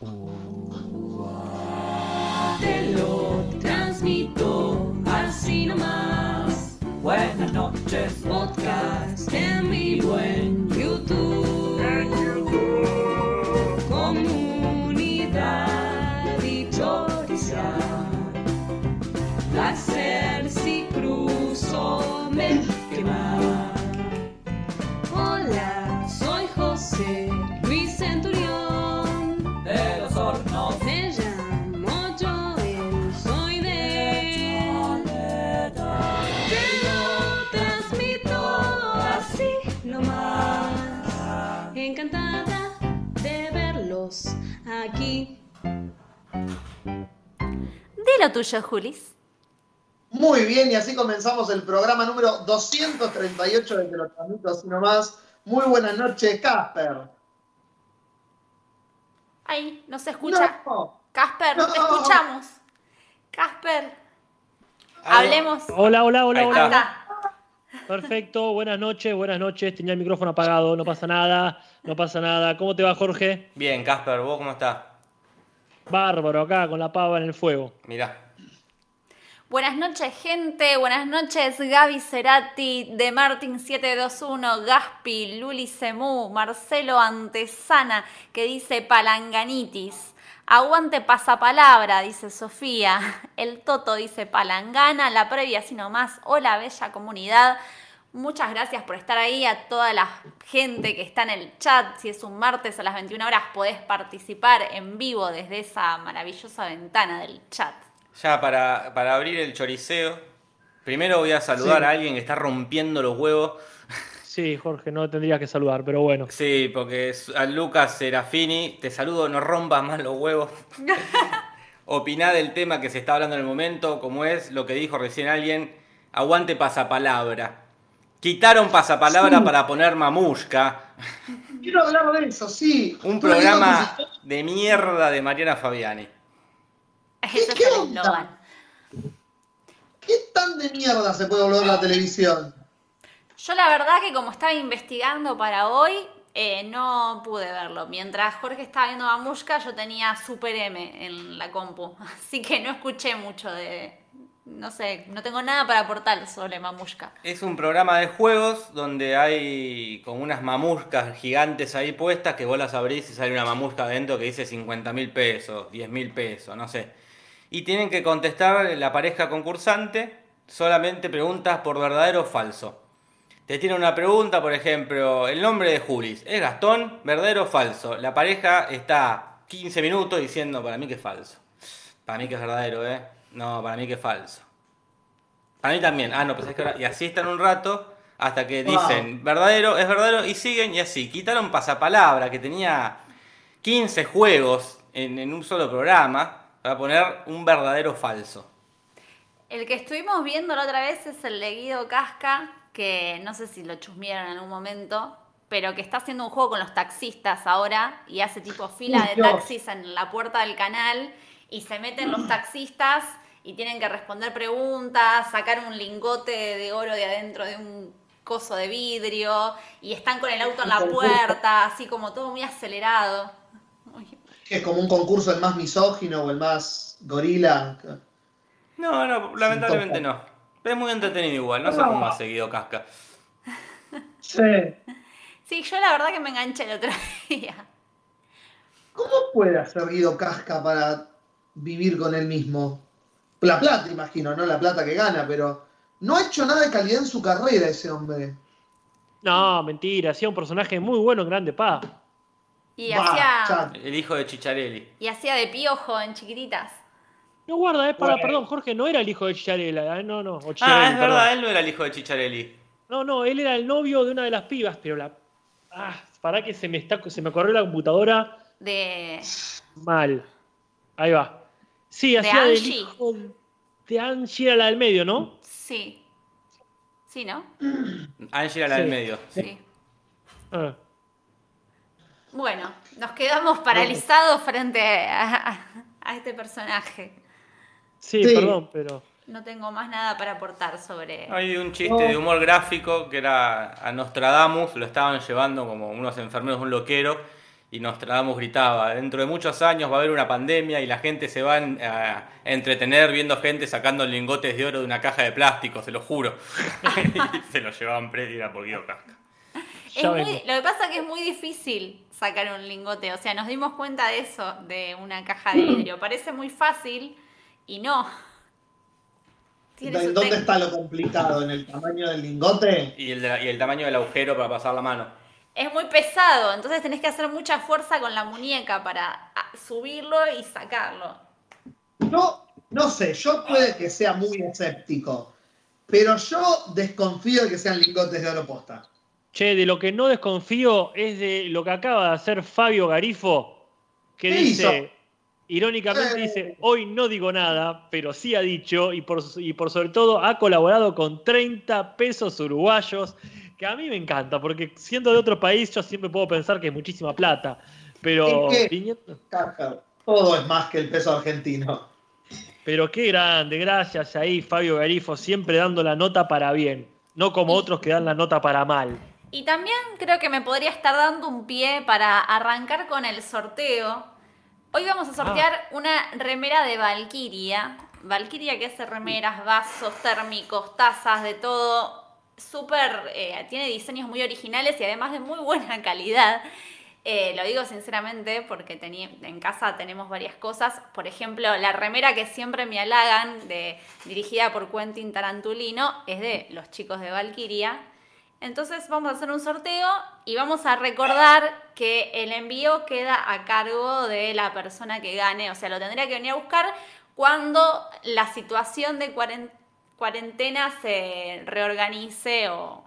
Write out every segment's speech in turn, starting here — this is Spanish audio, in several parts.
Te Tuyo, Julis. Muy bien, y así comenzamos el programa número 238 de Te lo transmito así nomás. Muy buenas noches, Casper. Ay, no se escucha. No, Casper, no te escuchamos. Casper, hablemos. Hola, hola, hola, Ahí Ahí hola. está. Perfecto, buenas noches, buenas noches. Tenía el micrófono apagado, no pasa nada, no pasa nada. ¿Cómo te va, Jorge? Bien, Casper, ¿vos cómo estás? Bárbaro, acá con la pava en el fuego. Mirá. Buenas noches, gente. Buenas noches, Gaby Cerati, de Martin 721, Gaspi, Luli Semú, Marcelo Antesana, que dice palanganitis. Aguante pasapalabra, dice Sofía. El Toto dice palangana. La previa, así nomás. Hola, bella comunidad. Muchas gracias por estar ahí. A toda la gente que está en el chat. Si es un martes a las 21 horas, podés participar en vivo desde esa maravillosa ventana del chat. Ya para, para abrir el choriceo, primero voy a saludar Sí. a alguien que está rompiendo los huevos. Sí, Jorge, no tendrías que saludar, pero bueno. Sí, porque a Lucas Serafini, te saludo, no rompas más los huevos. Opiná del tema que se está hablando en el momento, como es lo que dijo recién alguien, aguante pasapalabra. Quitaron pasapalabra Sí. para poner mamushka, Quiero hablar de eso, sí. un programa de mierda de Mariana Fabiani. Ese es qué el onda? eslogan. ¿Qué tan de mierda se puede volver la televisión? Yo la verdad que como estaba investigando para hoy, eh, no pude verlo. Mientras Jorge estaba viendo Mamushka, yo tenía Super M en la compu. Así que no escuché mucho de... No sé, no tengo nada para aportar sobre Mamushka. Es un programa de juegos donde hay como unas mamuscas gigantes ahí puestas que vos las abrís y sale una mamusca adentro que dice 50 mil pesos, 10 mil pesos, no sé. Y tienen que contestar la pareja concursante solamente preguntas por verdadero o falso. Te tiene una pregunta, por ejemplo, el nombre de Julis. ¿Es Gastón? ¿Verdadero o falso? La pareja está 15 minutos diciendo para mí que es falso. Para mí que es verdadero, ¿eh? No, para mí que es falso. Para mí también. Ah, no, pues es que ahora- Y así están un rato hasta que Wow. dicen verdadero, es verdadero y siguen y así. Quitaron pasapalabra que tenía 15 juegos en, en un solo programa para poner un verdadero falso. El que estuvimos viendo la otra vez es el de Guido Casca, que no sé si lo chusmearon en algún momento, pero que está haciendo un juego con los taxistas ahora y hace tipo fila de taxis en la puerta del canal y se meten los taxistas y tienen que responder preguntas, sacar un lingote de oro de adentro de un coso de vidrio y están con el auto en la puerta, así como todo muy acelerado. Que es como un concurso el más misógino o el más gorila. No, no, lamentablemente no. Pero es muy entretenido igual, no sé cómo ha seguido Casca. Sí. Sí, yo la verdad que me enganché el otro día. ¿Cómo puede hacer Guido Casca para vivir con él mismo? La plata, imagino, no la plata que gana, pero no ha hecho nada de calidad en su carrera ese hombre. No, mentira, hacía un personaje muy bueno en Grande Pa. Y Bah, hacía... El hijo de Chicharelli. Y hacía de piojo en chiquititas. No guarda, eh, para, Bueno. perdón, Jorge, no era el hijo de Chicharela, eh, no, no. o Ah, es perdón. verdad, él no era el hijo de Chicharelli. No, no, él era el novio de una de las pibas, pero la. Ah, para que se me está, se me corrió la computadora De. mal. Ahí va. Sí, De hacía del Angie. hijo de Angie, era la del medio, ¿no? Sí. Sí, ¿no? Ángela la Sí. del medio. Sí. Ah. Bueno, nos quedamos paralizados frente a, este personaje. Sí, Sí. perdón, pero. No tengo más nada para aportar sobre. Hay un chiste de humor gráfico que era a Nostradamus, lo estaban llevando como unos enfermeros de un loquero Y Nostradamus gritaba, dentro de muchos años va a haber una pandemia y la gente se va a entretener viendo gente sacando lingotes de oro de una caja de plástico, se lo juro. y se lo llevaban preso y era por Guido Casca. Es muy- lo que pasa es que es muy difícil sacar un lingote. O sea, nos dimos cuenta de eso, de una caja de vidrio. Parece muy fácil y no. ¿En dónde está lo complicado? ¿En el tamaño del lingote? Y el, de la- y el tamaño del agujero para pasar la mano. Es muy pesado, entonces tenés que hacer mucha fuerza con la muñeca para ah, subirlo y sacarlo. Yo no sé, yo puede que sea muy escéptico, pero yo desconfío de que sean lingotes de oro posta. Che, de lo que no desconfío es de lo que acaba de hacer Fabio Garifo, que ¿Qué dice, hizo? irónicamente Eh. dice, hoy no digo nada, pero sí ha dicho, y por, y por sobre todo ha colaborado con 30 pesos uruguayos, que a mí me encanta, porque siendo de otro país yo siempre puedo pensar que es muchísima plata, pero, Es que- Todo es más que el peso argentino. pero qué grande, gracias ahí Fabio Garifo, siempre dando la nota para bien, no como otros que dan la nota para mal. Y también creo que me podría estar dando un pie para arrancar con el sorteo. Hoy vamos a sortear una remera de Valkyria. Valkyria que hace remeras, vasos térmicos, tazas, de todo. Súper, eh, tiene diseños muy originales y además de muy buena calidad. Eh, lo digo sinceramente porque en casa tenemos varias cosas. Por ejemplo, la remera que siempre me halagan, de, dirigida por Quentin Tarantulino, es de los chicos de Valkyria. Entonces vamos a hacer un sorteo y vamos a recordar que el envío queda a cargo de la persona que gane. O sea, lo tendría que venir a buscar cuando la situación de cuaren- cuarentena se reorganice o,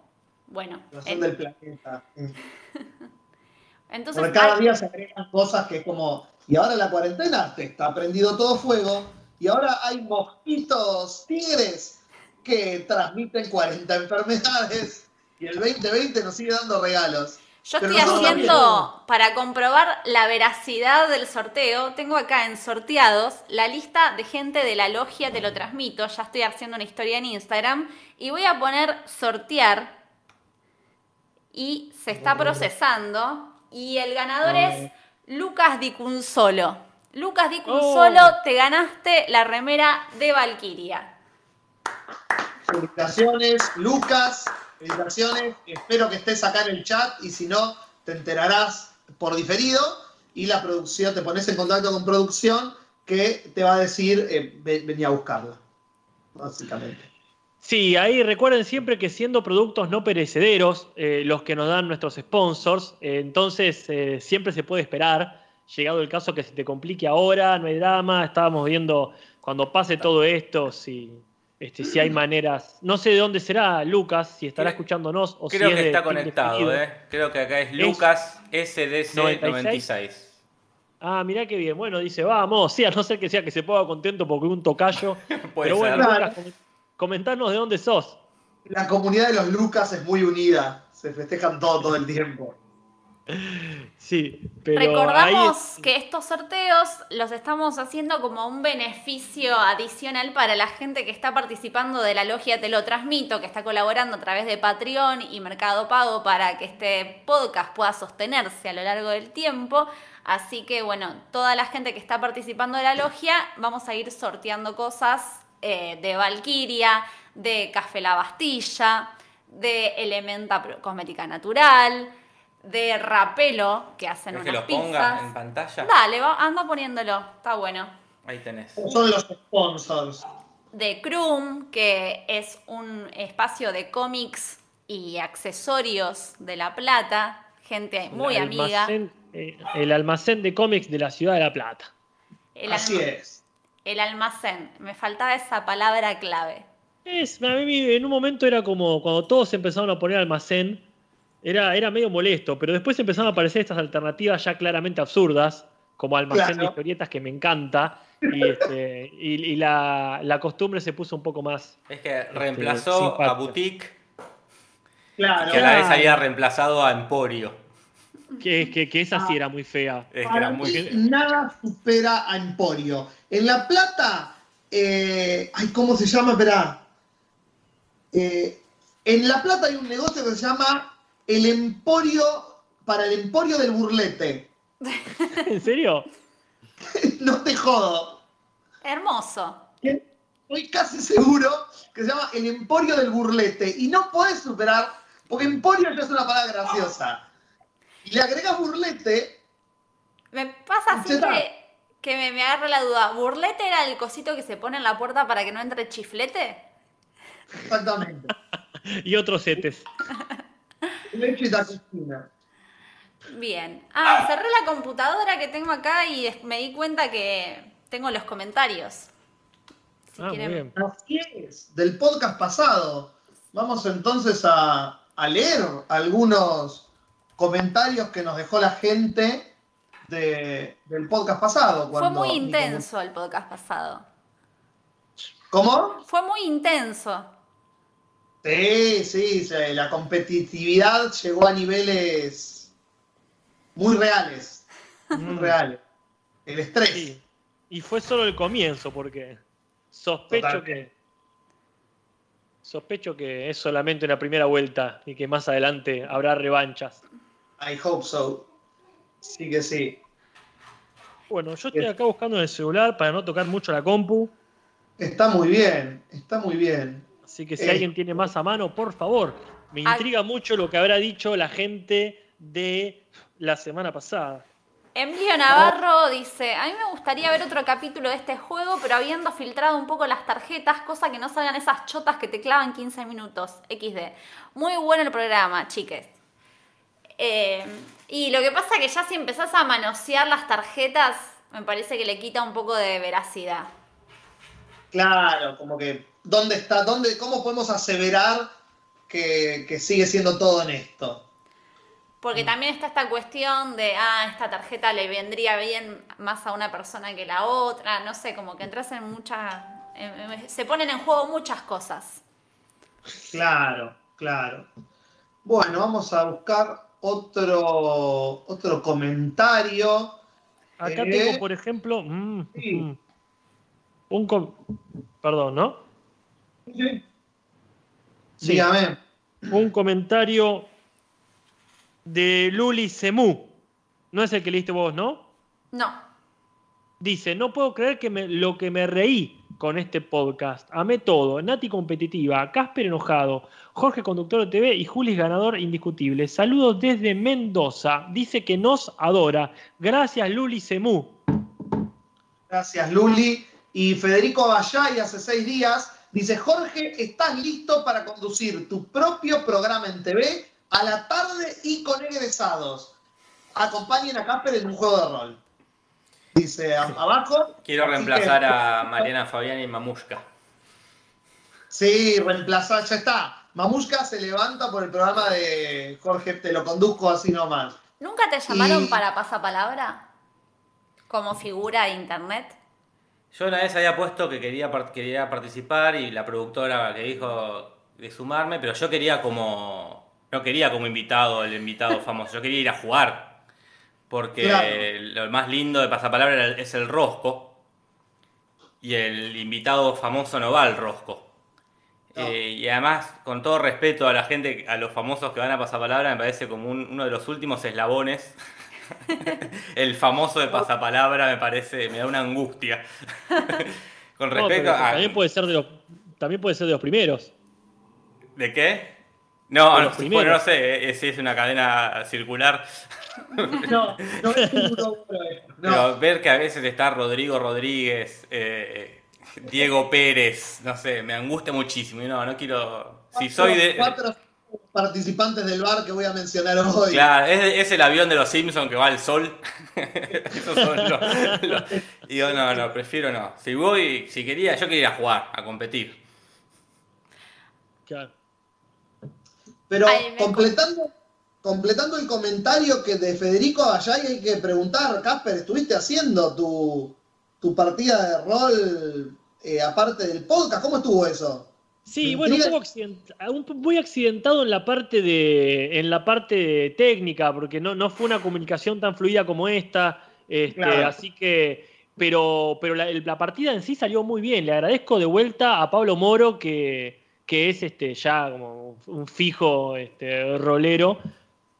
bueno. En- del planeta. entonces, Porque cada hay- día se agregan cosas que es como, y ahora la cuarentena te está prendido todo fuego, y ahora hay mosquitos tigres que transmiten 40 enfermedades, y el 2020 nos sigue dando regalos. Yo estoy haciendo, para comprobar la veracidad del sorteo, tengo acá en sorteados la lista de gente de la logia, te lo transmito, ya estoy haciendo una historia en Instagram, y voy a poner sortear, y se está procesando, y el ganador es Lucas Dicunzolo. Lucas Dicunzolo, Oh. te ganaste la remera de Valkyria. Felicitaciones, Lucas, felicitaciones, espero que estés acá en el chat, y si no, te enterarás por diferido, y la producción, te pones en contacto con producción, que te va a decir, eh, ve- vení a buscarla, básicamente. Sí, ahí recuerden siempre que siendo productos no perecederos, eh, los que nos dan nuestros sponsors, eh, entonces eh, siempre se puede esperar. Llegado el caso que se te complique ahora, no hay drama, estábamos viendo cuando pase todo esto, si, este, si hay maneras. No sé de dónde será Lucas, si estará Creo- escuchándonos o Creo si que está conectado. ¿eh? Creo que acá es Lucas SDC96. Ah, mirá qué bien. Bueno, dice, vamos, sí, a no ser que sea que se ponga contento porque un tocayo. Puede Pero bueno. Lucas, comentanos de dónde sos. La comunidad de los Lucas es muy unida, se festejan todo, todo el tiempo. Sí, pero Recordamos que estos sorteos los estamos haciendo como un beneficio adicional para la gente que está participando de la logia Te lo transmito, que está colaborando a través de Patreon y Mercado Pago para que este podcast pueda sostenerse a lo largo del tiempo. Así que bueno, toda la gente que está participando de la logia, vamos a ir sorteando cosas eh, de Valkyria, de Café La Bastilla, de Elementa Cosmética Natural, de Rapelo, que hacen ¿Querés que unas lo ponga pizzas. en pantalla? Dale, va- anda poniéndolo, está bueno. Ahí tenés. Son los sponsors. De Krum, que es un espacio de cómics y accesorios de La Plata, gente muy el amiga. almacén, eh, el almacén de cómics de la ciudad de La Plata. El, Así es. el almacén, me faltaba esa palabra clave. Es, a mí en un momento era como cuando todos empezaron a poner almacén, era, era medio molesto, pero después empezaron a aparecer estas alternativas ya claramente absurdas, como almacén de historietas que me encanta, y, este, y, y la, la costumbre se puso un poco más. Es que reemplazó a simpática. Boutique, Claro. que a la vez había reemplazado a Emporio. Que, que, que esa sí era muy fea. Es que era muy... nada supera a Emporio. En La Plata, eh, ay, ¿cómo se llama? Esperá. Eh, en La Plata hay un negocio que se llama el Emporio, para el Emporio del Burlete. ¿En serio? no te jodo. Hermoso. Estoy casi seguro que se llama El Emporio del Burlete. Y no podés superar, porque Emporio ya es una palabra graciosa. Y le agregas burlete, Me pasa siempre que me, me agarra la duda. ¿Burlete era el cosito que se pone en la puerta para que no entre chiflete? exactamente. Y otros setes. Leche y la cocina. Bien. Ah, cerré la computadora que tengo acá y me di cuenta que tengo los comentarios. Si Ah, muy quieren- bien. Así es, del podcast pasado. Vamos entonces a, a leer algunos comentarios que nos dejó la gente de- del podcast pasado. Fue muy intenso el podcast pasado. ¿Cómo? Fue muy intenso. Sí, sí, la competitividad llegó a niveles muy reales. Muy Mm. reales. El estrés. Sí. Y fue solo el comienzo, porque sospecho que. Sospecho que es solamente una primera vuelta y que más adelante habrá revanchas. I hope so. Sí que sí. Bueno, yo estoy acá buscando en el celular para no tocar mucho la compu. Está muy bien, está muy bien. Así que si Eh. alguien tiene más a mano, por favor. Me intriga mucho lo que habrá dicho la gente de la semana pasada. Emilio Navarro dice, a mí me gustaría ver otro capítulo de este juego, pero habiendo filtrado un poco las tarjetas, cosa que no salgan esas chotas que te clavan 15 minutos. XD. Muy bueno el programa, chiques. Eh, y lo que pasa que ya si empezás a manosear las tarjetas, me parece que le quita un poco de veracidad. Claro, como que, ¿dónde está? ¿Dónde, ¿Cómo podemos aseverar que, que sigue siendo todo honesto? Porque también está esta cuestión de, ah, esta tarjeta le vendría bien más a una persona que la otra, no sé, como que entras en muchas... se ponen en juego muchas cosas. Claro, claro. Bueno, vamos a buscar otro, otro comentario. Acá Eh, tengo, por ejemplo, mm, sí. mm, un com- perdón, ¿no? Sí. Dígame. Un comentario de Luli Semú. No es el que leíste vos, ¿no? No. Dice, no puedo creer que me- lo que me reí con este podcast. Amé todo. Nati competitiva, Casper enojado, Jorge conductor de TV y Julis ganador indiscutible. Saludos desde Mendoza. Dice que nos adora. Gracias Luli Semú. Gracias, Luli. Y Federico Aballay hace seis días dice, Jorge, ¿estás listo para conducir tu propio programa en TV a la tarde y con egresados? Acompañen a Casper en un juego de rol. Dice abajo. Quiero reemplazar que- a Mariana Fabián y Mamushka. Sí, reemplazar, ya está. Mamushka se levanta por el programa de Jorge, te lo conduzco así nomás. ¿Nunca te llamaron Y- para pasapalabra? Como figura de internet. Yo una vez había puesto que quería, quería participar y la productora que dijo de sumarme, pero yo quería como. No quería como invitado, el invitado famoso, yo quería ir a jugar. Porque Claro. lo más lindo de Pasapalabra es el rosco. Y el invitado famoso no va al rosco. No. Eh, y además, con todo respeto a la gente, a los famosos que van a Pasapalabra, me parece como un- uno de los últimos eslabones. el famoso de Pasapalabra me parece, me da una angustia. con respecto a... también puede ser de los también puede ser de los primeros. ¿De qué? No, De no, los bueno, primeros. no sé, eh, si es una cadena circular. No, no es seguro, no. Pero ver que a veces está Rodrigo Rodríguez, eh, Diego Pérez, no sé, me angustia muchísimo. Y no, no quiero. Si soy de. Cuatro participantes del bar que voy a mencionar hoy. Claro, es, es el avión de los Simpsons que va al sol. Esos son los, los- Y yo, no, no, prefiero no. Si voy, si quería, yo quería jugar, a competir. Claro. Pero completando, completando el comentario que de Federico Aballay hay que preguntar, Casper, ¿estuviste haciendo tu, tu partida de rol eh, aparte del podcast? ¿Cómo estuvo eso? Sí, bueno, un poco accident- un muy accidentado en la parte de en la parte técnica, porque no, no fue una comunicación tan fluida como esta. este, Claro. Así que, pero, pero la, la partida en sí salió muy bien. Le agradezco de vuelta a Pablo Moro, que, que es este ya como un fijo este, rolero.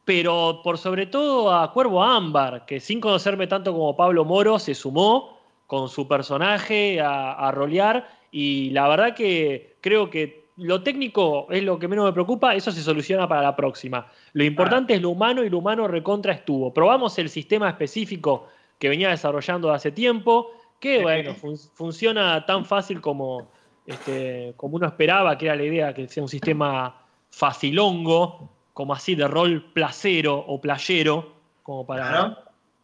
pero por sobre todo a Cuervo Ámbar, que sin conocerme tanto como Pablo Moro, se sumó con su personaje a, a rolear y la verdad que creo que lo técnico es lo que menos me preocupa, eso se soluciona para la próxima. Lo importante es lo humano y lo humano recontra estuvo. Probamos el sistema específico que venía desarrollando hace tiempo, que bueno, fun- funciona tan fácil como, este, como uno esperaba, que era la idea que sea un sistema facilongo, como así de rol placero o playero, como para Claro.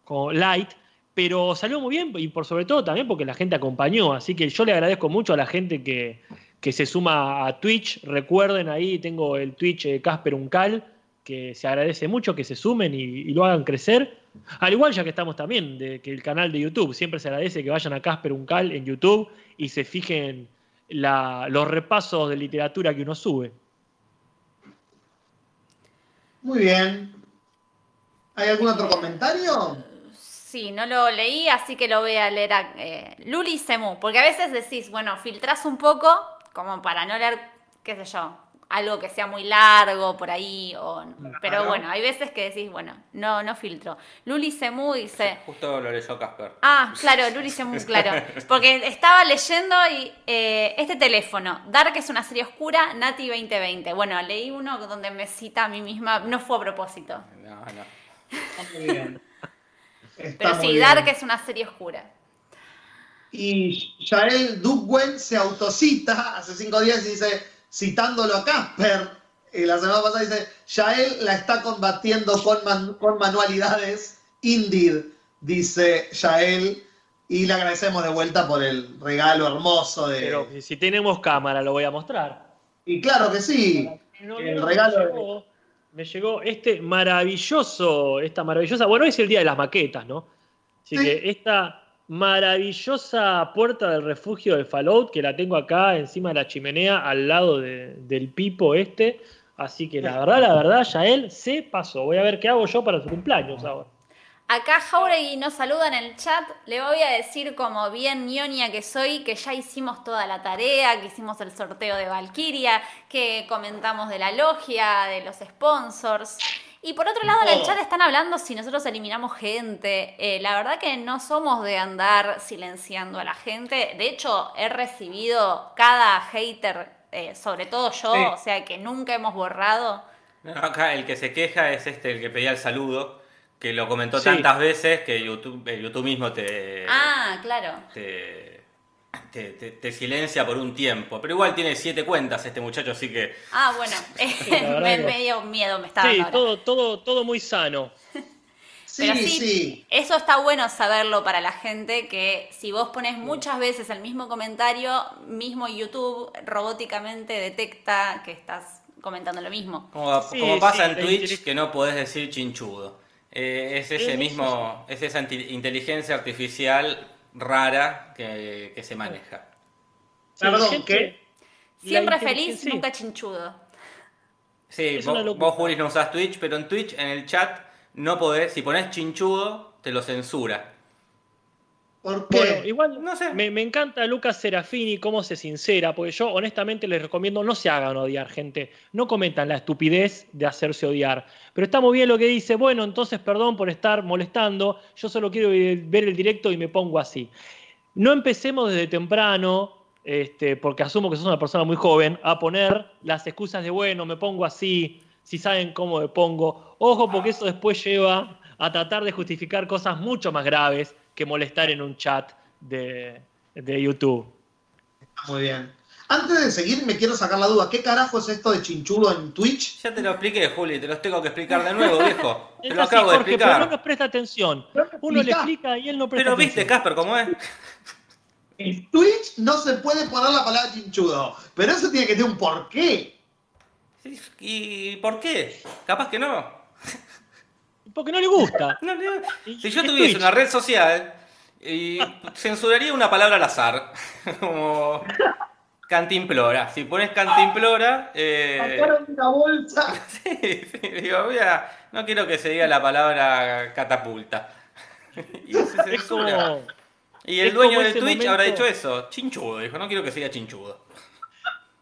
como light, pero salió muy bien y por sobre todo también porque la gente acompañó, así que yo le agradezco mucho a la gente que, que se suma a Twitch, recuerden ahí, tengo el Twitch de Casper Uncal, que se agradece mucho que se sumen y, lo hagan crecer, al igual ya que estamos también, de que el canal de YouTube, siempre se agradece que vayan a Casper Uncal en YouTube y se fijen los repasos de literatura que uno sube. Muy bien. ¿Hay algún otro comentario? Sí, no lo leí, así que lo voy a leer a eh, Luli Semu, porque a veces decís, bueno, filtrás un poco, como para no leer, qué sé yo, algo que sea muy largo por ahí, o, pero bueno, hay veces que decís, bueno, no, no filtro. Luli Semu dice, Justo lo leyó Casper. Ah, claro, Luri Semu, claro. Porque estaba leyendo y eh, este teléfono, Dark es una serie oscura, Nati 2020. Bueno, leí uno donde me cita a mí misma, no fue a propósito. No, no. Muy bien. Está Pero sí. Dark es una serie oscura. Y Yael Dugwen se autocita hace cinco días y dice, citándolo a Casper, eh, la semana pasada dice, Yael la está combatiendo con, man- con manualidades, indeed, dice Yael, y le agradecemos de vuelta por el regalo hermoso de... Pero si tenemos cámara lo voy a mostrar. y claro que sí, No, el regalo me llegó, este maravilloso, esta maravillosa, bueno, hoy es el día de las maquetas, ¿no? Así Sí. que esta maravillosa puerta del refugio de Fallout, que la tengo acá encima de la chimenea, al lado de- del pipo este. Así que la verdad, la verdad, ya él se pasó. Voy a ver qué hago yo para su cumpleaños ahora. Acá Jauregui nos saluda en el chat. Le voy a decir, como bien ñoña que soy, que ya hicimos toda la tarea, que hicimos el sorteo de Valkyria, que comentamos de la logia, de los sponsors. Y por otro lado, en el Oh. chat están hablando si nosotros eliminamos gente. Eh, la verdad que no somos de andar silenciando a la gente. De hecho, he recibido cada hater, eh, sobre todo yo, Sí. o sea que nunca hemos borrado. No, acá el que se queja es este, el que pedía el saludo, que lo comentó Sí. tantas veces que YouTube, eh, YouTube mismo te, Ah, claro. te, te- te- te silencia por un tiempo. Pero igual tiene siete cuentas este muchacho, así que Ah, bueno, me, medio miedo me está Sí, ahora. todo, todo, todo muy sano. sí, Pero sí, Eso está bueno saberlo para la gente, que si vos pones muchas veces el mismo comentario, mismo YouTube robóticamente detecta que estás comentando lo mismo. como, Sí, como pasa sí, en Twitch que no podés decir chinchudo. Eh, es ese mismo, es esa inteligencia artificial rara que, que se maneja. Sí, Perdón, ¿qué? Siempre feliz, sí. nunca chinchudo. Sí, vos, vos, Juli, no usás Twitch, pero en Twitch, en el chat, no podés, si pones chinchudo, te lo censura. ¿Por qué? Bueno, igual No sé. me, me encanta Lucas Serafini cómo se sincera, porque yo honestamente les recomiendo no se hagan odiar, gente. No cometan la estupidez de hacerse odiar. Pero está muy bien lo que dice, bueno, entonces perdón por estar molestando, yo solo quiero ver el directo y me pongo así. No empecemos desde temprano, este, porque asumo que sos una persona muy joven, a poner las excusas de, bueno, me pongo así, si saben cómo me pongo. Ojo, porque eso después lleva a tratar de justificar cosas mucho más graves que molestar en un chat de, de YouTube. Muy bien. Antes de seguir, me quiero sacar la duda. ¿Qué carajo es esto de chinchudo en Twitch? Ya te lo expliqué, Juli, te los tengo que explicar de nuevo, viejo. Te lo así, acabo de Jorge, pero no explicar. nos presta atención. Uno le explica y él no presta Pero viste, atención. Casper, cómo es. En Twitch no se puede poner la palabra chinchudo, pero eso tiene que tener un porqué. ¿Y por qué? Capaz que no. Porque no le gusta. No, no. Y- Si yo es tuviese Twitch. una red social y censuraría una palabra al azar, como cantimplora. Si pones cantimplora, eh, una bolsa. sí, sí, digo, mira, no quiero que se diga la palabra catapulta. Y se Es censura. como. Y el es dueño como de ese Twitch momento- habrá dicho eso, chinchudo, dijo, no quiero que se diga chinchudo.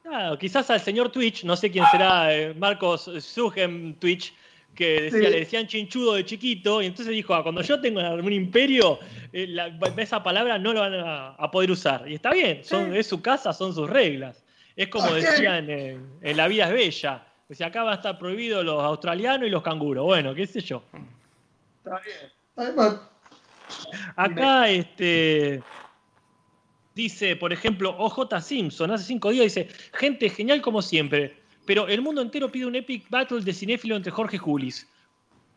Claro, quizás al señor Twitch, no sé quién será, eh, Marcos Sugen Twitch, que decía, Sí. le decían chinchudo de chiquito, y entonces dijo, ah, cuando yo tenga un imperio, eh, la- esa palabra no lo van a, a poder usar. Y está bien, son, es su casa, son sus reglas. Es como decían en, en La vida es bella. Acá van a estar prohibidos los australianos y los canguros. Bueno, qué sé yo. Está bien. Acá, este. Dice, por ejemplo, OJ Simpson, hace cinco días dice, gente genial como siempre, pero el mundo entero pide un epic battle de cinéfilo entre Jorge Julis.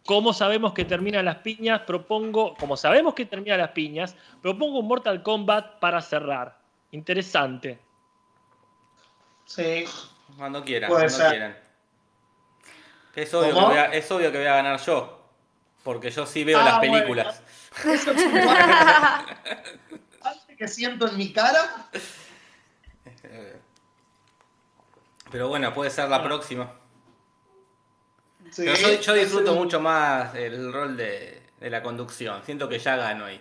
Como sabemos que terminan las piñas, propongo, como sabemos que terminan las piñas, propongo un Mortal Kombat para cerrar. Interesante. Sí. Cuando quieran, Puede cuando ser. quieran. Es obvio que, voy a, es obvio que voy a ganar yo. Porque yo sí veo Ah, las bueno. películas. Eso es un Algo que siento en mi cara. Pero bueno, puede ser la próxima. Sí, Pero yo, yo disfruto mucho más el rol de, de la conducción. Siento que ya gano ahí.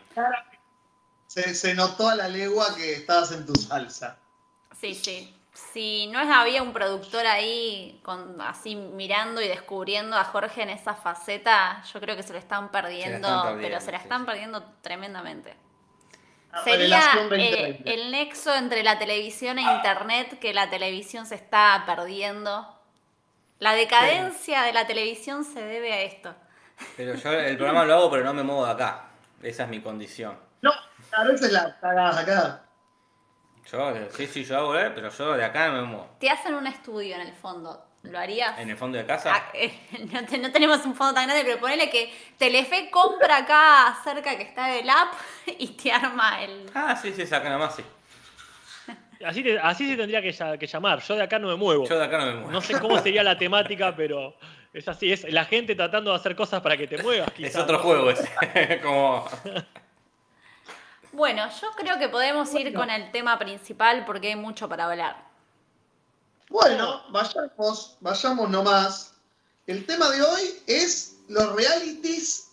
Se, se notó a la legua que estabas en tu salsa. Sí, sí. Si no es, había un productor ahí con, así mirando y descubriendo a Jorge en esa faceta, yo creo que se lo están perdiendo, perdiendo, pero se la están sí. perdiendo tremendamente. La Sería eh, 2020. el nexo entre la televisión e internet que la televisión se está perdiendo. La decadencia de la televisión se debe a esto. Pero yo el programa lo hago, pero no me muevo de acá. Esa es mi condición. No, a veces la cagás acá. Yo, sí, sí, yo hago, eh, pero yo de acá no me muevo. Te hacen un estudio en el fondo. ¿Lo harías? En el fondo de casa. Ah, eh, no, te- no tenemos un fondo tan grande, pero ponele que Telefe compra acá cerca que está del app y te arma el. Ah, sí, sí, saca nomás, sí. Así, te- así se tendría que, que llamar. Yo de acá no me muevo. Yo de acá no me muevo. No sé cómo sería la temática, pero es así. Es la gente tratando de hacer cosas para que te muevas. es otro ¿no? juego ese. Como. Bueno, yo creo que podemos ir con el tema principal porque hay mucho para hablar. Bueno, vayamos, vayamos nomás. El tema de hoy es los realities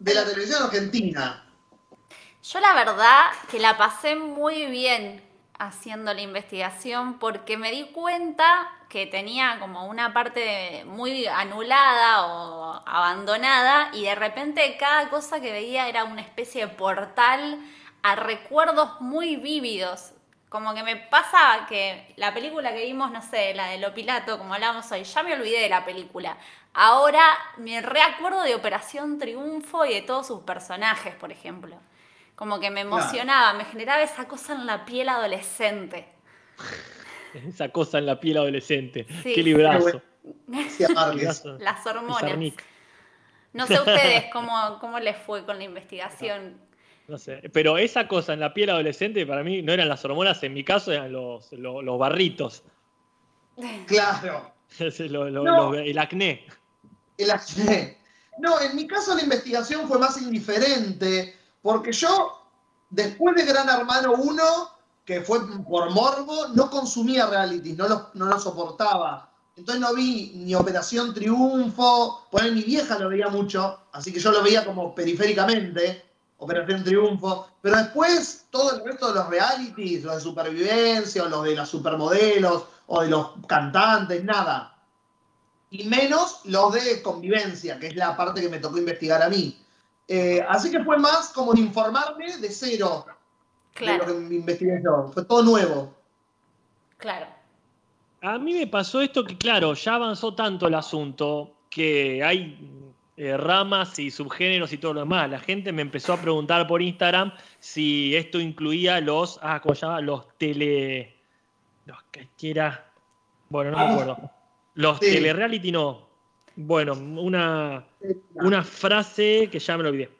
de la televisión argentina. Yo la verdad que la pasé muy bien haciendo la investigación porque me di cuenta que tenía como una parte muy anulada o abandonada y de repente cada cosa que veía era una especie de portal a recuerdos muy vívidos. Como que me pasa que la película que vimos, no sé, la de Lo Pilato, como hablábamos hoy, ya me olvidé de la película. Ahora me reacuerdo de Operación Triunfo y de todos sus personajes, por ejemplo. Como que me emocionaba, me generaba esa cosa en la piel adolescente. Esa cosa en la piel adolescente. Sí. Qué librazo. Las hormonas. No sé ustedes cómo, cómo les fue con la investigación. No sé. Pero esa cosa en la piel adolescente para mí no eran las hormonas, en mi caso eran los, los, los barritos. Claro. Ese, lo- lo- No. lo- el acné. El acné. No, en mi caso la investigación fue más indiferente, porque yo, después de Gran Hermano 1, que fue por morbo, no consumía reality, no lo, no lo soportaba. Entonces no vi ni Operación Triunfo, por ahí mi vieja lo veía mucho, así que yo lo veía como periféricamente, Operación Triunfo. Pero después, todo el resto de los realities, los de supervivencia, o los de las supermodelos, o de los cantantes, nada y menos los de convivencia, que es la parte que me tocó investigar a mí. Eh, así que fue más como informarme de cero de lo que Claro, me investigué yo. Fue todo nuevo. claro. A mí me pasó esto que, claro, ya avanzó tanto el asunto que hay eh, ramas y subgéneros y todo lo demás. La gente me empezó a preguntar por Instagram si esto incluía los, ah, ¿cómo se llama? Los tele... Los que era... Bueno, no me acuerdo. Los Sí. telereality no. Bueno, una, una frase que ya me lo olvidé.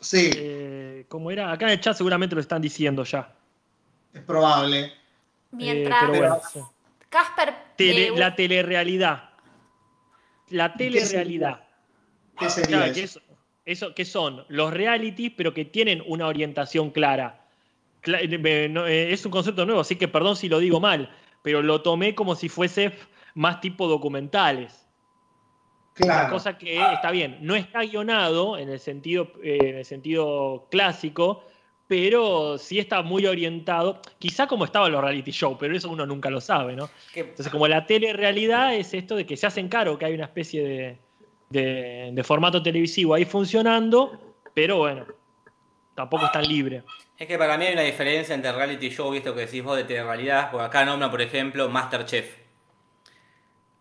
Sí, Eh, ¿Cómo era? Acá en el chat seguramente lo están diciendo ya. es probable. Mientras Eh, pero bueno, sí. Casper... Tele- eh, la telerealidad. La telerealidad. ¿Qué sería Claro, que, eso? es- eso, que son los realities, pero que tienen una orientación clara. Cla- eh, eh, es un concepto nuevo, así que perdón si lo digo mal, pero lo tomé como si fuese más tipo documentales. Claro. Cosa que está bien, no está guionado en el sentido, eh, en el sentido clásico, pero sí está muy orientado, quizá como estaban los reality show, pero eso uno nunca lo sabe, ¿no? ¿Qué- Entonces, como la telerealidad es esto de que se hacen caro, que hay una especie de, de, de formato televisivo ahí funcionando, pero bueno, tampoco es tan libre. Es que para mí hay una diferencia entre reality show, visto que decís vos de telerrealidad, porque acá nombra, por ejemplo, Masterchef.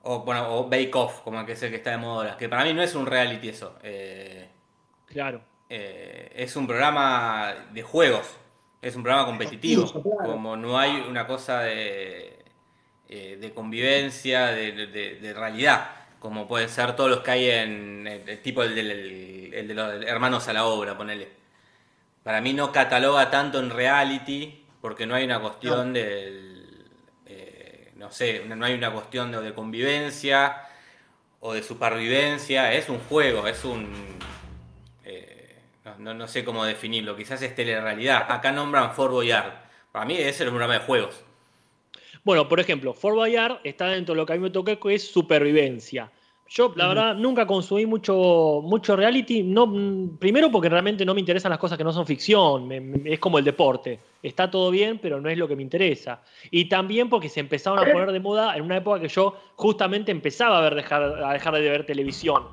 O, bueno, o Bake Off, como el que es el que está de moda ahora. Que para mí no es un reality eso. Eh, Claro. eh, es un programa de juegos. Es un programa competitivo. Sí, claro. Como no hay una cosa de, eh, de convivencia, de, de- de realidad. Como pueden ser todos los que hay en el, el tipo el, del- el- el de los hermanos a la obra, ponele. Para mí no cataloga tanto en reality, porque no hay una cuestión del. eh, no sé, no hay una cuestión de, de convivencia o de supervivencia. Es un juego, es un. eh, no, no- no sé cómo definirlo, quizás es telerrealidad. Acá nombran Fort Boyard. Para mí ese es un programa de juegos. Bueno, por ejemplo, Fort Boyard está dentro de lo que a mí me toca, que es supervivencia. Yo, la verdad, nunca consumí mucho, mucho reality. No, mm, primero porque realmente no me interesan las cosas que no son ficción. me- me- es como el deporte. Está todo bien, pero no es lo que me interesa. Y también porque se empezaron a poner de moda en una época que yo justamente empezaba a, ver dejar, a dejar de ver televisión.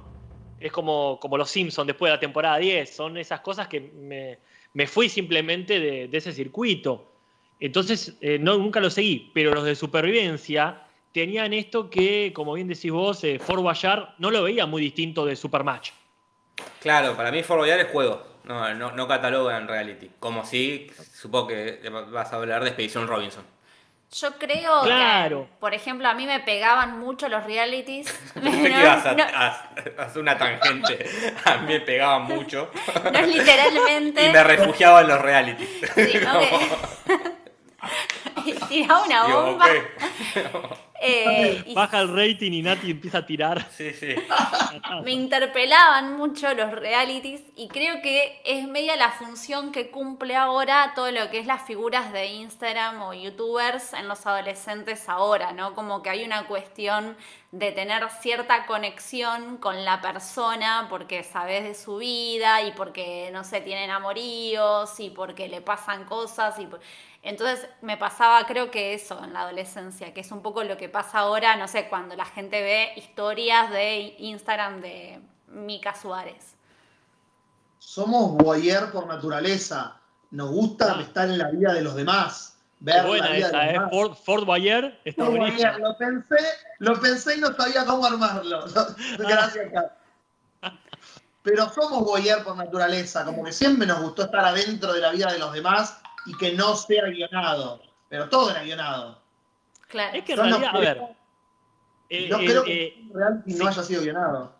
Es como, como los Simpsons después de la temporada 10. Son esas cosas que me, me fui simplemente de, de ese circuito. Entonces, eh, no, nunca lo seguí, pero los de supervivencia tenían esto que, como bien decís vos, eh, Fort Boyard no lo veía muy distinto de Supermatch. Claro, para mí Fort Boyard es juego, no, no, no cataloga en reality. Como si, supongo que vas a hablar de Expedición Robinson. Yo creo Claro. que, por ejemplo, a mí me pegaban mucho los realities. Que No- ibas a, no- a- a hacer una tangente. A mí me pegaban mucho. no es literalmente. Y me refugiaba en los realities. Sí, ok. Y tiraba una Digo, bomba. eh, y Baja el rating y Nati empieza a tirar. Sí, sí. me interpelaban mucho los realities y creo que es media la función que cumple ahora todo lo que es las figuras de Instagram o youtubers en los adolescentes ahora, ¿no? Como que hay una cuestión de tener cierta conexión con la persona porque sabes de su vida y porque, no sé, tienen amoríos y porque le pasan cosas y... por- Entonces me pasaba, creo que eso en la adolescencia, que es un poco lo que pasa ahora, no sé, cuando la gente ve historias de Instagram de Mica Suárez. Somos voyeur por naturaleza. Nos gusta Ah. estar en la vida de los demás. Qué Ver buena la vida esa, de los ¿eh? demás. Fort, Fort Boyard está buenísima. voyeur. Lo pensé, lo pensé y no sabía cómo armarlo. Gracias, Kat. Pero somos voyeur por naturaleza, como que siempre nos gustó estar adentro de la vida de los demás y que no sea guionado. Pero todo era guionado. Claro. Es que en realidad, a ver. eh, no el- creo eh, que reality sí. no haya sido guionado.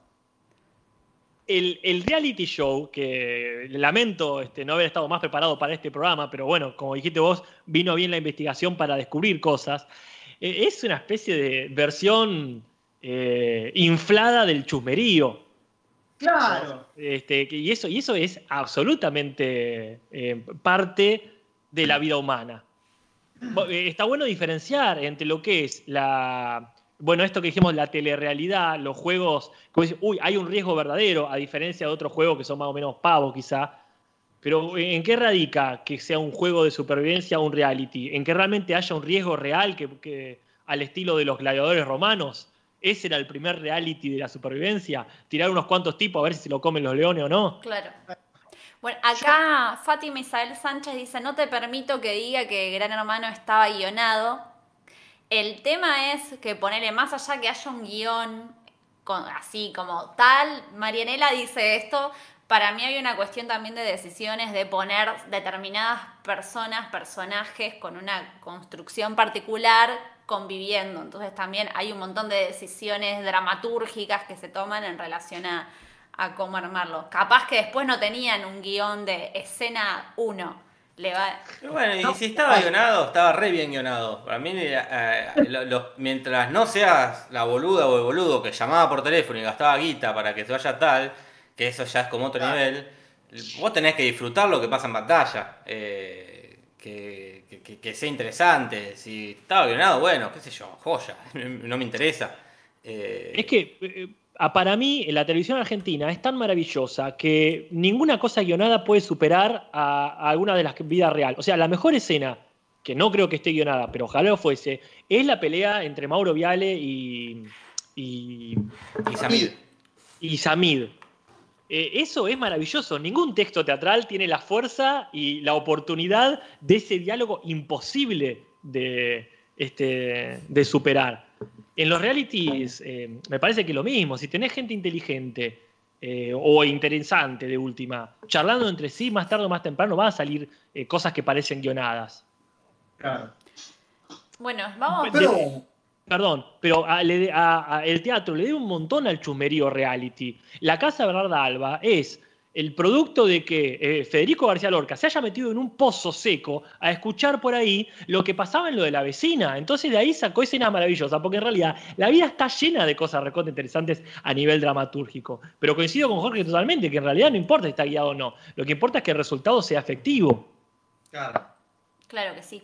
el, el reality show, que lamento este, no haber estado más preparado para este programa, pero bueno, como dijiste vos, vino bien la investigación para descubrir cosas, eh, es una especie de versión eh, inflada del chusmerío. Claro. Este, y, eso, y eso es absolutamente eh, parte de la vida humana. Eh, Está bueno diferenciar entre lo que es la. Bueno, esto que dijimos, la telerrealidad, los juegos. Como dice, uy, hay un riesgo verdadero, a diferencia de otros juegos que son más o menos pavos, quizá. Pero ¿en qué radica que sea un juego de supervivencia o un reality? ¿En que realmente haya un riesgo real que, que- al estilo de los gladiadores romanos? Ese era el primer reality de la supervivencia. Tirar unos cuantos tipos a ver si se lo comen los leones o no. Claro. Bueno, acá Fátima Isabel Sánchez dice, no te permito que diga que Gran Hermano estaba guionado. El tema es que ponerle más allá que haya un guion con- así como tal, Marianela dice esto, para mí hay una cuestión también de decisiones de poner determinadas personas, personajes con una construcción particular conviviendo. Entonces también hay un montón de decisiones dramatúrgicas que se toman en relación a, a cómo armarlo. Capaz que después no tenían un guion de escena 1. Le va... Bueno, y si estaba guionado, estaba re bien guionado. Para mí, eh, eh, lo- lo- mientras no seas la boluda o el boludo que llamaba por teléfono y gastaba guita para que se vaya tal, que eso ya es como otro nivel, vos tenés que disfrutar lo que pasa en pantalla. eh, que, que- sea interesante. Si estaba guionado, bueno, qué sé yo, joya, no me interesa. Eh, Es que eh, para mí la televisión argentina es tan maravillosa que ninguna cosa guionada puede superar a, a alguna de las vidas real. O sea, la mejor escena, que no creo que esté guionada, pero ojalá lo fuese, es la pelea entre Mauro Viale y, y, y Samir. y Samid. Eh, eso es maravilloso. Ningún texto teatral tiene la fuerza y la oportunidad de ese diálogo imposible de, este, de superar. En los realities eh, me parece que lo mismo. Si tenés gente inteligente eh, o interesante de última, charlando entre sí, más tarde o más temprano van a salir cosas que parecen guionadas. Claro. Bueno, vamos. Pero, Perdón, pero a- le- a- a- el teatro le debe un montón al chumerío reality. La Casa Bernarda Alba es el producto de que eh, Federico García Lorca se haya metido en un pozo seco a escuchar por ahí lo que pasaba en lo de la vecina. Entonces de ahí sacó escenas maravillosas, porque en realidad la vida está llena de cosas recontra interesantes a nivel dramatúrgico. Pero coincido con Jorge totalmente, que en realidad no importa si está guiado o no. Lo que importa es que el resultado sea efectivo. claro. Claro que sí.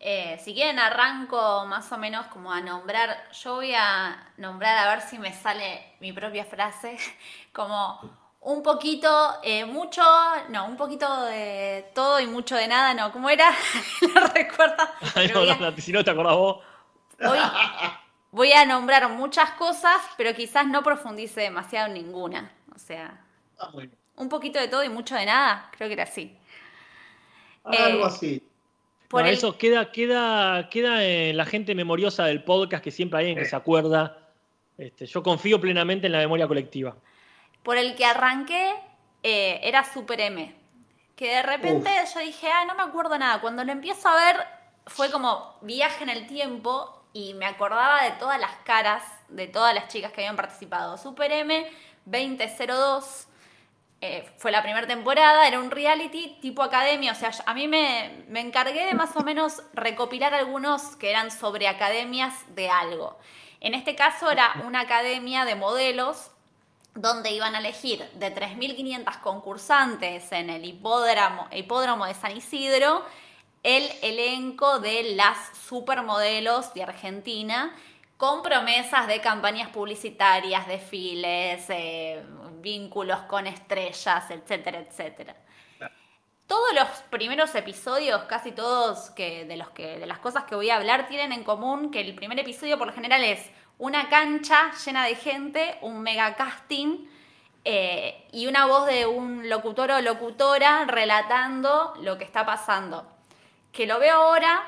Eh, si quieren arranco más o menos como a nombrar, yo voy a nombrar a ver si me sale mi propia frase, como un poquito, eh, mucho, no, un poquito de todo y mucho de nada, no, ¿cómo era? ¿Lo recuerdas? No, no, si no te acordás vos. Voy, voy a nombrar muchas cosas, pero quizás no profundice demasiado en ninguna. O sea, bien. un poquito de todo y mucho de nada, creo que era así. Algo Eh, así. Por No, el- Eso queda, queda, queda en la gente memoriosa del podcast, que siempre hay alguien que se acuerda. Este, yo confío plenamente en la memoria colectiva. Por el que arranqué eh, era Super M. Que de repente yo dije, ah, no me acuerdo nada. Cuando lo empiezo a ver, fue como viaje en el tiempo y me acordaba de todas las caras de todas las chicas que habían participado. Super M 2002. eh, fue la primera temporada, era un reality tipo academia, o sea, a mí me, me encargué de más o menos recopilar algunos que eran sobre academias de algo. En este caso era una academia de modelos donde iban a elegir de 3.500 concursantes en el hipódromo, hipódromo de San Isidro el elenco de las supermodelos de Argentina con promesas de campañas publicitarias, desfiles, eh, vínculos con estrellas, etcétera, etcétera. Todos los primeros episodios, casi todos que, de, los que, de las cosas que voy a hablar, tienen en común que el primer episodio por lo general es una cancha llena de gente, un mega casting eh, y una voz de un locutor o locutora relatando lo que está pasando. Que lo veo ahora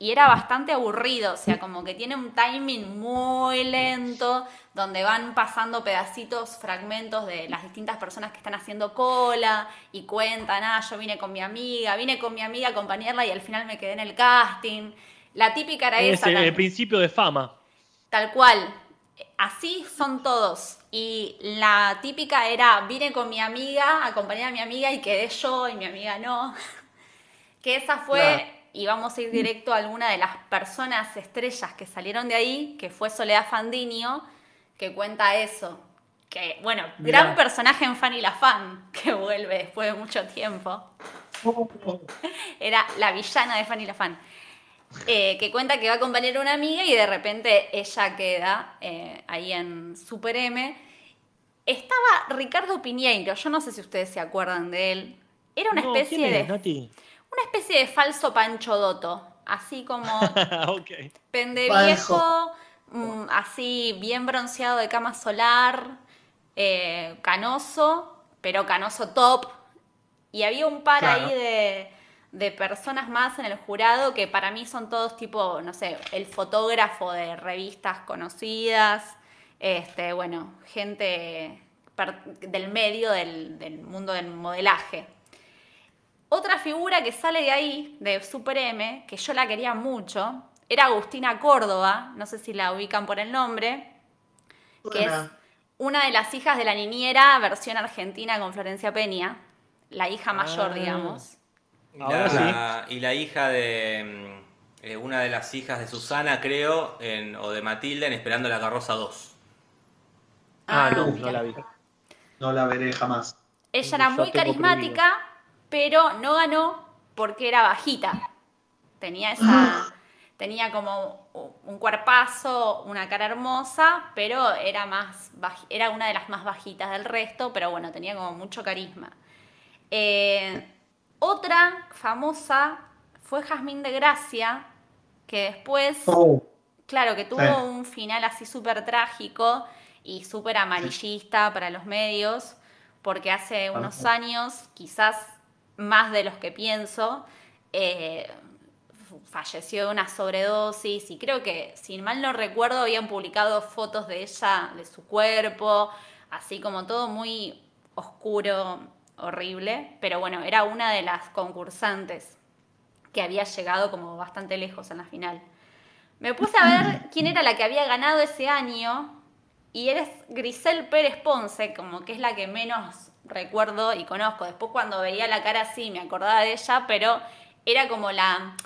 y era bastante aburrido, o sea, como que tiene un timing muy lento, donde van pasando pedacitos, fragmentos de las distintas personas que están haciendo cola y cuentan, ah, yo vine con mi amiga, vine con mi amiga a acompañarla y al final me quedé en el casting. La típica era Es esa. el, principio de fama. Tal cual. Así son todos. Y la típica era, vine con mi amiga, acompañé a mi amiga y quedé yo y mi amiga no. Que esa fue, y vamos a ir directo a alguna de las personas estrellas que salieron de ahí, que fue Soledad Fandinio, que cuenta eso. Que, bueno, Mirá. gran personaje en Fanny la Fan, que vuelve después de mucho tiempo. Era la villana de Fanny la Fan. Eh, que cuenta que va a acompañar a una amiga y de repente ella queda eh, ahí en Super M. Estaba Ricardo Piñeiro, yo no sé si ustedes se acuerdan de él. Era una No, especie ¿quién de Nati? una especie de falso Pancho Dotto, así como ok. pende viejo, mm, así bien bronceado de cama solar, eh, canoso, pero canoso top. Y había un par Claro. ahí de, de personas más en el jurado que para mí son todos tipo, no sé, el fotógrafo de revistas conocidas, este, bueno, gente del medio del, del mundo del modelaje. Otra figura que sale de ahí, de Super M, que yo la quería mucho, era Agustina Córdoba, no sé si la ubican por el nombre, que es una de las hijas de la niñera versión argentina con Florencia Peña, la hija mayor, Ah. digamos. Y Ahora la, y la hija de. mm, eh, una de las hijas de Susana, creo, en- o de Matilda en Esperando la Carroza 2. Ah, Ah, no, mira. no la vi. No la veré jamás. Ella era muy carismática, pero no ganó porque era bajita. Tenía esa. Tenía como un cuerpazo, una cara hermosa, pero era más era una de las más bajitas del resto, pero bueno, tenía como mucho carisma. Eh, otra famosa fue Jazmín de Gracia, que después Oh, Claro, que tuvo Sí. un final así súper trágico y súper amarillista para los medios, porque hace unos años, quizás más de los que pienso, eh, falleció de una sobredosis y creo que, si mal no recuerdo, habían publicado fotos de ella, de su cuerpo, así como todo muy oscuro, horrible, pero bueno, era una de las concursantes que había llegado como bastante lejos en la final. Me puse a ver quién era la que había ganado ese año y eres Grisel Pérez Ponce, como que es la que menos recuerdo y conozco. Después cuando veía la cara así me acordaba de ella, pero era como la...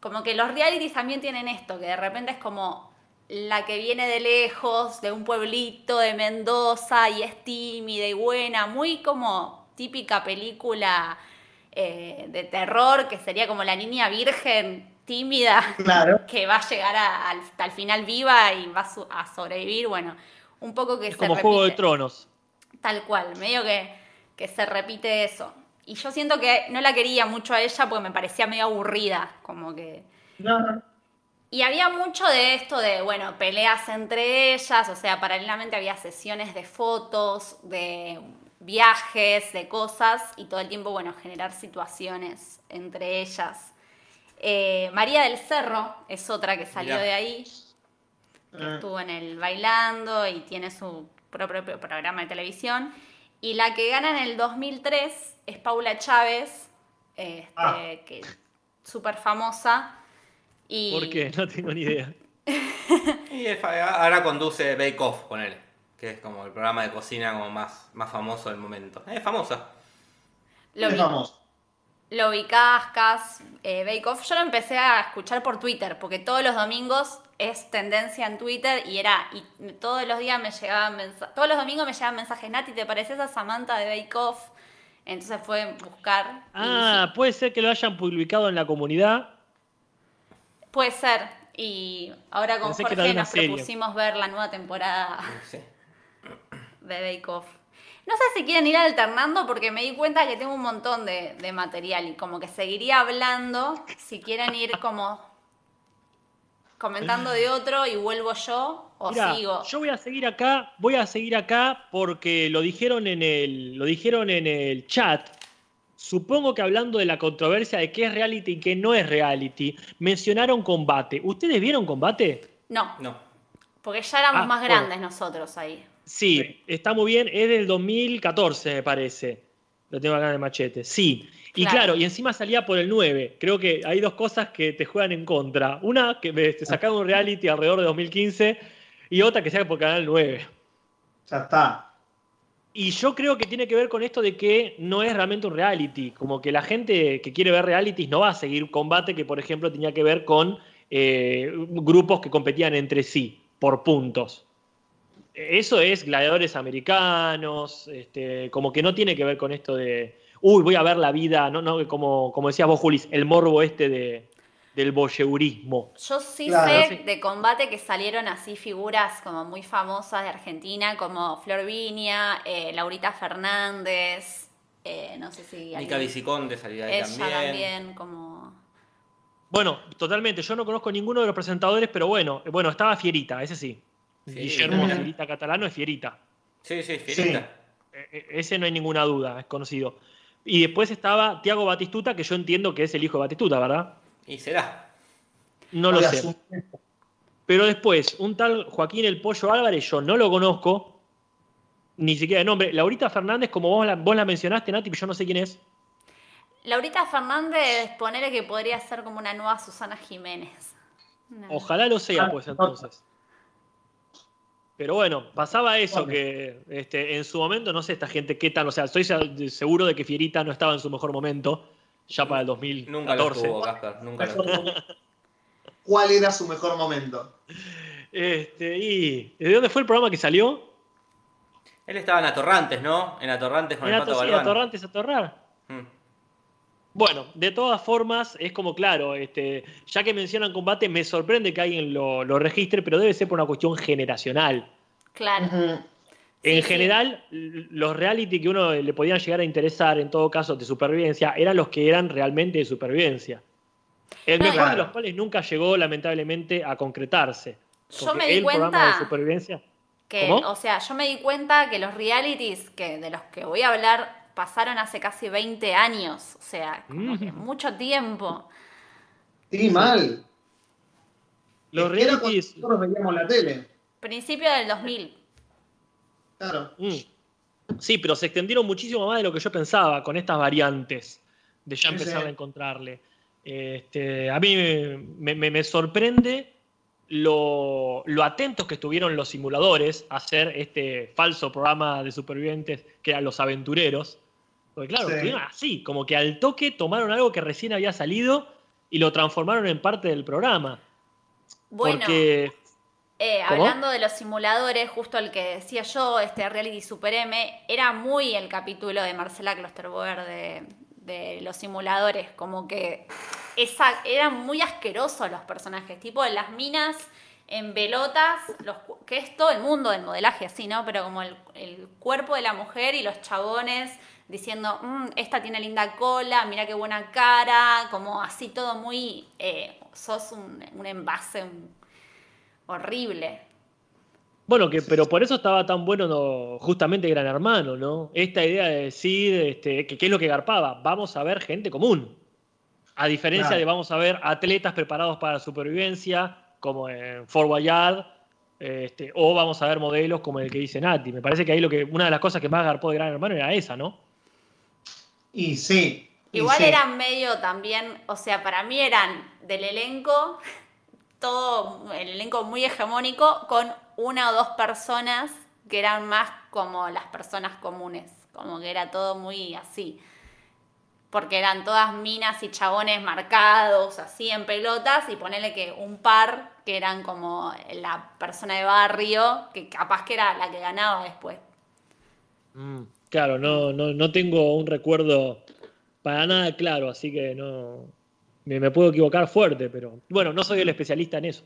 Como que los realities también tienen esto, que de repente es como la que viene de lejos, de un pueblito de Mendoza y es tímida y buena, muy como típica película eh, de terror, que sería como la niña virgen tímida, que va a llegar hasta el final viva y va a, sobrevivir, bueno, un poco que es como Juego de Tronos. Tal cual, medio que, que se repite eso. Y yo siento que no la quería mucho a ella porque me parecía medio aburrida, como que... No. Y había mucho de esto de, bueno, peleas entre ellas, o sea, paralelamente había sesiones de fotos, de viajes, de cosas, y todo el tiempo, bueno, generar situaciones entre ellas. Eh, María del Cerro es otra que salió de ahí, que ah. estuvo en el Bailando y tiene su propio programa de televisión. Y la que gana en el 2003 es Paula Chávez, este, ah. que súper famosa. Y... ¿Por qué? No tengo ni idea. y ahora conduce Bake Off, ponele, que es como el programa de cocina como más, más famoso del momento. Es famosa. Lo es famoso. Lo vi Cascas, eh, Bake Off. Yo lo empecé a escuchar por Twitter, porque todos los domingos es tendencia en Twitter y era, y todos los días me llegaban mensajes, todos los domingos me llegaban mensajes, Nati, ¿te pareces a Samantha de Bake Off? Entonces fue buscar. Ah, puede ser que lo hayan publicado en la comunidad. Puede ser. Y ahora con Jorge nos propusimos ver la nueva temporada de Bake Off. No sé si quieren ir alternando porque me di cuenta que tengo un montón de, de material y como que seguiría hablando si quieren ir como comentando de otro y vuelvo yo o sigo. Yo voy a seguir acá, voy a seguir acá porque lo dijeron en el, lo dijeron en el chat. Supongo que hablando de la controversia de qué es reality y qué no es reality, mencionaron combate. ¿Ustedes vieron combate? No. No. Porque ya éramos ah, más grandes nosotros ahí. Sí, está muy bien. Es del 2014, me parece. Lo tengo acá en el machete. Sí. Y claro. y encima salía por el 9. Creo que hay dos cosas que te juegan en contra. Una, que te sacaron un reality alrededor de 2015 y otra que sea por Canal 9. Ya está. Y yo creo que tiene que ver con esto de que no es realmente un reality. Como que la gente que quiere ver realities no va a seguir combate que, por ejemplo, tenía que ver con eh, grupos que competían entre sí por puntos. Eso es gladiadores americanos, este, como que no tiene que ver con esto de, uy, voy a ver la vida, no, no, como, como decías vos, Julis, el morbo este de, del voyeurismo. Yo sí sé de combate que salieron así figuras como muy famosas de Argentina, como Flor Viña, eh, Laurita Fernández, eh, no sé si... Mica Viciconde salía ahí Ella también. como... Bueno, totalmente, yo no conozco ninguno de los presentadores, pero bueno, bueno, estaba Fierita, ese sí. Guillermo Fierita Catalano es Fierita. Sí, sí, Fierita. E, e, ese no hay ninguna duda, es conocido. Y después estaba Tiago Batistuta, que yo entiendo que es el hijo de Batistuta, ¿verdad? Y será. No lo sé. Pero después, un tal Joaquín El Pollo Álvarez, yo no lo conozco, ni siquiera de nombre. Laurita Fernández, como vos la, vos la mencionaste, Nati, yo no sé quién es. Laurita Fernández, ponerle que podría ser como una nueva Susana Jiménez. Ojalá lo sea, pues entonces. Pero bueno, pasaba eso que este, en su momento, no sé, esta gente qué tal, o sea, estoy seguro de que Fierita no estaba en su mejor momento, ya para el 2014. Nunca lo tuvo, Gaspar, nunca lo tuvo. ¿Cuál era su mejor momento? Este, y ¿de dónde fue el programa que salió? Él estaba en Atorrantes, ¿no? En Atorrantes con el Pato sí, Atorrantes, Atorrar. Bueno, de todas formas, es como claro, este, ya que mencionan combate, me sorprende que alguien lo, registre, pero debe ser por una cuestión generacional. Claro. En general, los reality que uno le podían llegar a interesar, en todo caso, de supervivencia, eran los que eran realmente de supervivencia. El mejor de los cuales nunca llegó, lamentablemente, a concretarse. Yo me di cuenta. de supervivencia. Que, ¿Cómo? o sea, yo me di cuenta que los realities que de los que voy a hablar pasaron hace casi 20 años. O sea, como que Mm. mucho tiempo. Sí, mal. Los era cuando nosotros veíamos la tele. Principio del 2000. Claro. Mm. Sí, pero se extendieron muchísimo más de lo que yo pensaba con estas variantes de ya Sí, empezar sí. a encontrarle. Este, a mí me, me- me sorprende lo, lo atentos que estuvieron los simuladores a hacer este falso programa de supervivientes que eran los aventureros. Porque claro, Sí. así, como que al toque tomaron algo que recién había salido y lo transformaron en parte del programa. Bueno, Porque eh, hablando de los simuladores, justo el que decía yo, este Reality Super M, era muy el capítulo de Marcela Klosterboer de, de los simuladores. Como que esa, eran muy asquerosos los personajes. Tipo, las minas en pelotas, los, cu- que es todo el mundo del modelaje así, ¿no? Pero como el, el cuerpo de la mujer y los chabones diciendo, "Mm, esta tiene linda cola, mira qué buena cara, como así todo muy, eh, sos un, un envase un- horrible. Bueno, que, pero por eso estaba tan bueno no, justamente Gran Hermano, ¿no? Esta idea de decir, este, que qué es lo que garpaba, vamos a ver gente común. A diferencia Claro. de vamos a ver atletas preparados para la supervivencia, como en Fort Boyard, este, o vamos a ver modelos como el que dice Nati. Me parece que ahí lo que, una de las cosas que más garpó de Gran Hermano era esa, ¿no? Y sí. y Igual sí. eran medio también, o sea, para mí eran del elenco, todo el elenco muy hegemónico, con una o dos personas que eran más como las personas comunes, como que era todo muy así. Porque eran todas minas y chabones marcados, así en pelotas, y ponerle que un par que eran como la persona de barrio, que capaz que era la que ganaba después. Mm, Claro, no, no, no tengo un recuerdo para nada claro, así que no. Me, me puedo equivocar fuerte, pero bueno, no soy el especialista en eso.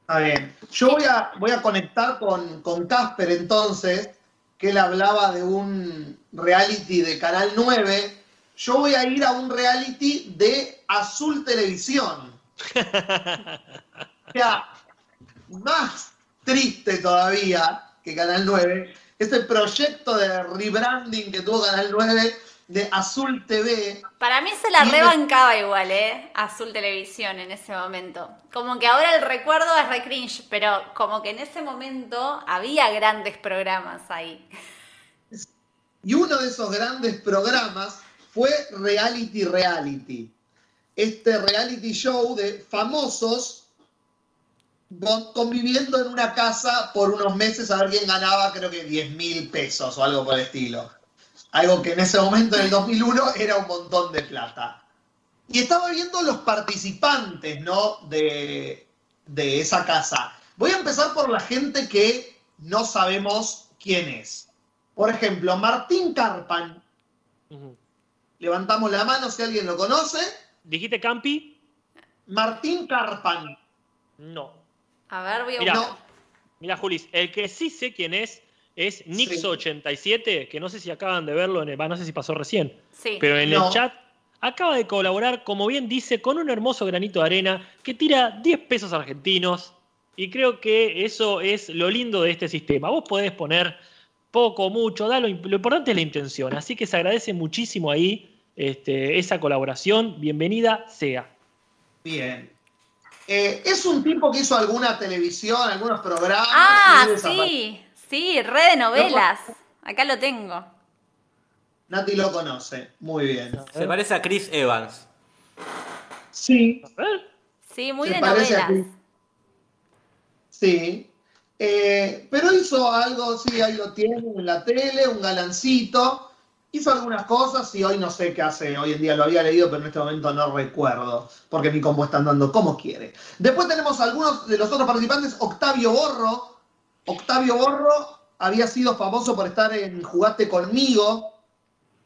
Está bien. Yo voy a, voy a conectar con con Casper entonces, que él hablaba de un reality de Canal 9. Yo voy a ir a un reality de Azul Televisión. O sea, más triste todavía que Canal 9, este proyecto de rebranding que tuvo Canal 9 de Azul TV. Para mí se la rebancaba igual, ¿eh? Azul Televisión en ese momento. Como que ahora el recuerdo es re cringe, pero como que en ese momento había grandes programas ahí. Y uno de esos grandes programas fue Reality Reality. Este reality show de famosos conviviendo en una casa por unos meses a ver quién ganaba, creo que 10 mil pesos o algo por el estilo. Algo que en ese momento, en el 2001, era un montón de plata. Y estaba viendo los participantes, ¿no? De, de esa casa. Voy a empezar por la gente que no sabemos quién es. Por ejemplo, Martín Carpan. Levantamos la mano si alguien lo conoce. ¿Dijiste Campi? Martín Carpan. No. A ver, voy a Mirá. No, Mira, Julis, el que sí sé quién es es Sí. Nixo87, que no sé si acaban de verlo, en el, no sé si pasó recién, Sí. pero en No. el chat acaba de colaborar, como bien dice, con un hermoso granito de arena que tira 10 pesos argentinos. Y creo que eso es lo lindo de este sistema. Vos podés poner poco, mucho, da lo, lo importante es la intención. Así que se agradece muchísimo ahí este, esa colaboración. Bienvenida sea. bien. Eh, es un tipo que hizo alguna televisión, algunos programas. Ah, sí, sí, red de novelas. Acá lo tengo. Nati lo conoce. Muy bien. Se parece a Chris Evans. Sí, A ver. Sí, muy Se de novelas. sí. Eh, pero hizo algo, sí, ahí lo tiene en la tele, un galancito. Hizo algunas cosas y hoy no sé qué hace. Hoy en día lo había leído, pero en este momento no recuerdo. Porque mi combo está andando como quiere. Después tenemos algunos de los otros participantes. Octavio Borro. Octavio Borro había sido famoso por estar en Jugaste conmigo.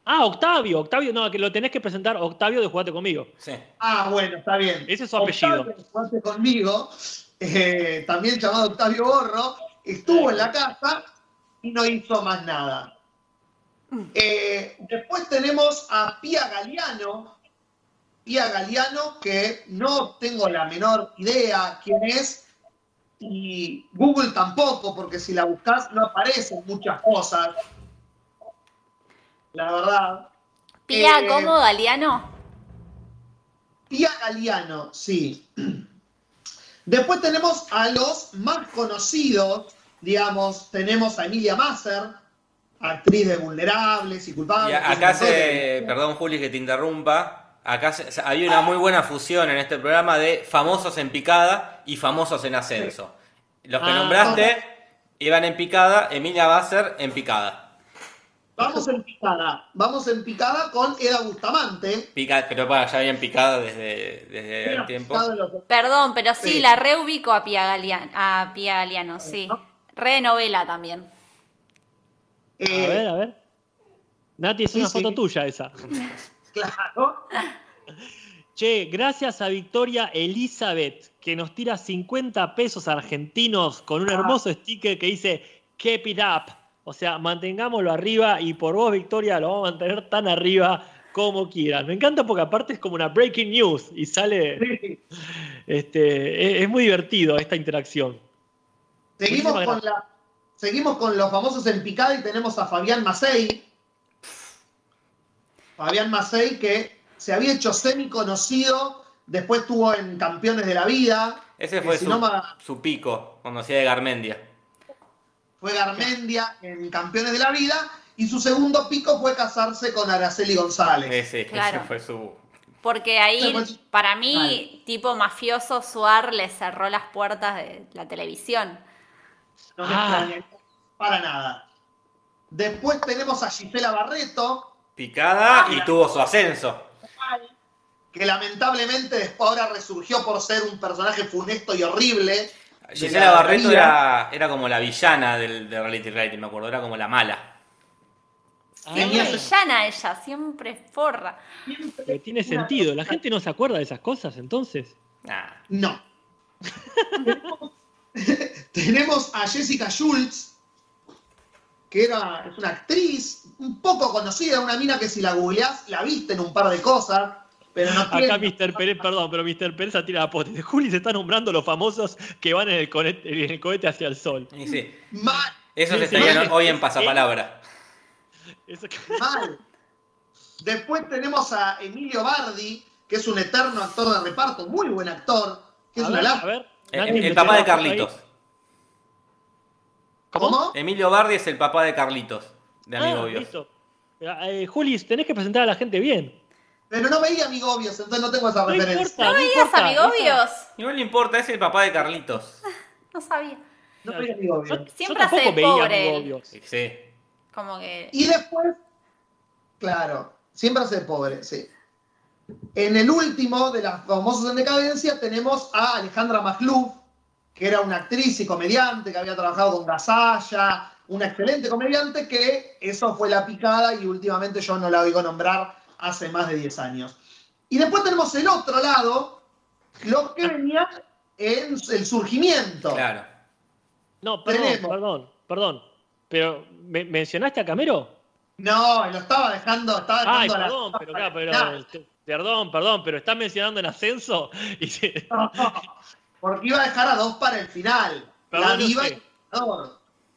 Ah, Octavio, Octavio, no, que lo tenés que presentar, Octavio de Jugate conmigo. Sí. Ah, bueno, está bien. Ese es su apellido. Octavio, Jugaste conmigo, eh, también llamado Octavio Borro, estuvo en la casa y no hizo más nada. Eh, después tenemos a Pía Galeano. Pía Galeano, que no tengo la menor idea quién es. Y Google tampoco, porque si la buscas no aparecen muchas cosas. La verdad. Pía Eh, como Galeano. Pia Galiano, sí. Después tenemos a los más conocidos, digamos, tenemos a Emilia Masser, actriz de Vulnerables y Culpables. acá se, perdón Juli que te interrumpa, acá se- había una muy buena fusión en este programa de famosos en picada y famosos en ascenso. Los que Ah. nombraste iban en picada, Emilia Basser en picada. Vamos en picada, vamos en picada con Eda Bustamante. Pica, pero para, ya había en picada desde, desde el tiempo. Los- Perdón, pero sí, Sí. la reubico a Pía Galeano, a Pía Galeano, sí. Re de novela también. A eh, ver, a ver. Nati, es sí, una sí. foto tuya esa. Claro. Che, gracias a Victoria Elizabeth, que nos tira 50 pesos argentinos con un Ah. hermoso sticker que dice Keep it up. O sea, mantengámoslo arriba y por vos, Victoria, lo vamos a mantener tan arriba como quieras. Me encanta porque aparte es como una breaking news y sale. Sí. Este, es, es muy divertido esta interacción. Seguimos Muchísimas con, la, seguimos con los famosos en picada y tenemos a Fabián Macei. Fabián Macei que se había hecho semi conocido, después estuvo en Campeones de la Vida. Ese fue su, pico, cuando hacía de Garmendia. fue Garmendia en Campeones de la Vida. Y su segundo pico fue casarse con Araceli González. Ese, Claro. ese fue su... Porque ahí, para mí, tipo mafioso, Suar le cerró las puertas de la televisión. No me Ah. extraña, para nada. Después tenemos a Gisela Barreto, Picada y tuvo su ascenso. que lamentablemente después ahora resurgió por ser un personaje funesto y horrible. Gisela la Barreto era, era como la villana del, de Reality Reality, me acuerdo, era como la mala. Siempre Tenía- villana ella, siempre forra. Que tiene sentido. La gente no se acuerda de esas cosas, entonces. Nah. No. Tenemos a Jessica Schultz, que era, es una actriz un poco conocida, una mina que si la googleás la viste en un par de cosas, pero no Acá Mr. Pérez, perdón, pero Mr. Pérez tira la pote. Juli se está nombrando los famosos que van en el, cohete, en el cohete hacia el sol. Y sí, Mal, esos Sí, estarían sí. hoy en pasapalabra. Eso que- mal. Después tenemos a Emilio Bardi, que es un eterno actor de reparto, muy buen actor, que ver, a ver. El, Nati, el papá de ahí. Carlitos. ¿Cómo? Emilio Bardi es el papá de Carlitos, de Ah, Amigo listo. Eh, Juli, tenés que presentar a la gente bien. Pero no veía Amigobios, entonces no tengo esa No referencia. importa, ¿No no veías importa, amigobios? Igual le importa, es el papá de Carlitos. No sabía. No veía Amigobios. Yo, yo Siempre hace tampoco de veía pobre. Amigobios. Sí. Como que. Y después, claro, siempre hace pobre, sí. En el último de las famosos en decadencia tenemos a Alejandra Magluf, que era una actriz y comediante que había trabajado con Gasalla, una excelente comediante que eso fue la picada y últimamente yo no la oigo nombrar hace más de 10 años. Y después tenemos el otro lado, lo que venía en el surgimiento. Claro. No, perdón, Tenemos. perdón, perdón. Pero, ¿me- ¿mencionaste a Camero? No, lo estaba dejando, estaba Ay, dejando a la- perdón, pero, claro, pero perdón, perdón, pero estás mencionando en ascenso y se- No, porque iba a dejar a dos para el final. la diva y.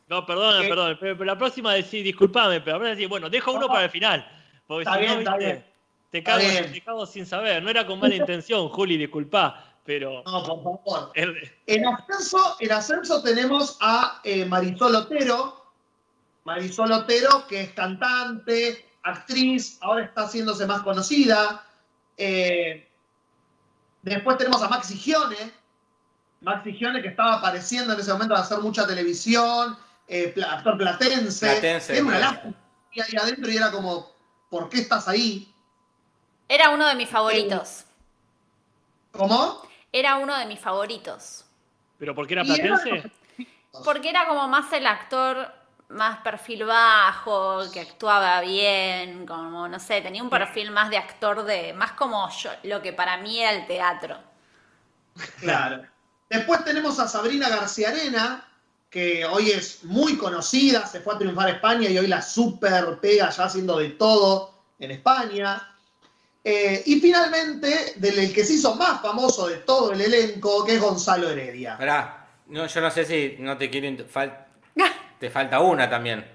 No, perdón, ¿Qué? perdón, pero, la próxima decís, disculpame, pero ahora decís, bueno, dejo uno No. para el final. Porque Está si no, bien, está bien. te Está cago, bien. te cago sin saber. No era con mala intención, Juli, disculpa, pero No, por favor. el- En ascenso, en ascenso tenemos a eh, Marisol Otero. Marisol Otero, que es cantante, actriz, ahora está haciéndose más conocida. Eh, después tenemos a Maxi Gione. Maxi Gione, que estaba apareciendo en ese momento de hacer mucha televisión, eh, actor platense. Platense, Era una lástima. Y ahí adentro y era como, ¿por qué estás ahí? Era uno de mis favoritos. ¿Cómo? Era uno de mis favoritos. pero porque era Y era- platense. Porque era como más el actor más perfil bajo, que actuaba bien, como no sé, tenía un perfil más de actor de, más como yo, lo que para mí era el teatro. Claro. Después tenemos a Sabrina García Arena, que hoy es muy conocida, se fue a triunfar a España y hoy la super pega ya haciendo de todo en España. Eh, y finalmente, del el que se hizo más famoso de todo el elenco, que es Gonzalo Heredia. Pará, No, yo no sé si no te quiero. Te falta una también.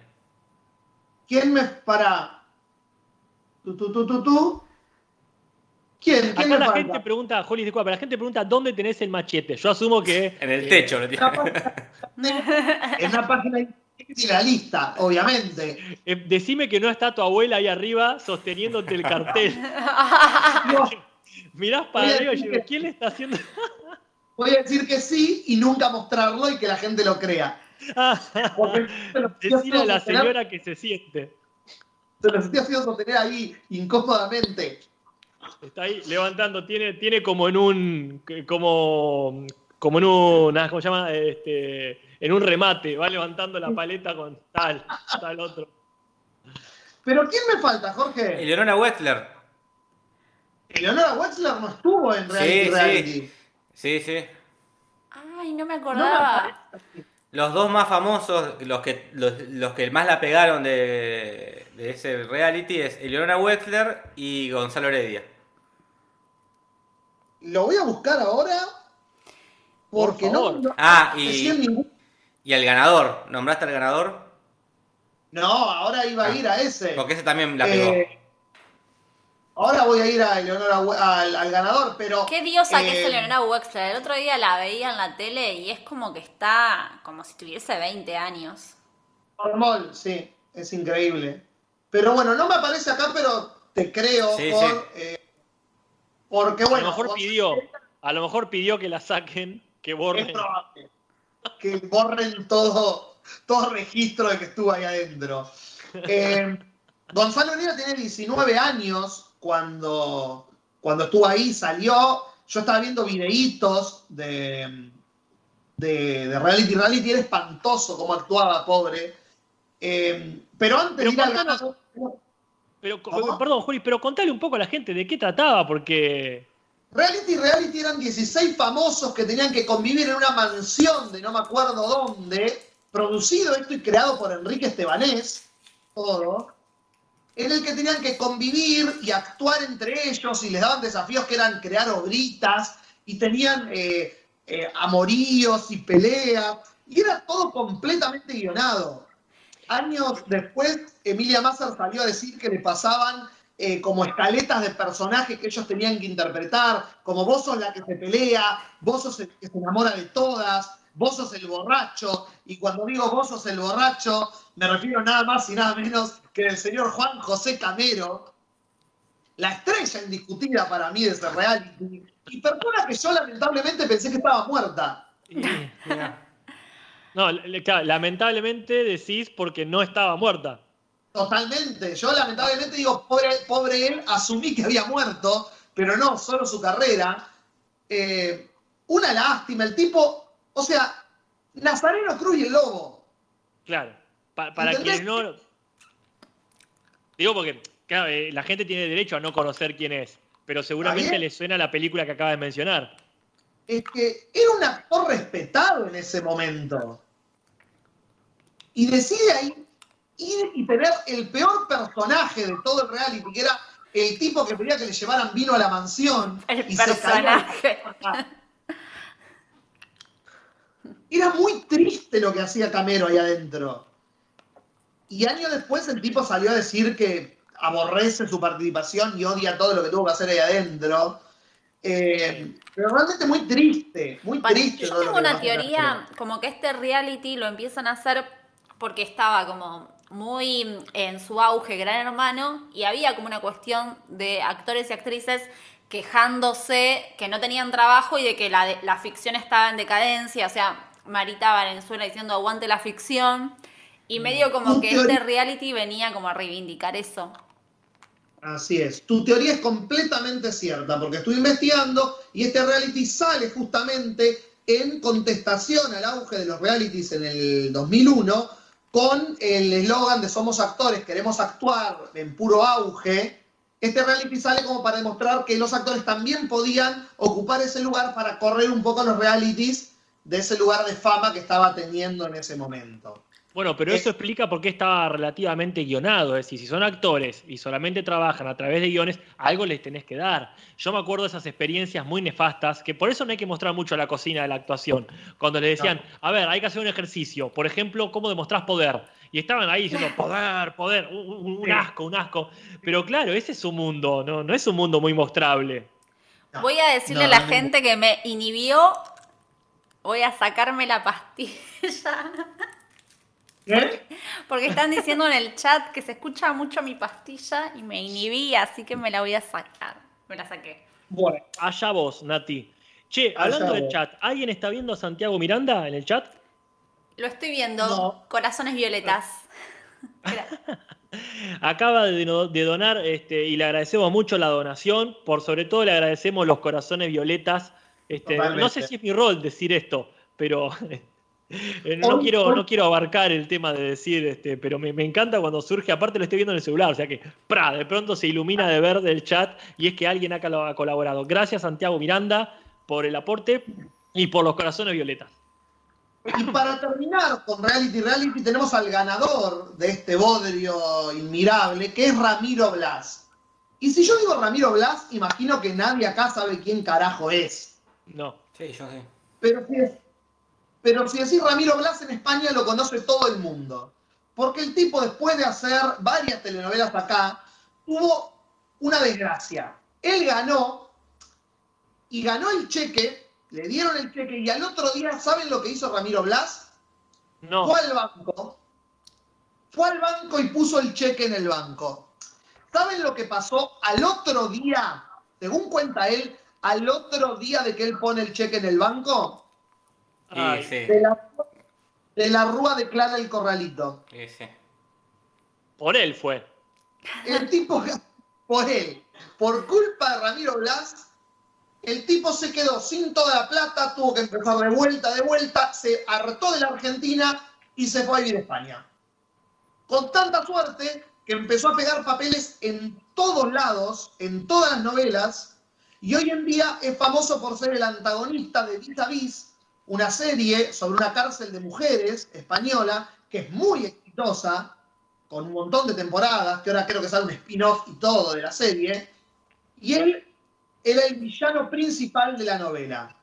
¿Quién me para? Tú, tú, tú, tú, tú. ¿Quién? ¿Quién Acá me la falta? gente pregunta, Juli, disculpa, la gente pregunta dónde tenés el machete. Yo asumo que En el techo lo tiene. En una página de la lista, obviamente. eh, decime que no está tu abuela ahí arriba sosteniéndote el cartel. Mirás para arriba y digo, ¿quién le está haciendo? Voy a decir que sí y nunca mostrarlo y que la gente lo crea. Decirle a la señora que se siente. Se los estoy haciendo sostener ahí incómodamente. Está ahí levantando, tiene, tiene como en un. como. como en un. ah, ¿Cómo se llama? Este, en un remate, va levantando la paleta con tal, tal otro. Pero ¿quién me falta, Jorge? Eleonora Wexler. Eleonora Wexler no estuvo en Reality Sí, sí. Reality. Sí, sí. Ay, no me No me acordaba. Los dos más famosos, los que, los, los que más la pegaron de, de ese reality es Eleonora Wexler y Gonzalo Heredia. Lo voy a buscar ahora porque Por no, Ah, y, ningún- y el ganador. ¿Nombraste al ganador? No, ahora iba a ir a ese. Porque ese también la pegó. Eh, ahora voy a ir a Eleonora al, al ganador, pero. Qué diosa que eh, es Eleonora Wexler. El otro día la veía en la tele y es como que está como si tuviese 20 años. Formol, sí, es increíble. Pero bueno, no me aparece acá, pero te creo Sí, por, sí. eh, porque A bueno. lo mejor vos- pidió, a lo mejor pidió que la saquen, que borren. probable que borren todo, todo registro de que estuvo ahí adentro. Eh, Gonzalo Heredia tiene 19 años cuando, cuando estuvo ahí, salió. Yo estaba viendo videitos de, de, de reality. Reality era espantoso cómo actuaba, pobre. Eh, pero antes Pero perdón, Juli, pero contale un poco a la gente de qué trataba, porque. Reality Reality eran 16 famosos que tenían que convivir en una mansión de no me acuerdo dónde, producido esto y creado por Enrique Estebanés, todo, en el que tenían que convivir y actuar entre ellos y les daban desafíos que eran crear obritas y tenían eh, eh, amoríos y peleas y era todo completamente guionado. Años después, Emilia Mazar salió a decir que le pasaban eh, como escaletas de personajes que ellos tenían que interpretar, como vos sos la que se pelea, vos sos el que se enamora de todas, vos sos el borracho, y cuando digo vos sos el borracho, me refiero nada más y nada menos que el señor Juan José Camero, la estrella indiscutida para mí de ese reality, y persona que yo lamentablemente pensé que estaba muerta. no, lamentablemente decís porque no estaba muerta. Totalmente. Yo lamentablemente digo, pobre, pobre él, asumí que había muerto, pero no, solo su carrera. Eh, una lástima, el tipo, o sea, Nazareno Cruz y el Lobo. Claro. Pa- para quienes no. Digo porque, claro, eh, la gente tiene derecho a no conocer quién es, pero seguramente le suena la película que acaba de mencionar. Es que era un actor respetado en ese momento. Y decide ahí ir y tener el peor personaje de todo el reality, que era el tipo que pedía que le llevaran vino a la mansión. El y se personaje. Era muy triste lo que hacía Camero ahí adentro. Y años después el tipo salió a decir que aborrece su participación y odia todo lo que tuvo que hacer ahí adentro. Eh, pero realmente muy triste, muy Bueno, triste. yo tengo una teoría como que este reality lo empiezan a hacer porque estaba como muy en su auge Gran Hermano y había como una cuestión de actores y actrices quejándose que no tenían trabajo y de que la, de- la ficción estaba en decadencia, o sea, Marita Valenzuela diciendo aguante la ficción y medio como que este reality venía como a reivindicar eso. Así es. Tu teoría es completamente cierta, porque estuve investigando y este reality sale justamente en contestación al auge de los realities en el 2001 con el eslogan de Somos actores, queremos actuar en puro auge. Este reality sale como para demostrar que los actores también podían ocupar ese lugar para correr un poco los realities de ese lugar de fama que estaba teniendo en ese momento. Bueno, pero eso explica por qué estaba relativamente guionado. Es decir, si son actores y solamente trabajan a través de guiones, algo les tenés que dar. Yo me acuerdo de esas experiencias muy nefastas, que por eso no hay que mostrar mucho la cocina de la actuación. Cuando les decían, a ver, hay que hacer un ejercicio. Por ejemplo, ¿cómo demostrás poder? Y estaban ahí diciendo, poder, poder, un, un asco, un asco. Pero claro, ese es su mundo, no, no es un mundo muy mostrable. No, Voy a decirle no, a la no, no. gente que me inhibió. Voy a sacarme la pastilla. ¿Qué? Porque están diciendo en el chat que se escucha mucho mi pastilla y me inhibí, así que me la voy a sacar. Me la saqué. Bueno, Allá vos, Nati. Che, hablando del chat, ¿alguien está viendo a Santiago Miranda en el chat? Lo estoy viendo. No. Corazones violetas. Acaba de, donar este, y le agradecemos mucho la donación. Por sobre todo le agradecemos los corazones violetas. Este, no sé si es mi rol decir esto, pero eh, no, quiero, no quiero abarcar el tema de decir, este, pero me, me encanta cuando surge, aparte lo estoy viendo en el celular, o sea que ¡pra! de pronto se ilumina de verde el chat y es que alguien ha colo- ha colaborado. Gracias Santiago Miranda por el aporte y por los corazones violetas. Y para terminar con Reality Reality tenemos al ganador de este bodrio inmirable, que es Ramiro Blas. Y si yo digo Ramiro Blas, imagino que nadie acá sabe quién carajo es. No. Sí, yo sé. Pero si, es- pero si decís Ramiro Blas en España lo conoce todo el mundo. Porque el tipo después de hacer varias telenovelas acá, tuvo una desgracia. Él ganó y ganó el cheque, le dieron el cheque y al otro día, ¿saben lo que hizo Ramiro Blas? No. Fue al banco. Fue al banco y puso el cheque en el banco. ¿Saben lo que pasó al otro día? Según cuenta él, al otro día de que él pone el cheque en el banco, Ay, sí, de la, de la Rúa declara el corralito. sí. Por él fue. El tipo, por él, por culpa de Ramiro Blas, el tipo se quedó sin toda la plata, tuvo que empezar de vuelta, de vuelta, se hartó de la Argentina y se fue a vivir a España. Con tanta suerte que empezó a pegar papeles en todos lados, en todas las novelas, y hoy en día es famoso por ser el antagonista de Vis a Vis, una serie sobre una cárcel de mujeres española que es muy exitosa, con un montón de temporadas, que ahora creo que sale un spin-off y todo de la serie, y él era el villano principal de la novela.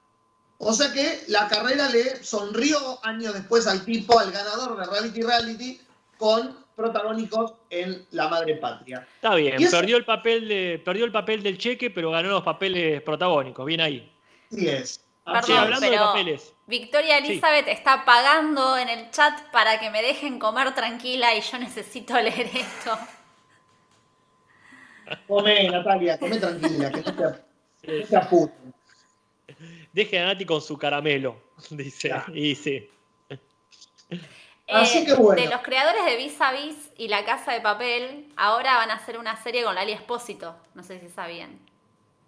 O sea que la carrera le sonrió años después al tipo, al ganador de Reality Reality, con protagónicos en La Madre Patria. Está bien, eso- perdió el papel de, perdió el papel del cheque, pero ganó los papeles protagónicos. Bien ahí. Así es. Perdón, hablando de papeles. Victoria Sí. Elizabeth está pagando en el chat para que me dejen comer tranquila y yo necesito leer esto. Come, Natalia, come tranquila, que no te, Deje a Nati con su caramelo, dice. Y sí. Así Eh, que bueno. De los creadores de Vis a Vis y La Casa de Papel, ahora van a hacer una serie con Lali Espósito. No sé si sabían.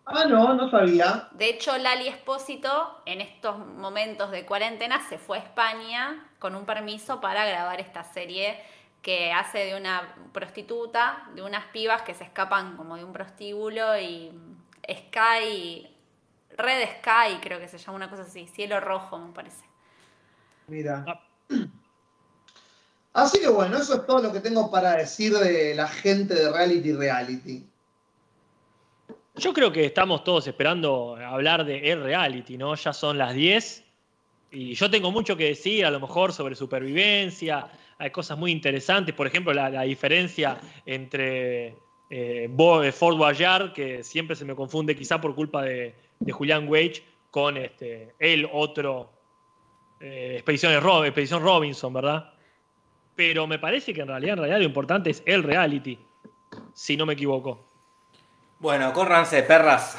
Ah, no, no sabía. De hecho, Lali Espósito, en estos momentos de cuarentena, se fue a España con un permiso para grabar esta serie que hace de una prostituta, de unas pibas que se escapan como de un prostíbulo y Sky, Red Sky, creo que se llama una cosa así, cielo rojo, me parece. Mira. Ah. Así que bueno, eso es todo lo que tengo para decir de la gente de Reality Reality. Yo creo que estamos todos esperando hablar de el reality, ¿no? Ya son las 10 y yo tengo mucho que decir, a lo mejor sobre supervivencia. Hay cosas muy interesantes, por ejemplo, la, la diferencia entre eh, eh, Fort Boyard, que siempre se me confunde quizá por culpa de, de Julián Wage, con este, el otro eh, Expediciones Ro- Expedición Robinson, ¿verdad? Pero me parece que en realidad, en realidad lo importante es el reality, si no me equivoco. Bueno, córranse, perras.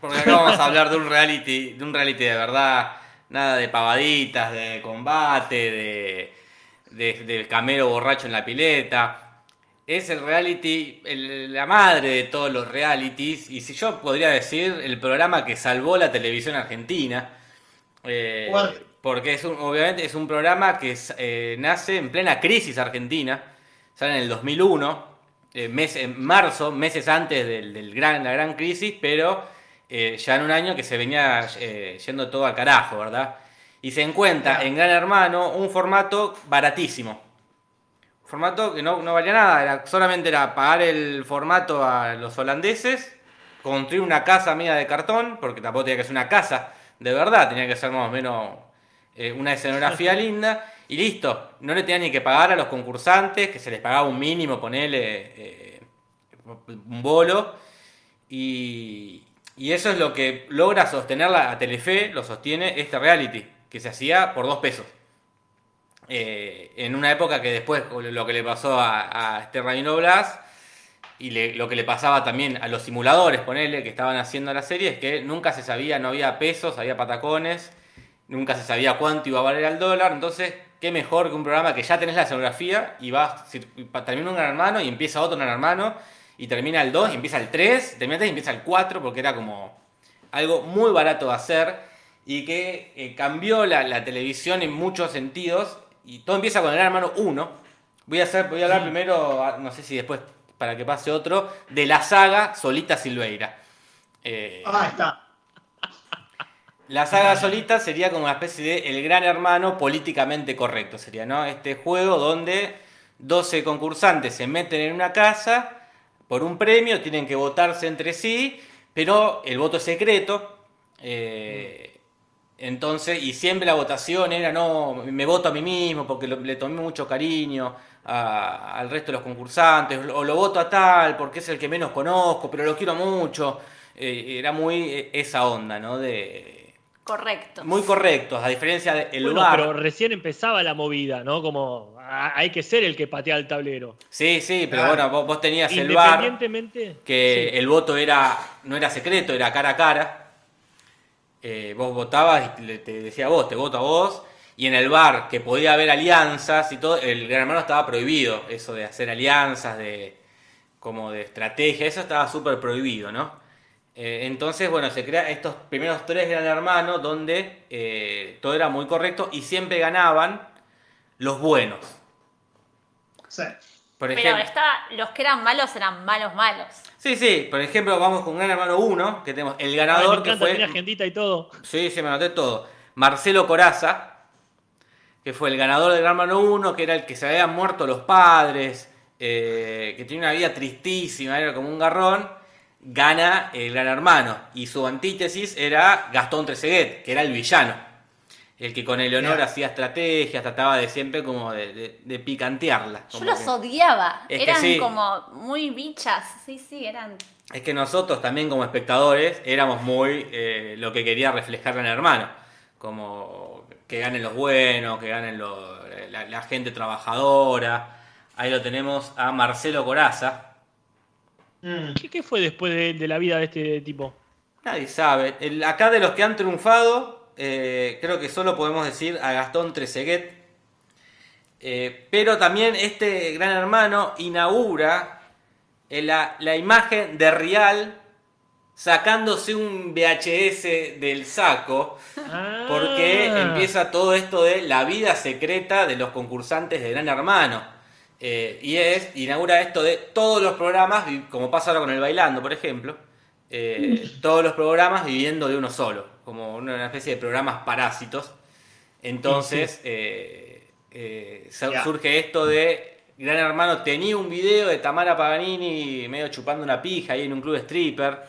Porque acá vamos a hablar de un reality, de un reality de verdad. Nada de pavaditas, de combate, de, de, de borracho en la pileta. Es el reality, el- la madre de todos los realities. Y si yo podría decir, el programa que salvó la televisión argentina. Eh, porque es un, obviamente es un programa que es, eh, nace en plena crisis argentina. Sale en el 2001 eh, mes, en marzo, meses antes del, del gran, la gran crisis, pero eh, ya en un año que se venía yendo todo al carajo, ¿verdad? Y se encuentra en Gran Hermano un formato baratísimo. Formato que no, no valía nada, era, solamente era pagar el formato a los holandeses, construir una casa media de cartón, porque tampoco tenía que ser una casa de verdad, tenía que ser más o menos eh, una escenografía linda, y listo. No le tenía ni que pagar a los concursantes, que se les pagaba un mínimo, ponele eh, un bolo. Y, y eso es lo que logra sostener la, a Telefe, lo sostiene este reality, que se hacía por dos pesos. Eh, en una época que después lo que le pasó a, a este Rabino Blas y lo que le pasaba también a los simuladores, ponele, que estaban haciendo la serie, es que nunca se sabía, no había pesos, había patacones, nunca se sabía cuánto iba a valer el dólar, entonces, qué mejor que un programa que ya tenés la escenografía y vas, termina un gran hermano y empieza otro gran hermano, y termina el 2 y empieza el 3, termina el 3 y empieza el 4, porque era como algo muy barato de hacer y que eh, cambió la televisión en muchos sentidos, y todo empieza con el gran hermano 1. Voy a, hacer, voy a hablar primero, no sé si después para que pase otro, de la saga Solita Silveira. Eh, Ah, está. la saga Solita sería como una especie de el gran hermano políticamente correcto, sería, ¿no? Este juego donde 12 concursantes se meten en una casa por un premio, tienen que votarse entre sí, pero el voto es secreto. eh, entonces, y siempre la votación era, no, me voto a mí mismo porque lo- le tomé mucho cariño a- al resto de los concursantes, o lo voto a tal porque es el que menos conozco, pero lo quiero mucho. Eh, era muy eh, esa onda, ¿no? De, Correcto. muy correctos, a diferencia del Bueno, lugar. pero recién empezaba la movida, ¿no? Como hay que ser el que patea el tablero. Sí, sí, pero Claro. bueno, vos, vos tenías el bar, Independientemente. que sí. el voto era no era secreto, era cara a cara. Eh, vos votabas y le- te decía vos, te voto a vos. Y en el bar, que podía haber alianzas y todo, el gran hermano estaba prohibido. Eso de hacer alianzas, de como de estrategia, eso estaba súper prohibido, ¿no? Eh, entonces, bueno, se crean estos primeros tres gran hermanos donde eh, todo era muy correcto y siempre ganaban los buenos. Sí. Por Pero está, los que eran malos eran malos malos. Sí, sí, por ejemplo, vamos con Gran Hermano 1, que tenemos el Ay, me ganador que fue. tiene agendita y todo. Sí, sí, me anoté todo. Marcelo Coraza, que fue el ganador del Gran Hermano 1, que era el que se habían muerto los padres, eh, que tenía una vida tristísima, era como un garrón, gana el Gran Hermano. Y su antítesis era Gastón Treseguet, que era el villano. El que con Eleonor Bien. hacía estrategias, trataba de siempre como de, de- de picantearla. Yo los que- odiaba. Es eran sí. como muy bichas. Sí, sí, eran. Es que nosotros también como espectadores éramos muy eh, lo que quería reflejar en el hermano. Como que ganen los buenos, que ganen los- la, la gente trabajadora. Ahí lo tenemos a Marcelo Coraza. Mm. ¿Qué, qué fue después de, de la vida de este tipo? Nadie sabe. El- acá de los que han triunfado, eh, creo que solo podemos decir a Gastón Treseguet. Eh, pero también este gran hermano inaugura eh, la, la imagen de Rial sacándose un VHS del saco. Porque Ah. empieza todo esto de la vida secreta de los concursantes de Gran Hermano. Eh, y es, inaugura esto de todos los programas, como pasa ahora con el bailando, por ejemplo, eh, todos los programas viviendo de uno solo, como una, especie de programas parásitos. Entonces eh, eh, surge esto de Gran Hermano tenía un video de Tamara Paganini medio chupando una pija ahí en un club stripper.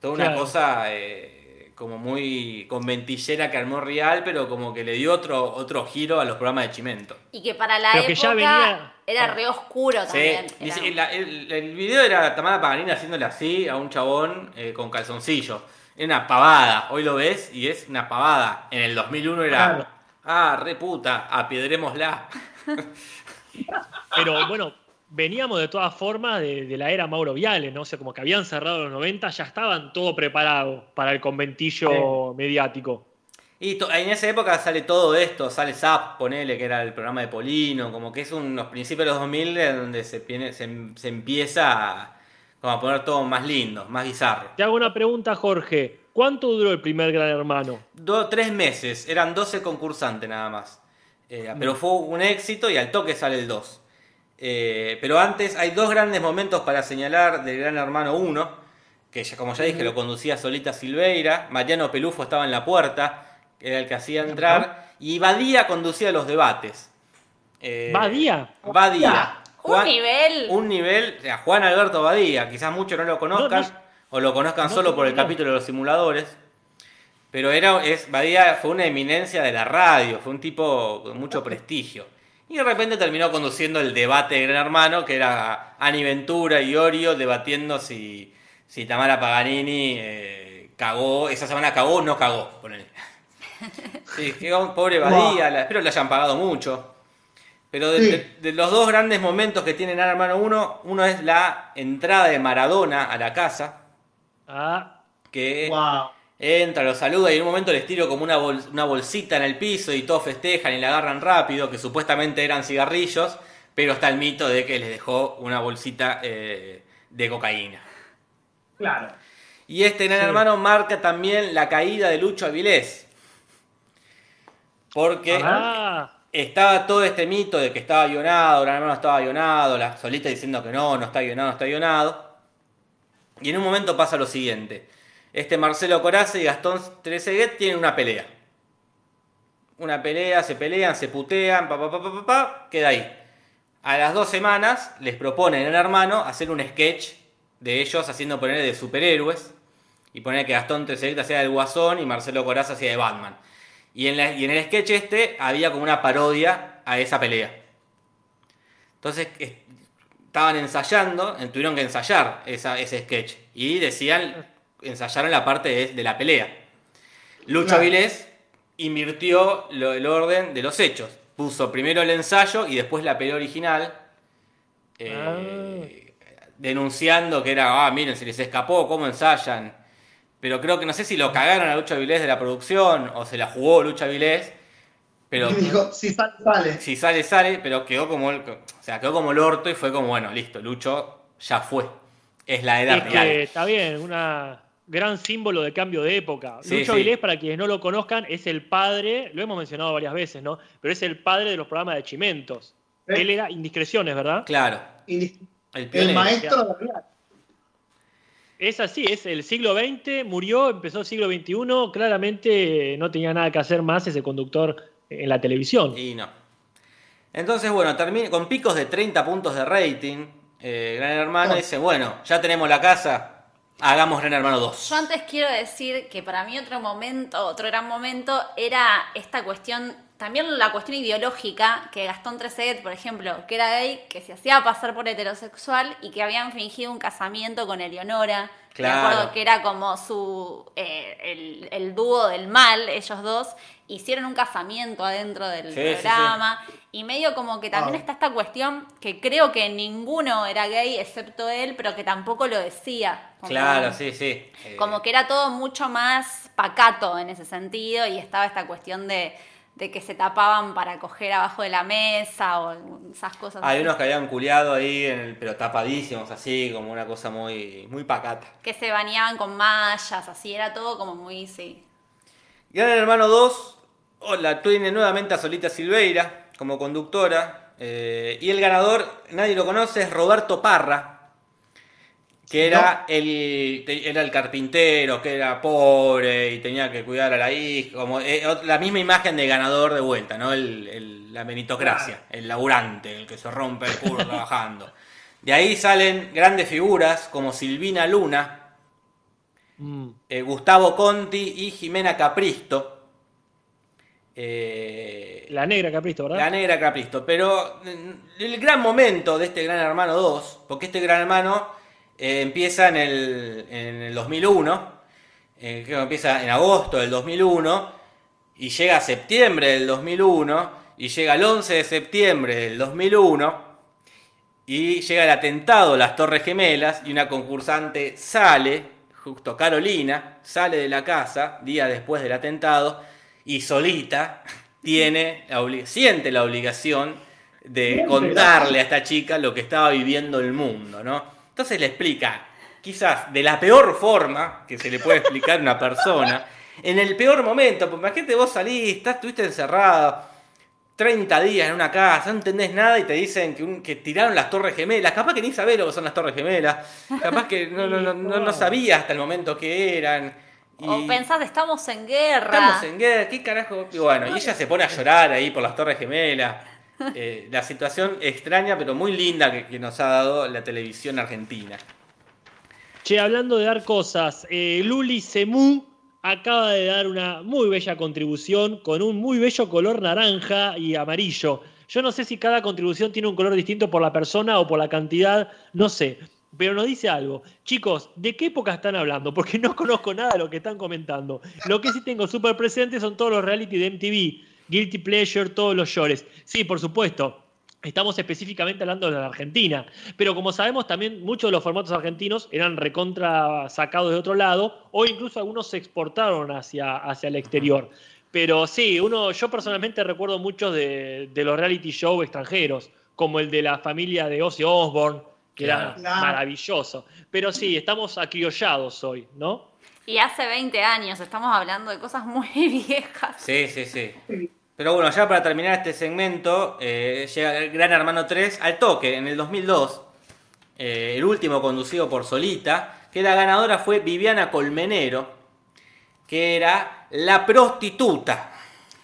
Toda una Claro. cosa eh, como muy conventillera que armó Real, pero como que le dio otro, otro giro a los programas de Chimento. Y que para la Pero que época ya venía- era re oscuro también. Era- el, el- el video era Tamara Paganini haciéndole así a un chabón eh, con calzoncillo. Era una pavada. Hoy lo ves y es una pavada. En el 2001 era. Claro. Ah, re puta, apiedrémosla. Pero bueno, veníamos de todas formas de, de la era Mauro Viale, ¿no? O sea, como que habían cerrado los 90, ya estaban todo preparado para el conventillo mediático. Y en esa época sale todo esto, sale Zap, ponele, que era el programa de Polino, como que es unos principios de los 2000 en donde se, viene- se, se empieza a, como a poner todo más lindo, más bizarro. Te hago una pregunta, Jorge. ¿Cuánto duró el primer Gran Hermano? Do- tres meses, eran 12 concursantes nada más. Eh, pero fue un éxito y al toque sale el 2. Eh, pero antes hay dos grandes momentos para señalar del Gran Hermano 1, que ya, como ya dije lo conducía Solita Silveira, Mariano Pelufo estaba en la puerta, que era el que hacía entrar, y Badía conducía los debates. Eh, ¿Badía? Badía. Un nivel. Un nivel, o sea, Juan Alberto Badía, quizás muchos no lo conozcan, No, no- o lo conozcan no solo por el capítulo de los simuladores. Pero era, es, Badía fue una eminencia de la radio, fue un tipo con mucho prestigio. Y de repente terminó conduciendo el debate de Gran Hermano, que era Ani Ventura y Orio debatiendo si, si Tamara Paganini eh, cagó, esa semana cagó o no cagó. ponele. Sí, pobre Badía, la- espero le hayan pagado mucho. Pero de, Sí. de- de los dos grandes momentos que tiene Gran Hermano 1, uno es la entrada de Maradona a la casa, Ah, que Wow. entra, lo saluda y en un momento les tiro como una, bol- una bolsita en el piso y todos festejan y la agarran rápido, que supuestamente eran cigarrillos, pero está el mito de que les dejó una bolsita eh, de cocaína. Claro. Y este gran Sí. hermano marca también la caída de Lucho Avilés. Porque ah, estaba todo este mito de que estaba guionado, Gran Hermano estaba guionado, la solita diciendo que no, no está guionado, no está guionado. Y en un momento pasa lo siguiente. Este Marcelo Coraza y Gastón Trezeguet tienen una pelea. Una pelea, se pelean, se putean, pa, pa, pa, pa, queda ahí. A las dos semanas les proponen en Hermano hacer un sketch de ellos haciendo poner de superhéroes y poner que Gastón Trezeguet hacía del Guasón y Marcelo Coraza hacía de Batman. Y en, la- y en el sketch este había como una parodia a esa pelea. Entonces es- estaban ensayando, eh, tuvieron que ensayar esa- ese sketch. Y decían, ensayaron la parte de, de la pelea. Lucho. Avilés invirtió lo- el orden de los hechos. Puso primero el ensayo y después la pelea original. eh, Denunciando que era, ah, miren, se les escapó, ¿cómo ensayan? Pero creo que no sé si lo cagaron a Lucho Avilés de la producción o se la jugó Lucho Avilés. Pero Y dijo, si sale, sale. si sale, sale, pero quedó como el, o sea, quedó como el orto y fue como, bueno, listo, Lucho ya fue. Es la edad es real. que está bien, una gran símbolo de cambio de época. Sí, Lucho sí. Avilés, para quienes no lo conozcan, es el padre, lo hemos mencionado varias veces, ¿no? Pero es el padre de los programas de Chimentos. Sí. Él era Indiscreciones, ¿verdad? Claro, el maestro de la. Es así, es el siglo XX, murió, empezó el siglo XXI, claramente no tenía nada que hacer más ese conductor en la televisión. Y no. Entonces, bueno, termina con picos de 30 puntos de rating. eh, Gran Hermano dice, bueno, ya tenemos la casa, hagamos Gran Hermano 2. Yo antes quiero decir que para mí otro momento, otro gran momento era esta cuestión, también la cuestión ideológica que Gastón Trezeguet, por ejemplo, que era gay, que se hacía pasar por heterosexual y que habían fingido un casamiento con Eleonora. que Me Claro. acuerdo que era como su eh, el, el dúo del mal, ellos dos, hicieron un casamiento adentro del Sí, sí, sí. programa. Y medio como que también Wow. está esta cuestión que creo que ninguno era gay excepto él, pero que tampoco lo decía. Como- Claro, sí, sí. Eh, como que era todo mucho más pacato en ese sentido y estaba esta cuestión de, de que se tapaban para coger abajo de la mesa o esas cosas. Hay así. unos que habían culiado ahí, en el- pero tapadísimos, así, como una cosa muy, muy pacata. Que se bañaban con mallas, así, era todo como muy, sí. Gran Hermano 2, hola, tiene nuevamente a Solita Silveira como conductora. eh, y el ganador, nadie lo conoce, es Roberto Parra, que era, el, era el carpintero, que era pobre y tenía que cuidar a la hija. Como, eh, la misma imagen de ganador de vuelta, ¿no? El, el- la meritocracia, el laburante, el que se rompe el culo trabajando. De ahí salen grandes figuras como Silvina Luna, Mm. eh, Gustavo Conti y Jimena Capristo. Eh, La negra Capristo, ¿verdad? la negra Capristo. Pero mm, el gran momento de este Gran Hermano 2, porque este Gran Hermano eh, empieza en el, en el 2001, eh, creo que empieza en agosto del 2001, y llega a septiembre del 2001, y llega el 11 de septiembre del 2001, y llega el atentado a las Torres Gemelas, y una concursante sale, justo Carolina, sale de la casa, día después del atentado, y solita tiene la siente la obligación de contarle a esta chica lo que estaba viviendo el mundo, ¿no? Entonces le explica, quizás de la peor forma que se le puede explicar a una persona, en el peor momento, porque imagínate vos salís, estás, estuviste encerrado 30 días en una casa, no entendés nada y te dicen que, un- que tiraron las torres gemelas, capaz que ni sabés lo que son las torres gemelas, capaz que no, no, no, no, no sabías hasta el momento que eran. O pensás, estamos en guerra. Estamos en guerra, ¿qué carajo? Y bueno, y ella se pone a llorar ahí por las Torres Gemelas. Eh, la situación extraña, pero muy linda que, nos ha dado la televisión argentina. Che, hablando de dar cosas, eh, Luli Semú acaba de dar una muy bella contribución con un muy bello color naranja y amarillo. Yo no sé si cada contribución tiene un color distinto por la persona o por la cantidad, no sé. Pero nos dice algo. Chicos, ¿de qué época están hablando? Porque no conozco nada de lo que están comentando. Lo que sí tengo súper presente son todos los reality de MTV. Guilty Pleasure, todos los llores. Sí, por supuesto. Estamos específicamente hablando de la Argentina, pero como sabemos también muchos de los formatos argentinos eran recontra sacados de otro lado o incluso algunos se exportaron hacia, hacia el exterior. Pero sí, uno, yo personalmente recuerdo muchos de, los reality show extranjeros, como el de la familia de Ozzy Osbourne, que era maravilloso. Pero sí, estamos acriollados hoy, ¿no? Y hace 20 años, estamos hablando de cosas muy viejas. Sí, sí, sí. Pero bueno, ya para terminar este segmento, eh, llega el Gran Hermano 3 al toque en el 2002. Eh, el último conducido por Solita, que la ganadora fue Viviana Colmenero, que era la prostituta.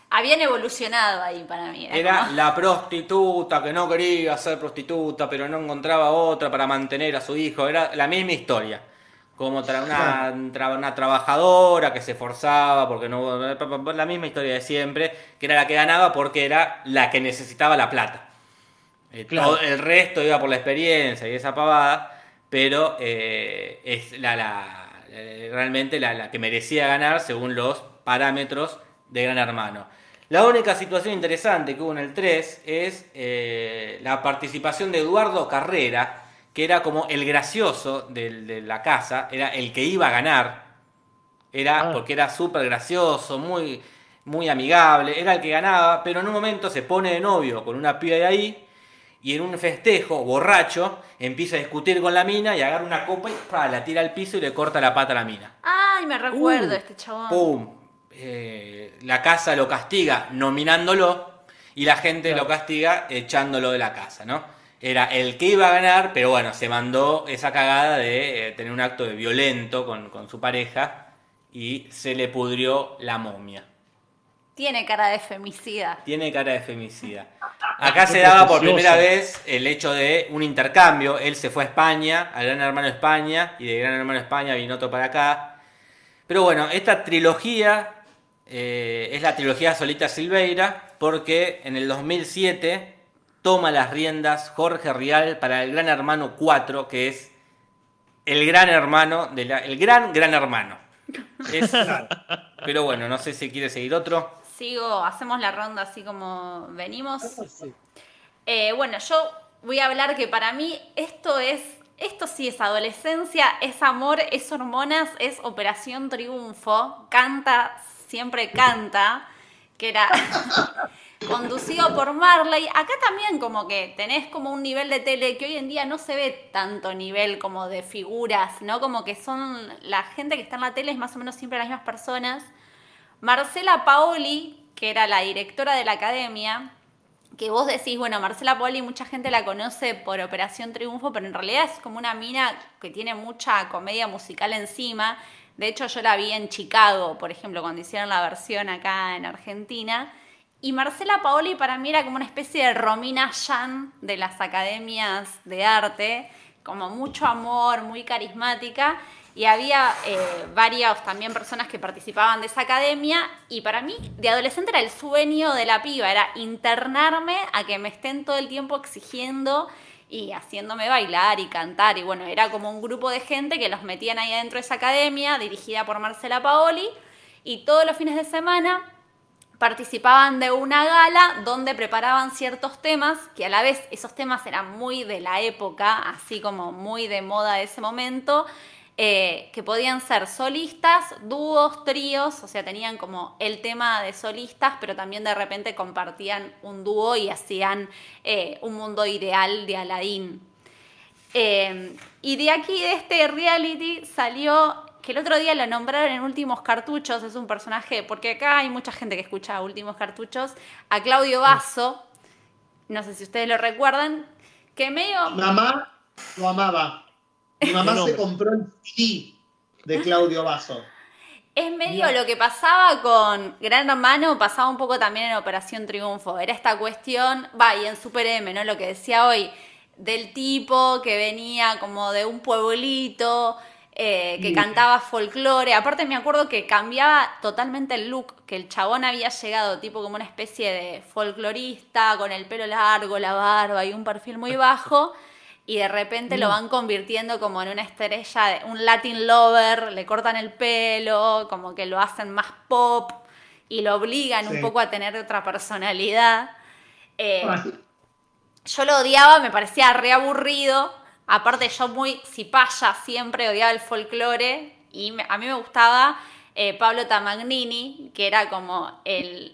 Habían evolucionado ahí para mí. Era, la prostituta que no quería ser prostituta, pero no encontraba otra para mantener a su hijo. Era la misma historia como una, una, trabajadora que se forzaba porque no la misma historia de siempre que era la que ganaba porque era la que necesitaba la plata. Eh, el resto iba por la experiencia y esa pavada pero eh, es la, la eh, realmente la, la, que merecía ganar según los parámetros de Gran Hermano. La única situación interesante que hubo en el 3 es la participación de Eduardo Carrera que era como el gracioso de, la casa, era el que iba a ganar, era ah. porque era súper gracioso, muy, muy amigable, era el que ganaba, pero en un momento se pone de novio con una piba de ahí y en un festejo, borracho, empieza a discutir con la mina y agarra una copa y la tira al piso y le corta la pata a la mina. Ay, me recuerdo uh. este chabón. ¡Pum! Eh, la casa lo castiga nominándolo y la gente lo castiga echándolo de la casa, ¿no? Era el que iba a ganar, pero bueno, se mandó esa cagada de eh, tener un acto de violento con, su pareja y se le pudrió la momia. Tiene cara de femicida. Tiene cara de femicida. Acá se daba por primera vez el hecho de un intercambio. Él se fue a España, al Gran Hermano España, y de Gran Hermano España vino otro para acá. Pero bueno, esta trilogía eh, es la trilogía Solita Silveira, porque en el 2007 toma las riendas Jorge Rial para el Gran Hermano 4, que es el gran hermano, de la, el gran gran hermano. pero bueno, no sé si quiere seguir otro. Sigo, hacemos la ronda así como venimos. Eh, bueno, yo voy a hablar que para mí esto es, esto sí es adolescencia, es amor, es hormonas, es Operación Triunfo, canta, siempre canta, que era conducido por Marley. Acá también como que tenés como un nivel de tele que hoy en día no se ve tanto nivel como de figuras, ¿no? Como que son la gente que está en la tele es más o menos siempre las mismas personas. Marcela Paoli, que era la directora de la academia, que vos decís, bueno, Marcela Paoli mucha gente la conoce por Operación Triunfo, pero en realidad es como una mina que tiene mucha comedia musical encima. De hecho, yo la vi en Chicago, por ejemplo, cuando hicieron la versión acá en Argentina. Y Marcela Paoli para mí era como una especie de Romina Yan de las academias de arte, como mucho amor, muy carismática. Y había eh, varias también personas que participaban de esa academia. Y para mí, de adolescente, era el sueño de la piba, era internarme a que me estén todo el tiempo exigiendo y haciéndome bailar y cantar. Y bueno, era como un grupo de gente que los metían ahí adentro de esa academia, dirigida por Marcela Paoli. Y todos los fines de semana participaban de una gala donde preparaban ciertos temas, que a la vez esos temas eran muy de la época, así como muy de moda de ese momento, eh, que podían ser solistas, dúos, tríos, o sea, tenían como el tema de solistas, pero también de repente compartían un dúo y hacían eh, un mundo ideal de Aladdin. Eh, y de aquí, de este reality, salió que el otro día lo nombraron en Últimos Cartuchos, es un personaje, porque acá hay mucha gente que escucha Últimos Cartuchos, a Claudio Basso, no sé si ustedes lo recuerdan, que medio... Mi mamá lo amaba. Mi mamá se compró el CD de Claudio Basso. Es medio lo que pasaba con Gran Hermano, pasaba un poco también en Operación Triunfo. Era esta cuestión, va, y en Super M, ¿no? Lo que decía hoy, del tipo que venía como de un pueblito, eh, que cantaba folclore. Aparte me acuerdo que cambiaba totalmente el look, que el chabón había llegado tipo como una especie de folclorista, con el pelo largo, la barba y un perfil muy bajo y de repente lo van convirtiendo como en una estrella, de, un Latin lover, le cortan el pelo, como que lo hacen más pop y lo obligan un poco a tener otra personalidad. Eh, yo lo odiaba, me parecía re aburrido. Aparte, yo muy cipaya siempre odiaba el folclore y a mí me gustaba eh, Pablo Tamagnini, que era como el.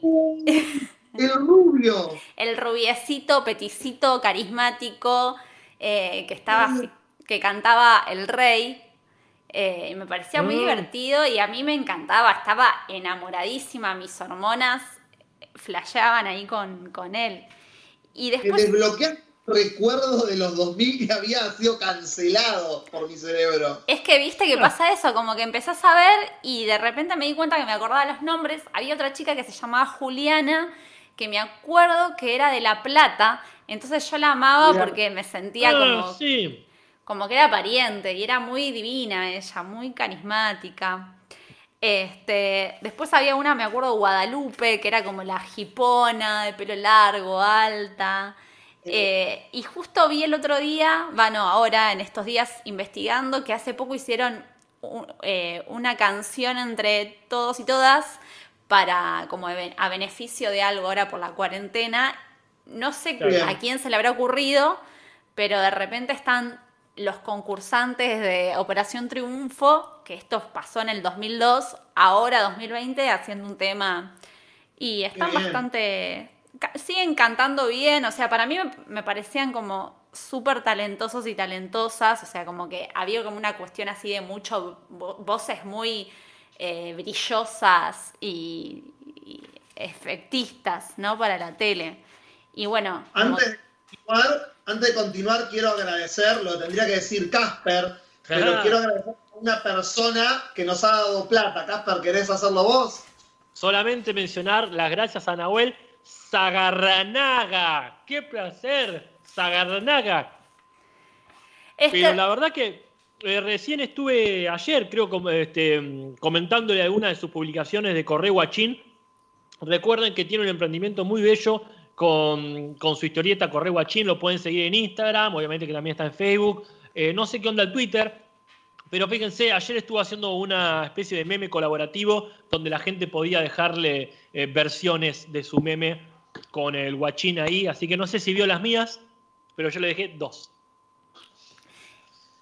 el rubio. el rubiecito, peticito, carismático eh, que estaba que cantaba El Rey. Eh, me parecía muy mm. divertido y a mí me encantaba, estaba enamoradísima, mis hormonas flasheaban ahí con, él. Y después... desbloquear recuerdo de los 2000 que había sido cancelado por mi cerebro. Es que viste que pasa eso, como que empezás a ver y de repente me di cuenta que me acordaba los nombres. Había otra chica que se llamaba Juliana, que me acuerdo que era de La Plata, entonces yo la amaba porque me sentía ah, como, como que era pariente y era muy divina ella, muy carismática. Este, después había una, me acuerdo, Guadalupe, que era como la jipona, de pelo largo, alta. Eh, y justo vi el otro día, bueno, ahora en estos días investigando, que hace poco hicieron eh, una canción entre todos y todas para como a beneficio de algo ahora por la cuarentena no sé a quién se le habrá ocurrido, pero de repente están los concursantes de Operación Triunfo, que esto pasó en el 2002, ahora 2020, haciendo un tema. Y están bastante. Siguen cantando bien, o sea, para mí me, parecían como súper talentosos y talentosas, o sea, como que había como una cuestión así de mucho, voces muy eh, brillosas y, y efectistas, ¿no? Para la tele. Y bueno. Antes, de continuar, antes de continuar, quiero agradecer, lo tendría que decir Casper, pero quiero agradecer a una persona que nos ha dado plata. Casper, ¿querés hacerlo vos? Solamente mencionar las gracias a Nahuel Zagarranaga. ¡Qué placer! Zagarranaga. Este pero la verdad que eh, recién estuve ayer, creo, este, comentándole algunas de sus publicaciones de Correo Guachín. Recuerden que tiene un emprendimiento muy bello con, su historieta Correo Guachín, lo pueden seguir en Instagram, obviamente que también está en Facebook. Eh, no sé qué onda el Twitter, pero fíjense, ayer estuvo haciendo una especie de meme colaborativo donde la gente podía dejarle eh, versiones de su meme con el guachín ahí, así que no sé si vio las mías, pero yo le dejé dos.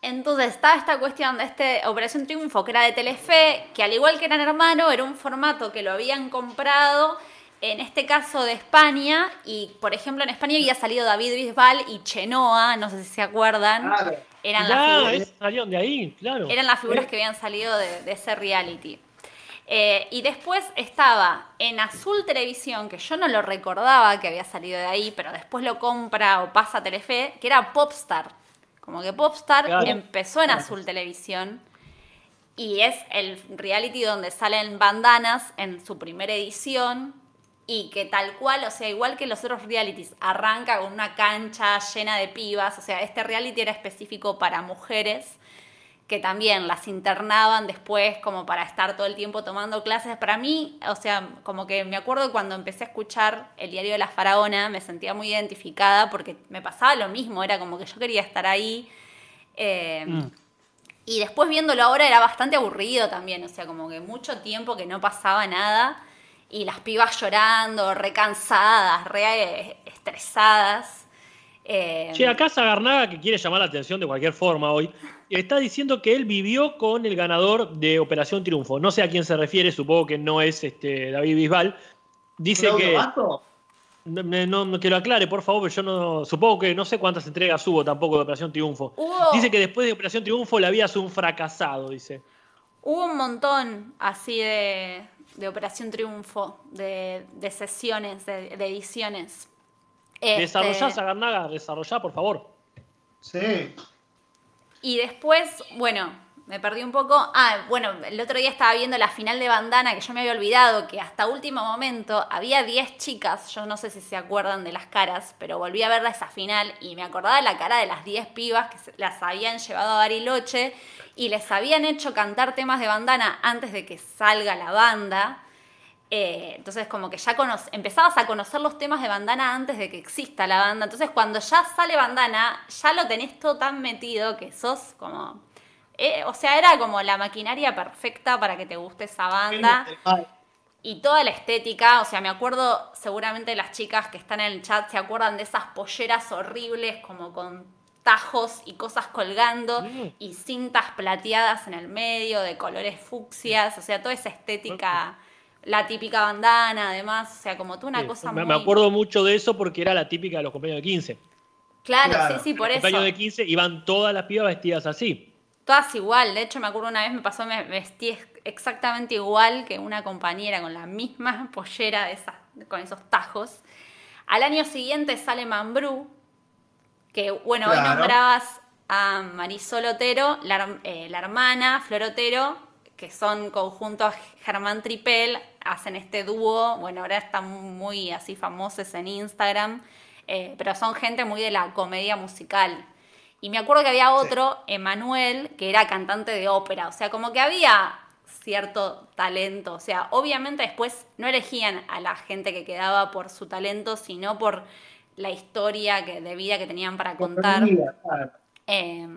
Entonces estaba esta cuestión de este Operación Triunfo, que era de Telefe, que al igual que eran hermano, era un formato que lo habían comprado en este caso de España, y por ejemplo en España había salido David Bisbal y Chenoa, no sé si se acuerdan. Claro. Eran las figuras, de ahí, claro. Eran las figuras que habían salido de, ese reality. Eh, y después estaba en Azul Televisión, que yo no lo recordaba que había salido de ahí, pero después lo compra o pasa a Telefe, que era Popstar. Como que Popstar empezó en Azul Televisión y es el reality donde salen bandanas en su primera edición y que tal cual, o sea, igual que los otros realities, arranca con una cancha llena de pibas, o sea, este reality era específico para mujeres que también las internaban después como para estar todo el tiempo tomando clases. Para mí, o sea, como que me acuerdo cuando empecé a escuchar el diario de la faraona, me sentía muy identificada porque me pasaba lo mismo, era como que yo quería estar ahí. Eh, mm. Y después viéndolo ahora era bastante aburrido también, o sea, como que mucho tiempo que no pasaba nada y las pibas llorando, recansadas, re estresadas. Eh... Che, acá Zagarnaga, que quiere llamar la atención de cualquier forma hoy, está diciendo que él vivió con el ganador de Operación Triunfo. No sé a quién se refiere, supongo que no es este, David Bisbal. Dice que. No, no, que lo aclare, por favor, pero yo no. Supongo que no sé cuántas entregas hubo tampoco de Operación Triunfo. Dice que después de Operación Triunfo la vida es un fracasado, dice. Hubo un montón así de, de Operación Triunfo, de, sesiones, de, ediciones. Este... Desarrollá, Sagarnaga, desarrollá, por favor. Sí. Y después, bueno, me perdí un poco. Ah, bueno, el otro día estaba viendo la final de Bandana, que yo me había olvidado que hasta último momento había 10 chicas, yo no sé si se acuerdan de las caras, pero volví a ver esa final y me acordaba de la cara de las 10 pibas que las habían llevado a Bariloche y les habían hecho cantar temas de Bandana antes de que salga la banda. Eh, entonces como que ya empezabas a conocer los temas de bandana antes de que exista la banda. Entonces cuando ya sale bandana, ya lo tenés todo tan metido que sos como... Eh, o sea, era como la maquinaria perfecta para que te guste esa banda. Y toda la estética, o sea, me acuerdo seguramente las chicas que están en el chat se acuerdan de esas polleras horribles como con tajos y cosas colgando mm. y cintas plateadas en el medio de colores fucsias, o sea, toda esa estética la típica bandana, además, o sea, como tú una cosa me, muy... Me acuerdo mucho de eso porque era la típica de los compañeros de 15. Claro, sí, sí, por los eso. compañeros de 15 iban todas las pibas vestidas así. Todas igual, de hecho me acuerdo una vez me pasó, me vestí exactamente igual que una compañera con la misma pollera de esas, con esos tajos. Al año siguiente sale Mambrú, que bueno, hoy nombrabas a Marisol Otero, la, eh, la hermana Flor Otero, que son conjuntos Germán Tripel, hacen este dúo, bueno, ahora están muy así famosos en Instagram, eh, pero son gente muy de la comedia musical. Y me acuerdo que había otro, Emanuel, que era cantante de ópera, o sea, como que había cierto talento, o sea, obviamente después no elegían a la gente que quedaba por su talento, sino por la historia que, de vida que tenían para contar. Eh,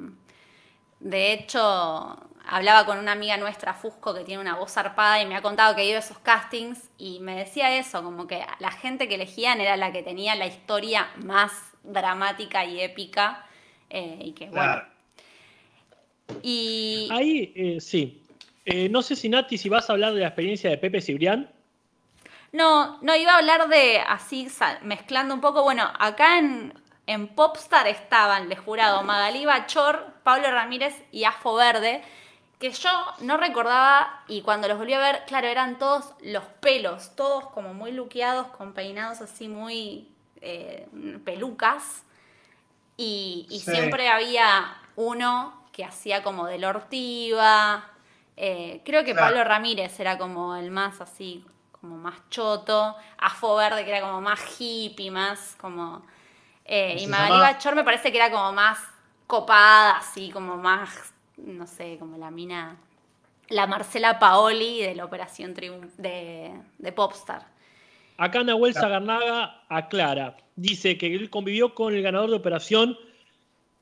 de hecho, hablaba con una amiga nuestra, Fusco, que tiene una voz zarpada y me ha contado que ha ido a esos castings y me decía eso, como que la gente que elegían era la que tenía la historia más dramática y épica eh, y que bueno. Y... Ahí, eh, sí. Eh, no sé si Nati, si vas a hablar de la experiencia de Pepe Cibrián. No, no, iba a hablar de así, mezclando un poco, bueno, acá en, en Popstar estaban, les jurado, Magalí Bachor, Pablo Ramírez y Afo Verde, que yo no recordaba y cuando los volví a ver, claro, eran todos los pelos, todos como muy luqueados, con peinados así muy eh, pelucas. Y, siempre había uno que hacía como de Lortiva. Eh, creo que Pablo Ramírez era como el más así, como más choto. Afo Verde, que era como más hippie, más como. Eh, y Magali Bachor me parece que era como más copada, así, como más no sé, como la mina, la Marcela Paoli de la Operación de, de Popstar. Acá Nahuel Zagarnaga aclara, dice que él convivió con el ganador de Operación,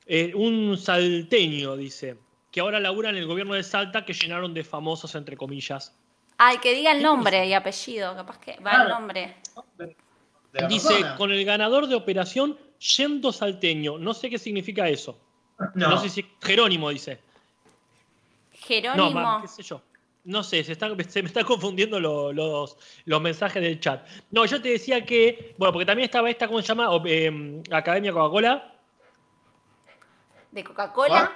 eh, un salteño, dice, que ahora labura en el gobierno de Salta, que llenaron de famosos, entre comillas. Ay, que diga el nombre y apellido, capaz que va el nombre. Dice, con el ganador de Operación, yendo salteño. No sé qué significa eso. No, no sé si Jerónimo dice. Jerónimo. No, qué sé yo. No sé, se, me están confundiendo los, mensajes del chat. No, yo te decía que, bueno, porque también estaba esta, ¿cómo se llama? Em, Academia Coca-Cola. ¿De Coca-Cola?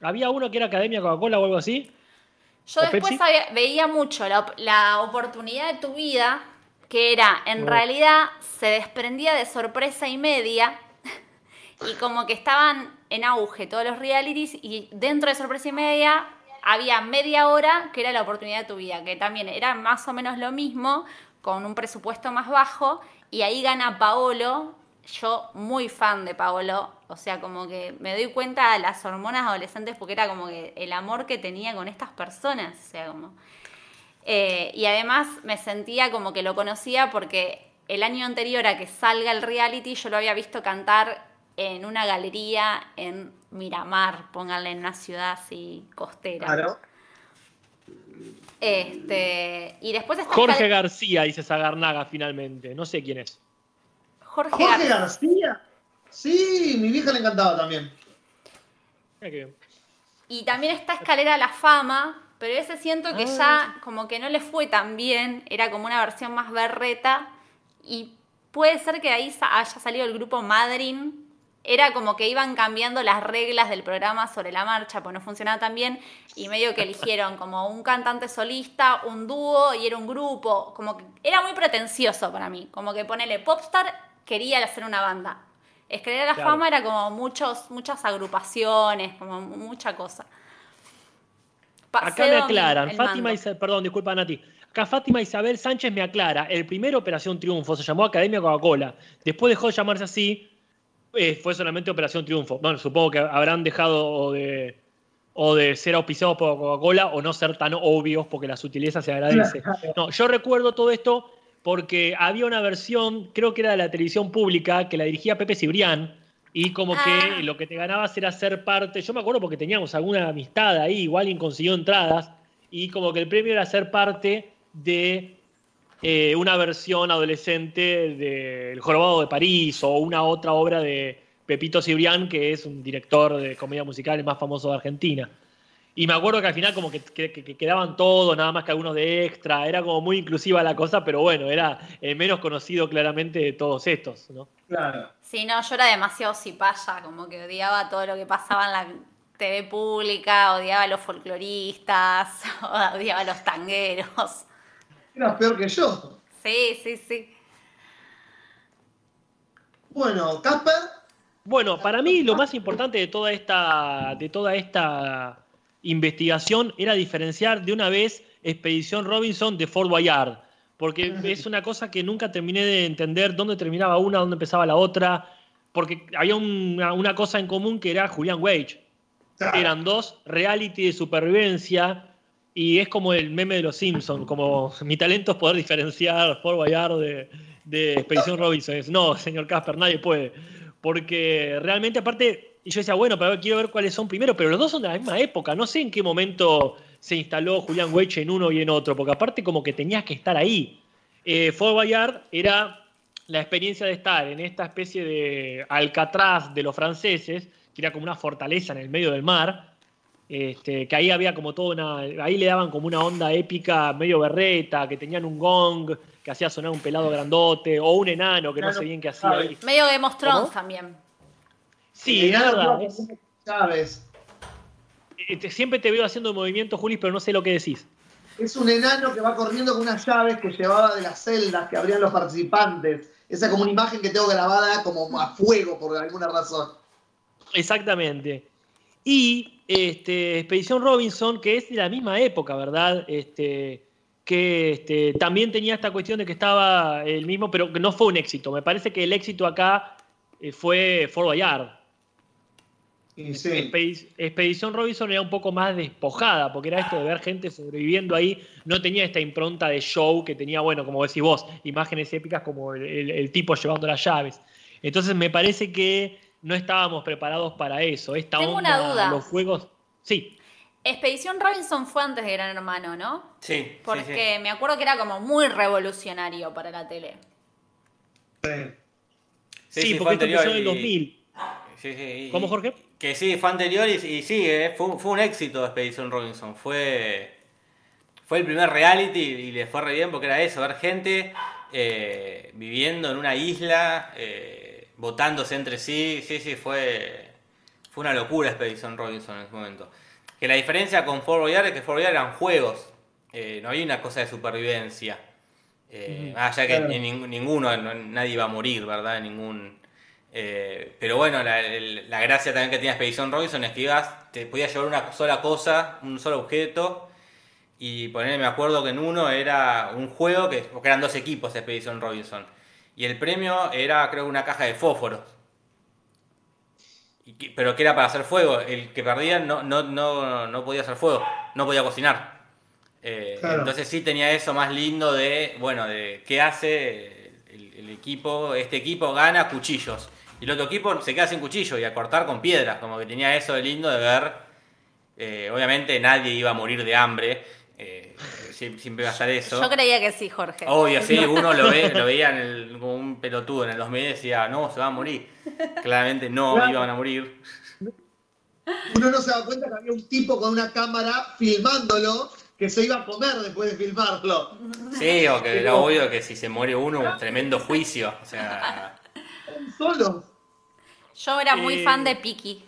Había uno que era Academia Coca-Cola o algo así. Yo después veía mucho la, oportunidad de tu vida, que era, en oh. realidad, se desprendía de sorpresa y media, y como que estaban en auge todos los realities y dentro de Sorpresa y Media había media hora que era la oportunidad de tu vida, que también era más o menos lo mismo, con un presupuesto más bajo, y ahí gana Paolo, yo muy fan de Paolo, o sea, como que me doy cuenta de las hormonas adolescentes porque era como que el amor que tenía con estas personas, o sea, como... Eh, y además me sentía como que lo conocía porque el año anterior a que salga el reality yo lo había visto cantar en una galería en Miramar, pónganle en una ciudad así costera. Claro. Este, y después está Jorge García, dice Zagarnaga finalmente. No sé quién es. Jorge, García. Sí, mi vieja le encantaba también. Y también está Escalera a la Fama, pero ese siento que ah. ya como que no le fue tan bien, era como una versión más berreta y puede ser que ahí haya salido el grupo Madrin, era como que iban cambiando las reglas del programa sobre la marcha, pues no funcionaba tan bien, y medio que eligieron como un cantante solista, un dúo y era un grupo, como que era muy pretencioso para mí, como que ponele Popstar quería hacer una banda. Escalera la fama era como muchos, muchas agrupaciones, como mucha cosa. Acá me aclaran, Fátima Isabel, perdón, disculpa Nati. Acá Fátima Isabel Sánchez me aclara, el primero Operación Triunfo se llamó Academia Coca-Cola. Después dejó de llamarse así, eh, fue solamente Operación Triunfo. Bueno, supongo que habrán dejado de, o de ser auspiciados por Coca-Cola o no ser tan obvios porque la sutileza se agradece. No, yo recuerdo todo esto porque había una versión, creo que era de la televisión pública, que la dirigía Pepe Cibrián, y como que Ah. lo que te ganabas era ser parte, yo me acuerdo porque teníamos alguna amistad ahí, igual alguien consiguió entradas, y como que el premio era ser parte de eh, una versión adolescente del Jorobado de París o una otra obra de Pepito Cibrián, que es un director de comedia musical el más famoso de Argentina. Y me acuerdo que al final como que, que- que quedaban todos, nada más que algunos de extra, era como muy inclusiva la cosa, pero bueno, era el menos conocido claramente de todos estos, ¿no? Claro. Sí, no, yo era demasiado cipaya, como que odiaba todo lo que pasaba en la TV pública, odiaba a los folcloristas, odiaba a los tangueros. Eras peor que yo. Sí, sí, sí. Bueno, Casper, Bueno, para mí lo más importante de toda esta, de toda esta investigación era diferenciar de una vez Expedición Robinson de Fort Boyard, porque es una cosa que nunca terminé de entender dónde terminaba una, dónde empezaba la otra, porque había una, una cosa en común que era Julian Wage. Eran dos reality de supervivencia y es como el meme de los Simpsons, como mi talento es poder diferenciar Fort Boyard de, Expedición Robinson. No, señor Casper, nadie puede. Porque realmente, aparte, y yo decía, bueno, pero quiero ver cuáles son primero, pero los dos son de la misma época. No sé en qué momento se instaló Julian Weich en uno y en otro, porque aparte como que tenías que estar ahí. Eh, Fort Boyard era la experiencia de estar en esta especie de Alcatraz de los franceses, que era como una fortaleza en el medio del mar, este, que ahí había como toda una. Ahí le daban como una onda épica, medio berreta, que tenían un gong que hacía sonar un pelado grandote, o un enano que no sé bien qué hacía ahí. Medio Game of Thrones ¿Cómo? también. Sí, es verdad. es- Chávez. eh, siempre te veo haciendo movimientos, Juli, pero no sé lo que decís. Es un enano que va corriendo con unas llaves que llevaba de las celdas que abrían los participantes. Esa como una imagen que tengo grabada como a fuego por alguna razón. Exactamente. Y este, Expedición Robinson, que es de la misma época, ¿verdad? Este, que este, también tenía esta cuestión de que estaba el mismo, pero que no fue un éxito. Me parece que el éxito acá eh, fue Fort Boyard. Y sí. Expedi- Expedición Robinson era un poco más despojada, porque era esto de ver gente sobreviviendo ahí, no tenía esta impronta de show que tenía, bueno, como decís vos, imágenes épicas como el, el- el tipo llevando las llaves. Entonces me parece que no estábamos preparados para eso. Esta Tengo onda, una duda. los juegos. Sí, Expedición Robinson fue antes de Gran Hermano, ¿no? Sí, sí, Porque me acuerdo que era como muy revolucionario para la tele. sí, sí, porque esto empezó en el y- 2000. Sí, sí, y- ¿Cómo, Jorge? Que sí, fue anterior y, y sí, eh, fue, fue un éxito Expedition Robinson. Fue, fue el primer reality y le fue re bien porque era eso, ver gente eh, viviendo en una isla, eh, votándose entre sí. Sí, sí, fue, fue una locura Expedition Robinson en ese momento. Que la diferencia con Fort Boyard es que Fort Boyard eran juegos, eh, no había una cosa de supervivencia. Eh, allá que Claro. ning- ninguno, no- nadie iba a morir, ¿verdad? Ningún... eh, pero bueno, la, el- la gracia también que tenía Expedition Robinson es que ibas, te podías llevar una sola cosa, un solo objeto, y poner, me acuerdo que en uno era un juego, que, porque eran dos equipos de Expedition Robinson, y el premio era creo una caja de. Y que- pero que era para hacer fuego, el que perdía no, no, no, no podía hacer fuego, no podía cocinar. Eh, Claro. Entonces sí tenía eso más lindo de, bueno, de qué hace el, el equipo, este equipo gana cuchillos. Y el otro equipo se queda sin cuchillo y a cortar con piedras, como que tenía eso de lindo de ver. eh, obviamente nadie iba a morir de hambre, siempre iba a estar eso. Yo creía que sí, Jorge. Obvio, sí, uno lo, ve, lo veía en el- como un pelotudo en el 2000 y decía, no, se va a morir. Claramente no Claro. iban a morir. Uno no se da cuenta que había un tipo con una cámara filmándolo que se iba a comer después de filmarlo. Sí, o que era obvio que si se muere uno, un tremendo juicio. O sea, Solo. Yo era muy Eh, fan de Piki.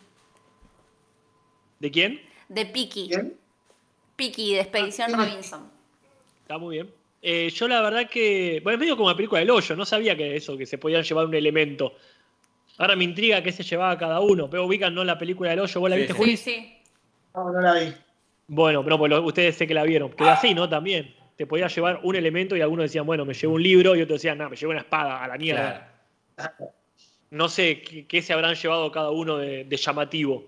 ¿De quién? De Piki. ¿Bien? Piki, de Expedición Ah, ¿quién? Robinson. Está muy bien. Eh, yo la verdad que. Bueno, es medio como la película del hoyo, no sabía que eso, que se podían llevar un elemento. Ahora me intriga qué se llevaba cada uno, pero ubican no la película del hoyo, ¿vos la Sí, viste, sí. Juli? Sí, sí. No, no la vi. Bueno, no, pues lo- ustedes sé que la vieron. Que así, ¿no? También. Te podías llevar un elemento y algunos decían, bueno, me llevo un libro y otros decían, no, me llevo una espada a la mierda. Claro. No sé qué, qué se habrán llevado cada uno de, de llamativo.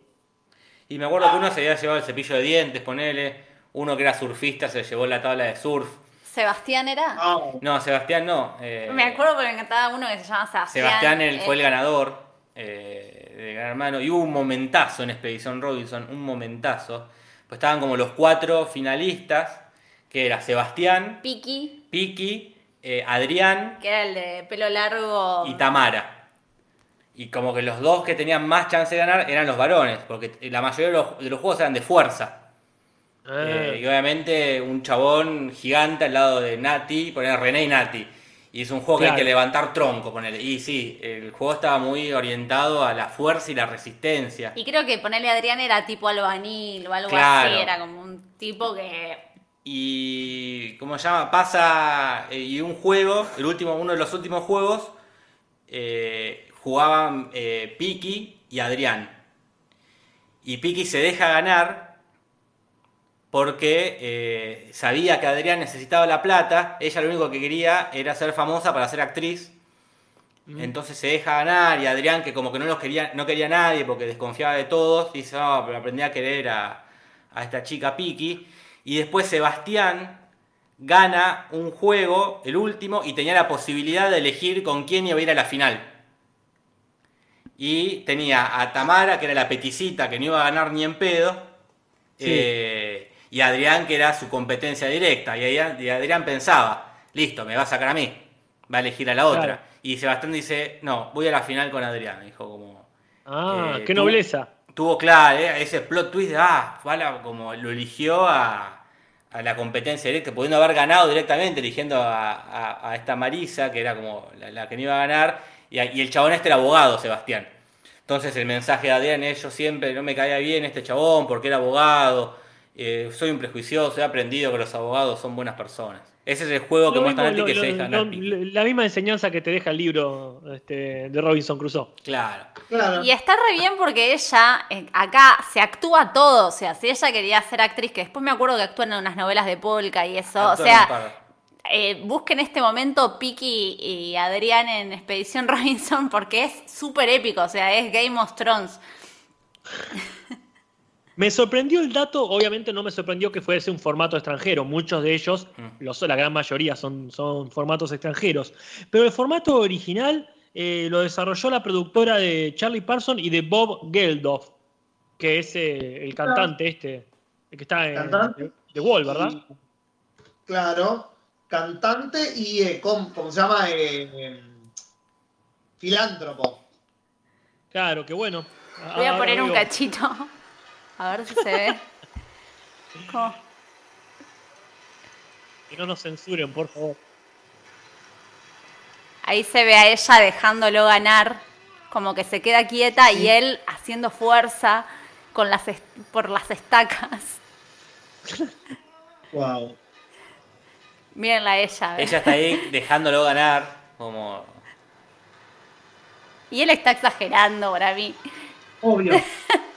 Y me acuerdo que uno se había llevado el cepillo de dientes, ponele. Uno que era surfista se llevó la tabla de surf. Sebastián era. Ah, No, Sebastián no. eh, Me acuerdo porque me encantaba uno que se llama Sebastián. Sebastián eh, fue el ganador eh, de Gran Hermano. Y hubo un momentazo en Expedición Robinson, un momentazo. Pues estaban como los cuatro finalistas, que era Sebastián, Piki, Piki, eh, Adrián que era el de pelo largo. y Tamara. Y como que los dos que tenían más chance de ganar eran los varones, porque la mayoría de los, de los juegos eran de fuerza. Ah, Eh, y obviamente un chabón gigante al lado de Nati, poner René y Nati. Y es un juego que hay que levantar tronco, ponele. Y sí, el juego estaba muy orientado a la fuerza y la resistencia. Y creo que ponerle a Adrián era tipo albañil o algo Claro. así. Era como un tipo que. Y ¿cómo se llama? Pasa eh, y un juego, el último, uno de los últimos juegos, eh, jugaban eh, Piki y Adrián. Y Piki se deja ganar porque eh, sabía que Adrián necesitaba la plata. Ella lo único que quería era ser famosa para ser actriz. Entonces se deja ganar y Adrián, que como que no los quería, no quería a nadie porque desconfiaba de todos, dice, no, pero aprendí a querer a, a esta chica Piki. Y después Sebastián gana un juego, el último, y tenía la posibilidad de elegir con quién iba a ir a la final. Y tenía a Tamara, que era la peticita, que no iba a ganar ni en pedo. Sí. eh, y Adrián, que era su competencia directa. Y Adrián, pensaba, listo, me va a sacar a mí. Va a elegir a la otra. Claro. Y Sebastián dice, no, voy a la final con Adrián. Dijo como... Ah, eh, qué tuvo- nobleza. Tuvo claro eh, ese plot twist de, ah, fue a la- como lo eligió a, a la competencia directa, pudiendo haber ganado directamente, eligiendo a, a- a esta Marisa, que era como la, la que no iba a ganar, y, y el chabón este era abogado, Sebastián. Entonces el mensaje de Adrián es, yo siempre no me caía bien este chabón porque era abogado, eh, soy un prejuicioso, he aprendido que los abogados son buenas personas. Ese es el juego que Lo muestra mismo- Nati que lo- se lo- deja lo- la misma enseñanza que te deja el libro este, de Robinson Crusoe. Claro. claro. Y está re bien porque ella, eh, acá se actúa todo. O sea, si ella quería ser actriz, que después me acuerdo que actúa en unas novelas de Polka y eso. o sea, eh, busquen este momento Piki y Adrián en Expedición Robinson porque es súper épico. O sea, es Game of Thrones. Me sorprendió el dato, obviamente no me sorprendió que fuese un formato extranjero, muchos de ellos, Mm. los, la gran mayoría son, son formatos extranjeros, pero el formato original eh, lo desarrolló la productora de Charlie Parson y de Bob Geldof, que es eh, el cantante este, el que está en Cantante. The Wall, ¿verdad? Y- claro, cantante y, eh, com- ¿cómo se llama? Eh, eh, filántropo. Claro, que bueno. Voy a Ahora poner un cachito. A ver si se ve. ¿Cómo? Que no nos censuren, por favor. Ahí se ve a ella dejándolo ganar, como que se queda quieta y él haciendo fuerza con las por las estacas. Wow. Mírenla a ella. ¿ves? Ella está ahí dejándolo ganar, como... Y él está exagerando para mí. Obvio.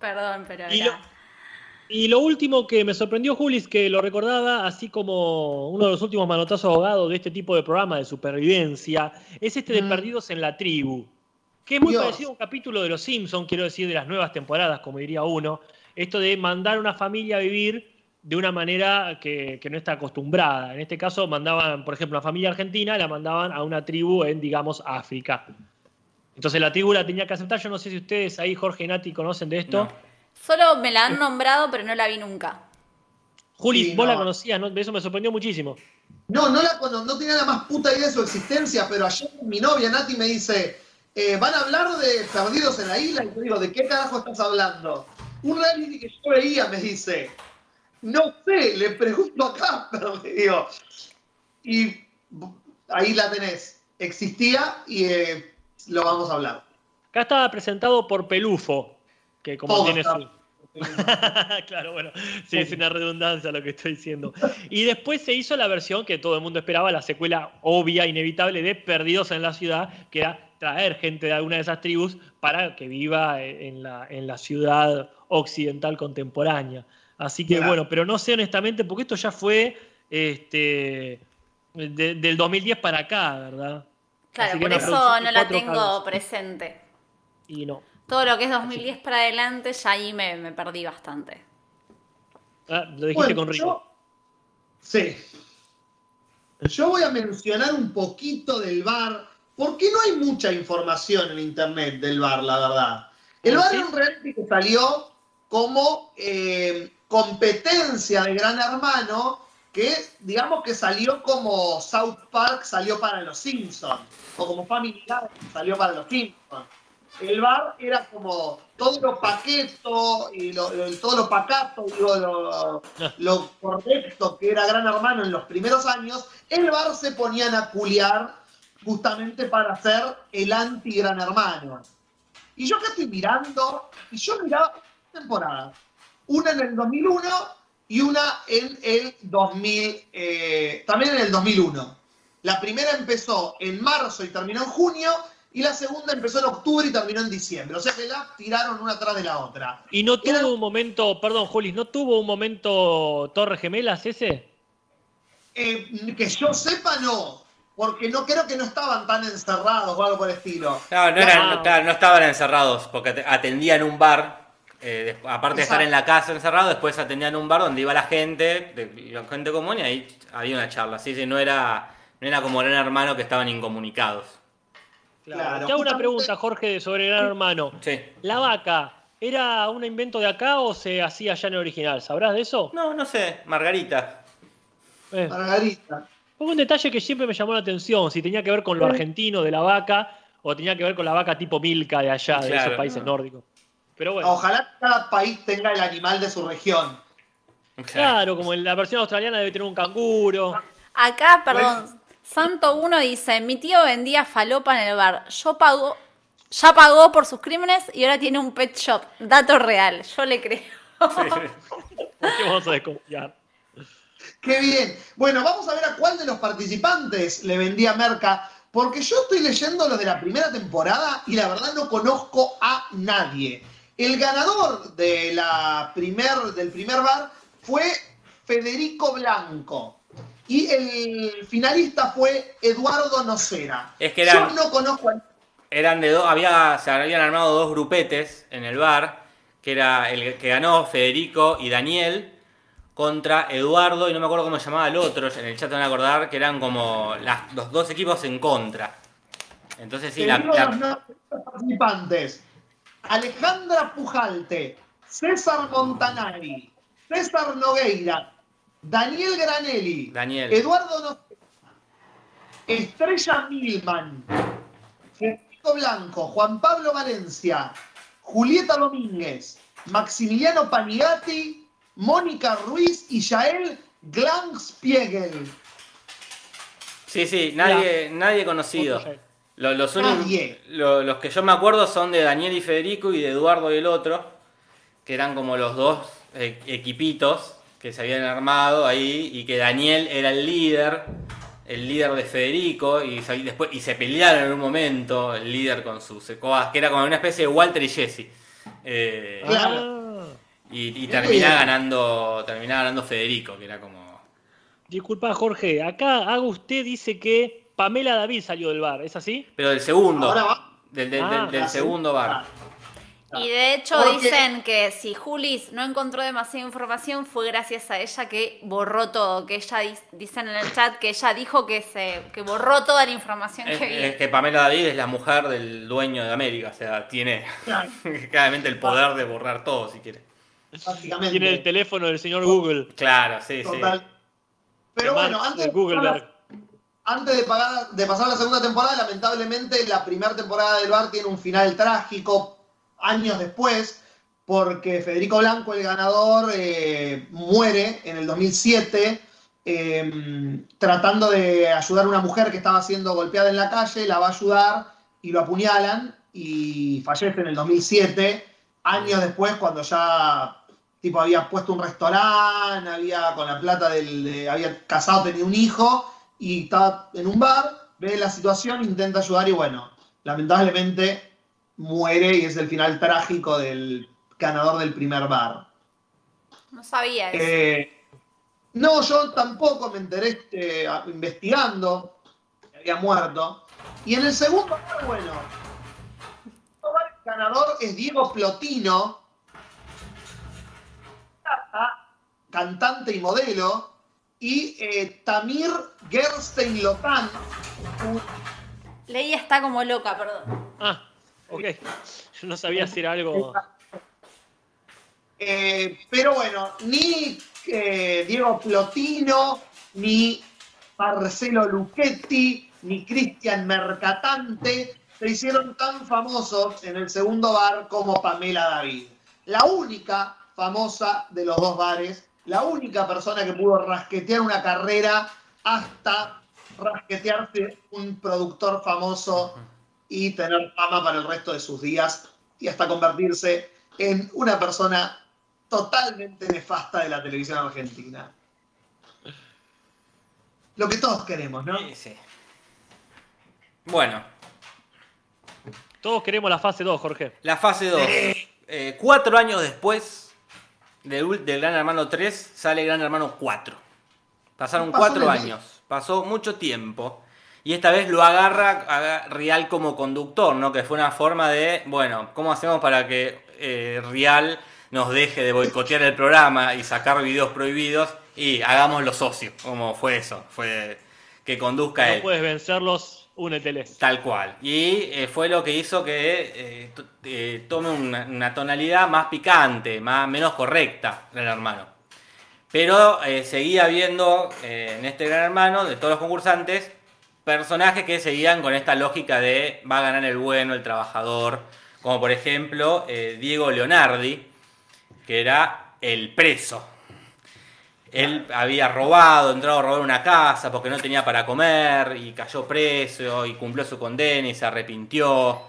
Perdón, pero Y lo- Y lo último que me sorprendió, Julis, que lo recordaba, así como uno de los últimos manotazos ahogados de este tipo de programa de supervivencia, es este de Mm. Perdidos en la Tribu, que es muy Dios. parecido a un capítulo de Los Simpsons, quiero decir, de las nuevas temporadas, como diría uno. Esto de mandar a una familia a vivir de una manera que, que no está acostumbrada. En este caso, mandaban, por ejemplo, a una familia argentina, la mandaban a una tribu en, digamos, África. Entonces la tribu la tenía que aceptar. Yo no sé si ustedes ahí, Jorge y Nati, conocen de esto. No. Solo me la han nombrado, pero no la vi nunca. Juli, Sí, vos no. la conocías, ¿no? Eso me sorprendió muchísimo. No, no, la, no tenía la más puta idea de su existencia, pero ayer mi novia Nati me dice, eh, van a hablar de Perdidos en la Isla, y yo digo, ¿de qué carajo estás hablando? Un reality que yo veía, me dice. No sé, le pregunto acá, pero le digo. Y ahí la tenés. Existía y eh, lo vamos a hablar. Acá estaba presentado por Pelufo, que como Todo tiene su, claro, bueno, sí, es una redundancia lo que estoy diciendo. Y después se hizo la versión que todo el mundo esperaba, la secuela obvia, inevitable de Perdidos en la Ciudad, que era traer gente de alguna de esas tribus para que viva en la, en la ciudad occidental contemporánea. Así que bueno, pero no sé honestamente, porque esto ya fue este, del 2010 para acá, ¿verdad? Claro, por eso no la tengo presente. Y no. Todo lo que es 2010 para adelante, ya ahí me, perdí bastante. Ah, lo dijiste con Rico. sí. Yo voy a mencionar un poquito del bar, porque no hay mucha información en internet del bar, la verdad. El bar en reality que salió como eh, competencia de Gran Hermano, que digamos que salió como South Park salió para los Simpsons, o como Family Guy salió para los Simpsons el bar era como todo lo paqueto y todo lo pacato, lo, correcto que era Gran Hermano en los primeros años, el bar se ponían a culiar justamente para hacer el anti-Gran Hermano. Y yo acá estoy mirando, y yo miraba temporadas, una en el 2001 y una en el 2000, eh, también en el 2001. La primera empezó en marzo y terminó en junio, y la segunda empezó en octubre y terminó en diciembre. O sea que la tiraron una atrás de la otra. ¿Y no tuvo un momento, perdón, Julis, no tuvo un momento Torre Gemelas ese? Eh, que yo sepa, no. Porque no creo que no estaban tan encerrados o algo por el estilo. No, no, estaban encerrados, porque atendían un bar. Eh, aparte de estar en la casa encerrado, después atendían un bar donde iba la gente, la gente común, y ahí había una charla. Así que no era, no era como Gran Hermano que estaban incomunicados. Claro. Te hago una pregunta, Jorge, sobre Gran Hermano. Sí. ¿La vaca era un invento de acá o se hacía ya en el original? ¿Sabrás de eso? No, no sé. Margarita. Eh. Margarita. Fue un detalle que siempre me llamó la atención, si tenía que ver con lo argentino de la vaca o tenía que ver con la vaca tipo Milka de allá, de esos países nórdicos. Pero bueno. Ojalá cada país tenga el animal de su región. Claro, como en la versión australiana debe tener un canguro. Acá, perdón, Santo 1 dice, mi tío vendía falopa en el bar. Yo pago, ya pagó por sus crímenes y ahora tiene un pet shop. Dato real, yo le creo. qué vamos a desconfiar? Qué bien. Bueno, vamos a ver a cuál de los participantes le vendía Merca, porque yo estoy leyendo lo de la primera temporada y la verdad no conozco a nadie. El ganador de la primer, del primer bar fue Federico Blanco y el finalista fue Eduardo Nocera. Es que eran, Yo no conozco a... Eran de dos, había, se habían armado dos grupetes en el bar, que era el que ganó Federico y Daniel contra Eduardo y no me acuerdo cómo se llamaba el otro, en el chat van a acordar que eran como los dos equipos en contra. Entonces sí, la, participantes. Alejandra Pujalte, César Montanari, César Nogueira, Daniel Granelli, Daniel. Eduardo no... Estrella Milman, Federico Blanco, Juan Pablo Valencia, Julieta Domínguez, Maximiliano Panigati, Mónica Ruiz y Yael Glanspiegel. Sí, sí, nadie, nadie conocido. Los, los, los, que yo me acuerdo son de Daniel y Federico y de Eduardo y el otro, que eran como los dos eh, equipitos que se habían armado ahí y que Daniel era el líder, el líder de Federico, y, después, y se pelearon en un momento el líder con sus secoas, que era como una especie de Walter y Jesse. Eh, y, terminaba ganando, terminaba ganando Federico, que era como. Disculpa, Jorge, acá usted dice que Pamela David salió del bar, ¿es así? Pero del segundo. Del, del, ah, segundo bar. Y de hecho dicen que si Julis no encontró demasiada información fue gracias a ella que borró todo, que ella dicen en el chat que ella dijo que se que borró toda la información que había. Es que Pamela David es la mujer del dueño de América, o sea, tiene claramente el poder de borrar todo si quiere. Tiene el teléfono del señor Google. Claro, sí, sí. Pero bueno, antes, de, Google antes de, pasar la segunda temporada, lamentablemente la primera temporada del bar tiene un final trágico años después, porque Federico Blanco, el ganador, eh, muere en el 2007 em, tratando de ayudar a una mujer que estaba siendo golpeada en la calle, la va a ayudar y lo apuñalan y fallece en el 2007. años después, cuando ya tipo había puesto un restaurante, había con la plata del, de- había casado, tenía un hijo y estaba en un bar, ve la situación, intenta ayudar y bueno, lamentablemente muere y es el final trágico del ganador del primer bar. No sabía eso. Eh, no, yo tampoco me enteré eh, a- investigando que había muerto. Y en el segundo bar, bueno, el ganador es Diego Plotino, cantante y modelo, y eh, Tamir Gerstein Lotan, Leia está como loca, perdón. Ah, ok. Yo no sabía si era algo. Eh, pero bueno, ni eh, Diego Plotino, ni Marcelo Luchetti, ni Cristian Mercatante se hicieron tan famosos en el segundo bar como Pamela David. La única famosa de los dos bares, la única persona que pudo rasquetear una carrera hasta rasquetearse un productor famoso y tener fama para el resto de sus días y hasta convertirse en una persona totalmente nefasta de la televisión argentina. Lo que todos queremos, ¿no? Sí, sí. Bueno, Todos queremos la fase 2, Jorge. la fase 2. Eh, cuatro años después del, del Gran Hermano 3 sale Gran Hermano 4. Pasaron Pasó cuatro años. Pasó mucho tiempo. Y esta vez lo agarra a Rial como conductor, ¿no? Que fue una forma de, bueno, ¿cómo hacemos para que eh, Rial nos deje de boicotear el programa y sacar videos prohibidos y hagamos los socios? Como fue eso, fue que conduzca No él. puedes vencerlos, úneteles. Tal cual. Y eh, fue lo que hizo que eh, eh, tome una, tonalidad más picante, más, menos correcta, Gran Hermano. Pero seguía viendo en este Gran Hermano, de todos los concursantes, personajes que seguían con esta lógica de va a ganar el bueno, el trabajador. Como por ejemplo Diego Leonardi, que era el preso. Él había robado, entrado a robar una casa porque no tenía para comer y cayó preso y cumplió su condena y se arrepintió.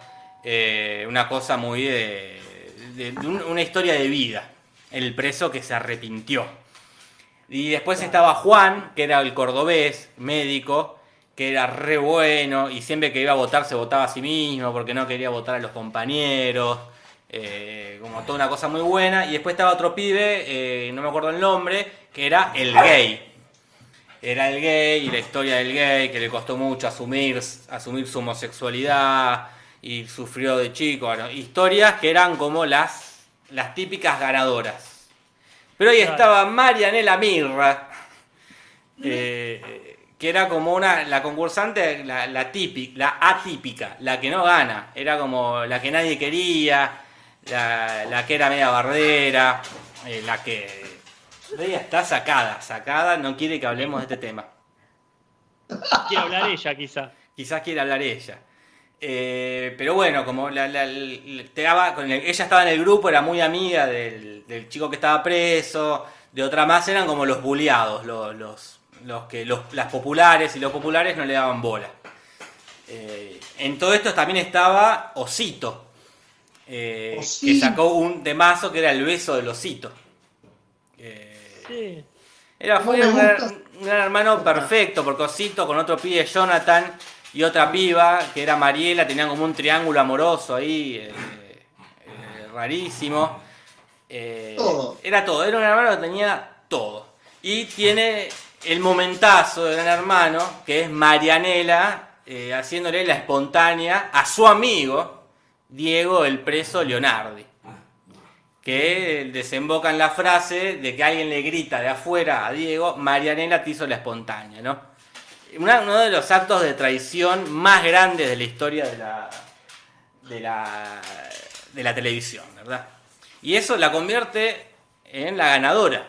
Eh, una cosa muy de, de- de un- una historia de vida. El preso que se arrepintió. Y después estaba Juan, que era el cordobés, médico, que era re bueno y siempre que iba a votar se votaba a sí mismo porque no quería votar a los compañeros. eh, como toda una cosa muy buena. Y después estaba otro pibe, eh, no me acuerdo el nombre, que era el gay. Era el gay y la historia del gay que le costó mucho asumir, asumir su homosexualidad y sufrió de chico. Bueno, historias que eran como las, las típicas ganadoras. Pero ahí Claro. estaba Marianela Mirra, eh, que era como una la concursante, la, la típica, la atípica, la que no gana. Era como la que nadie quería, la, la que era media bardera, eh, la que ella está sacada, sacada, no quiere que hablemos de este tema. Quiere hablar ella, quizá. Quizás quiera hablar ella. Eh, pero bueno, como la, la- la- te daba- con el- ella estaba en el grupo, era muy amiga del, del chico que estaba preso, de otra más eran como los bulleados, los, los, los que los, las populares y los populares no le daban bola. Eh, en todo esto también estaba Osito, eh, que sacó un temazo que era el beso del Osito. Sí. era, fue gran, un gran hermano perfecto, porque Osito con otro pibe, Jonathan, y otra piba, que era Mariela, tenían como un triángulo amoroso ahí, eh, eh, rarísimo. Eh, Todo. Era todo, era un hermano que tenía todo. Y tiene el momentazo de gran hermano, que es Marianela, eh, haciéndole la espontánea a su amigo, Diego el preso Leonardi que desemboca en la frase de que alguien le grita de afuera a Diego, Marianela te hizo la espontánea, ¿no? Uno de los actos de traición más grandes de la historia de la, de la, de la televisión, ¿verdad? Y eso la convierte en la ganadora.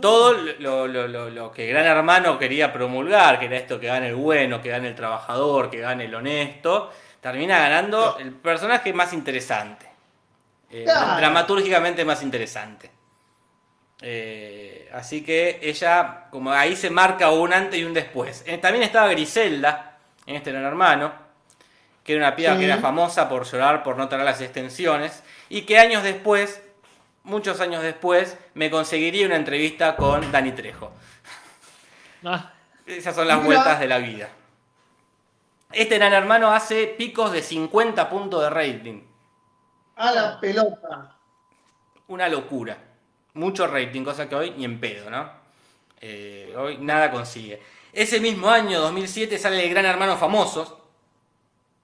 Todo lo- lo que Gran Hermano quería promulgar, que era esto que gane el bueno, que gane el trabajador, que gane el honesto, termina ganando el personaje más interesante. Eh, Claro. dramatúrgicamente más interesante. Eh, así que ella, como ahí se marca un antes y un después. Eh, también estaba Griselda, en este gran hermano, que era una piba Sí. que era famosa por llorar por no tener las extensiones, y que años después, muchos años después, me conseguiría una entrevista con Dani Trejo. Ah, Esas son las Mira. vueltas de la vida. Este gran hermano hace picos de 50 puntos de rating. A la pelota. Una locura. Mucho rating, cosa que hoy ni en pedo, ¿no? Eh, hoy nada consigue. Ese mismo año, 2007, sale el Gran Hermano Famosos,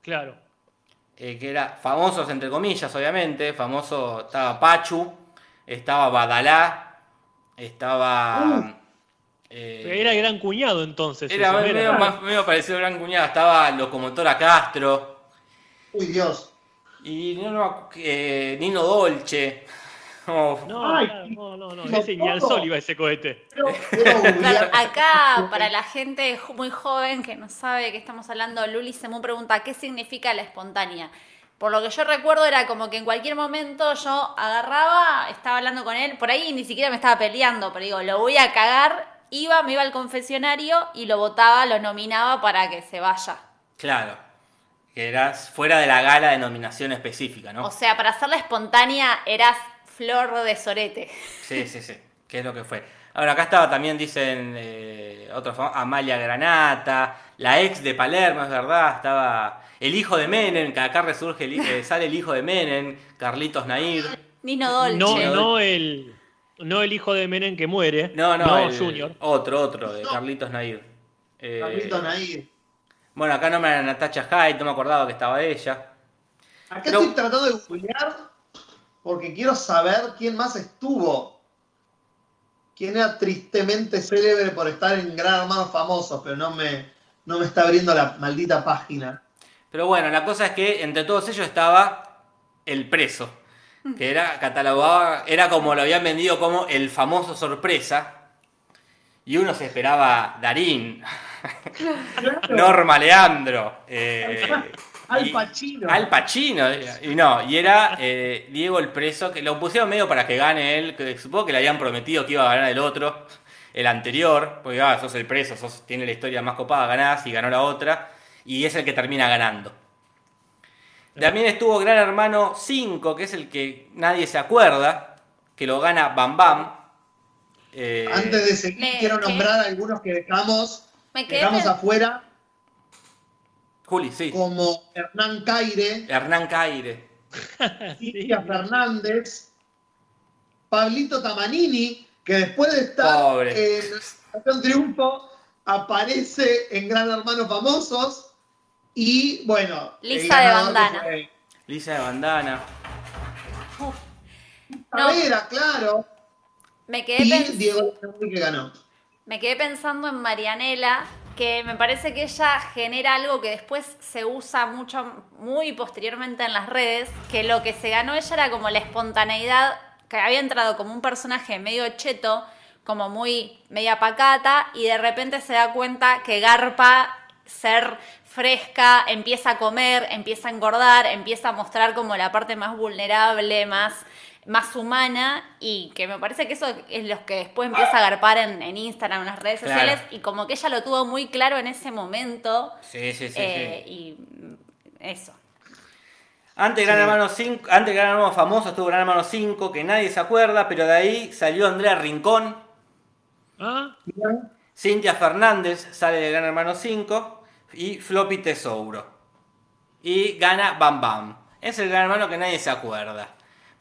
claro. eh, que era famosos entre comillas, obviamente. Famoso estaba Pachu, estaba Badalá, estaba... eh, Era el gran cuñado entonces. era eso, medio, medio parecido al Gran Cuñado, estaba Locomotora Castro. Uy, Dios. Y no, no, eh, Nino Dolce. Oh, No, Ay, no, no, no. Ese ni al sol iba ese cohete. Claro, googlear. acá, para la gente muy joven que no sabe de qué estamos hablando, Luli Semu pregunta qué significa la espontánea. Por lo que yo recuerdo era como que en cualquier momento yo agarraba, estaba hablando con él, por ahí ni siquiera me estaba peleando, pero digo, lo voy a cagar, iba, me iba al confesionario y lo votaba, lo nominaba para que se vaya. claro. Que eras fuera de la gala de nominación específica, ¿no? O sea, para hacerla espontánea eras flor de sorete. Sí, sí, sí. ¿Qué es lo que fue? Ahora, acá estaba también, dicen eh, otros Amalia Granata, la ex de Palermo, es verdad. Estaba el hijo de Menem, que acá resurge, el, eh, sale el hijo de Menem, Carlitos Nair. Nino Dolce. No, no el, no el hijo de Menem que muere. No, no, el- Junior. Otro, otro, de Carlitos Nair. Eh, Carlitos Nair. Bueno, acá no me era Natacha Hyde, no me acordaba que estaba ella. Acá Pero- estoy tratando de googlear porque quiero saber quién más estuvo. Quién era tristemente célebre por estar en Gran Hermano Famosos, pero no me, no me está abriendo la maldita página. Pero bueno, la cosa es que entre todos ellos estaba el preso, que era catalogado, era como lo habían vendido como el famoso sorpresa. Y uno se esperaba Darín, Norma Leandro, eh, Al Pacino. Al Pacino, y no, y era eh, Diego el preso, que lo pusieron medio para que gane él, que supongo que le habían prometido que iba a ganar el otro, el anterior, porque ah, sos el preso, sos, tiene la historia más copada, ganás y ganó la otra, y es el que termina ganando. También estuvo Gran Hermano 5, que es el que nadie se acuerda, que lo gana Bam Bam. Eh, Antes de seguir, quiero nombrar a algunos que dejamos, Me quedé pen- afuera, Juli, sí. como Hernán Caire, Hernán Caire. Cintia Fernández, Pablito Tamanini, que después de estar Pobre. en Operación Triunfo, aparece en Gran Hermano Famosos. Y bueno, Lisa de bandana. fue Lisa de Bandana. No. Tavera, claro. Me quedé Y pensando. Diego que ganó. Me quedé pensando en Marianela, que me parece que ella genera algo que después se usa mucho, muy posteriormente en las redes, que lo que se ganó ella era como la espontaneidad, que había entrado como un personaje medio cheto, como muy media pacata, y de repente se da cuenta que garpa ser fresca, empieza a comer, empieza a engordar, empieza a mostrar como la parte más vulnerable, más más humana y que me parece que eso es lo que después empieza a garpar en, en Instagram, en las redes Claro. sociales y como que ella lo tuvo muy claro en ese momento Sí, sí, sí. eh, sí. y eso. Antes Gran Hermano 5, antes Gran Hermano famoso estuvo Gran Hermano 5, que nadie se acuerda, pero de ahí salió Andrea Rincón, Ah, Cintia Fernández sale de Gran Hermano 5 y Floppy Tesouro. Y gana Bam Bam. Es el Gran Hermano que nadie se acuerda.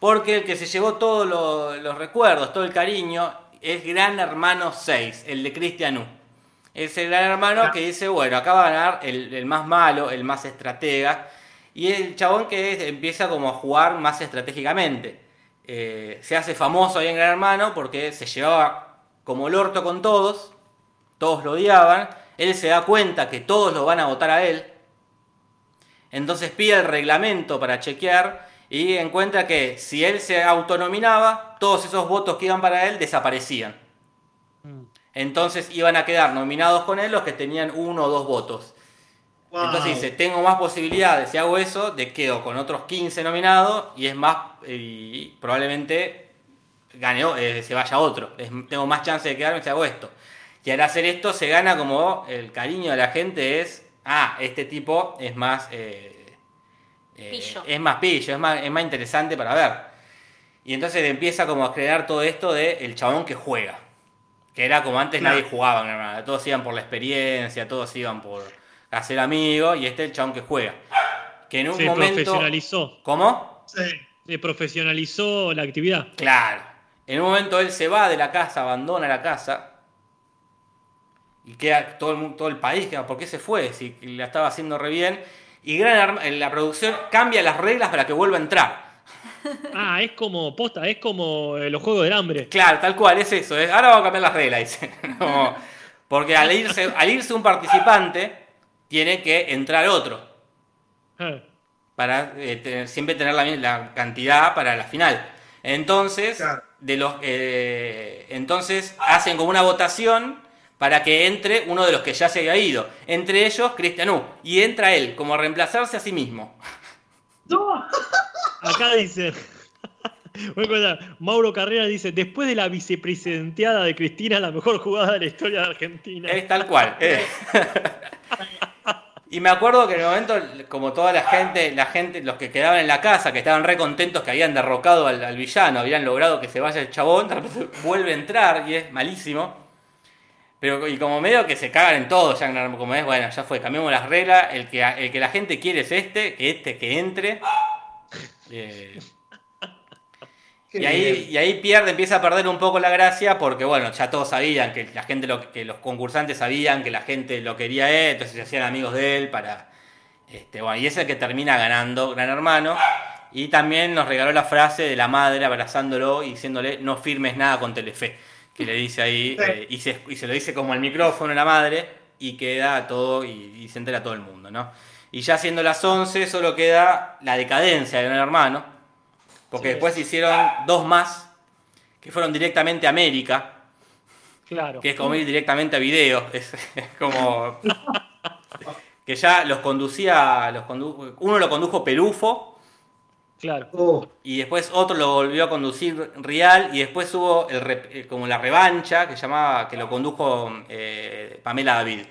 Porque el que se llevó todos lo- los recuerdos, todo el cariño, es Gran Hermano 6, el de Cristian U. Es el Gran Hermano que dice, bueno, acá va a ganar el, más malo, el más estratega. Y el chabón que empieza como a jugar más estratégicamente. Eh, se hace famoso ahí en Gran Hermano porque se llevaba como el orto con todos, todos lo odiaban, él se da cuenta que todos lo van a votar a él, entonces pide el reglamento para chequear y encuentra que si él se autonominaba, todos esos votos que iban para él desaparecían. mm. Entonces iban a quedar nominados con él los que tenían uno o dos votos. Wow. Entonces dice, tengo más posibilidades, si hago eso, de quedo con otros 15 nominados y es más, y probablemente gane, o- eh, se vaya otro. Es- tengo más chance de quedarme si hago esto. Y al hacer esto se gana como el cariño de la gente es, ah, este tipo es más, eh, Pillo. es más pillo, es más, es más interesante para ver. Y entonces empieza como a crear todo esto de el chabón que juega. Que era como antes nadie jugaba, en Gran todos iban por la experiencia, todos iban por hacer amigos, y este es el chabón que juega. Que en un Se momento. profesionalizó. ¿Cómo? Sí. Se profesionalizó la actividad. Claro. En un momento él se va de la casa, abandona la casa. Y queda todo el, todo el país, ¿por qué se fue? Si la estaba haciendo re bien. Y Gran la producción cambia las reglas para que vuelva a entrar. Ah, es como posta, es como eh, los juegos del hambre. Claro, tal cual, es eso. es, ahora vamos a cambiar las reglas, dice. Como- porque al irse, al irse un participante, tiene que entrar otro. Ah, para eh, tener- siempre tener la, cantidad para la final. Entonces, Claro. de los, eh, entonces hacen como una votación para que entre uno de los que ya se había ido. Entre ellos, Cristianú. Y entra él, como a reemplazarse a sí mismo. No. Acá dice. Voy a contar. Mauro Carrera dice: Después de la vicepresidenteada de Cristina, la mejor jugada de la historia de Argentina. Es tal cual. eh. Y me acuerdo que en el momento, como toda la gente, la gente, los que quedaban en la casa, que estaban re contentos que habían derrocado al, al villano, habían logrado que se vaya el chabón, de repente vuelve a entrar y es malísimo. Pero y como medio que se cagan en todo, ya como es, bueno, ya fue, cambiamos las reglas, el que, el que la gente quiere es este, que este que entre. Eh, y ahí, y ahí pierde, empieza a perder un poco la gracia porque, bueno, ya todos sabían que la gente, lo, que los concursantes sabían que la gente lo quería él, entonces se hacían amigos de él para... Este, bueno, y es el que termina ganando Gran Hermano. Y también nos regaló la frase de la madre abrazándolo y diciéndole no firmes nada con Telefe. Que le dice ahí, Sí. eh, y, se, y se lo dice como al micrófono a la madre y queda todo y, y se entera todo el mundo, ¿no? Y ya siendo las 11 solo queda la decadencia de Gran Hermano. Porque Sí. después hicieron dos más que fueron directamente a América, Claro. que es como ir directamente a video. Es, es como. que ya los conducía. Los condu- uno lo condujo Pelufo Claro. Oh, y después otro lo volvió a conducir Real y después hubo el re- eh, como la revancha que llamaba que lo condujo eh, Pamela David.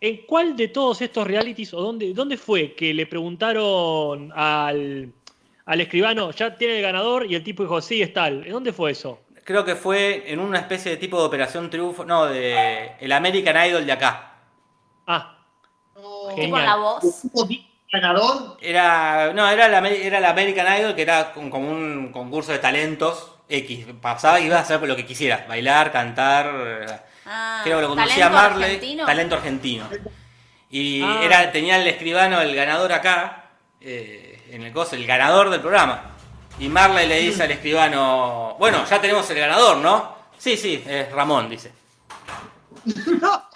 ¿En cuál de todos estos realities o dónde, dónde fue que le preguntaron al, al escribano, ya tiene el ganador y el tipo dijo, sí, es tal? ¿En dónde fue eso? Creo que fue en una especie de tipo de operación triunfo, no, de el American Idol de acá. Ah. Tipo Genial. la voz. ¿Hubo ganador? Era, no, era la, era la American Idol, que era con- como un concurso de talentos X. Pasaba y ibas a hacer lo que quisieras, bailar, cantar. Ah, Creo que lo conducía ¿talento Marley. argentino? Talento argentino. Y Ah. era, tenía el escribano, el ganador acá, eh, en el coso, el ganador del programa. Y Marley le dice al escribano, bueno, ya tenemos el ganador, ¿no? Sí, sí, es Ramón, dice.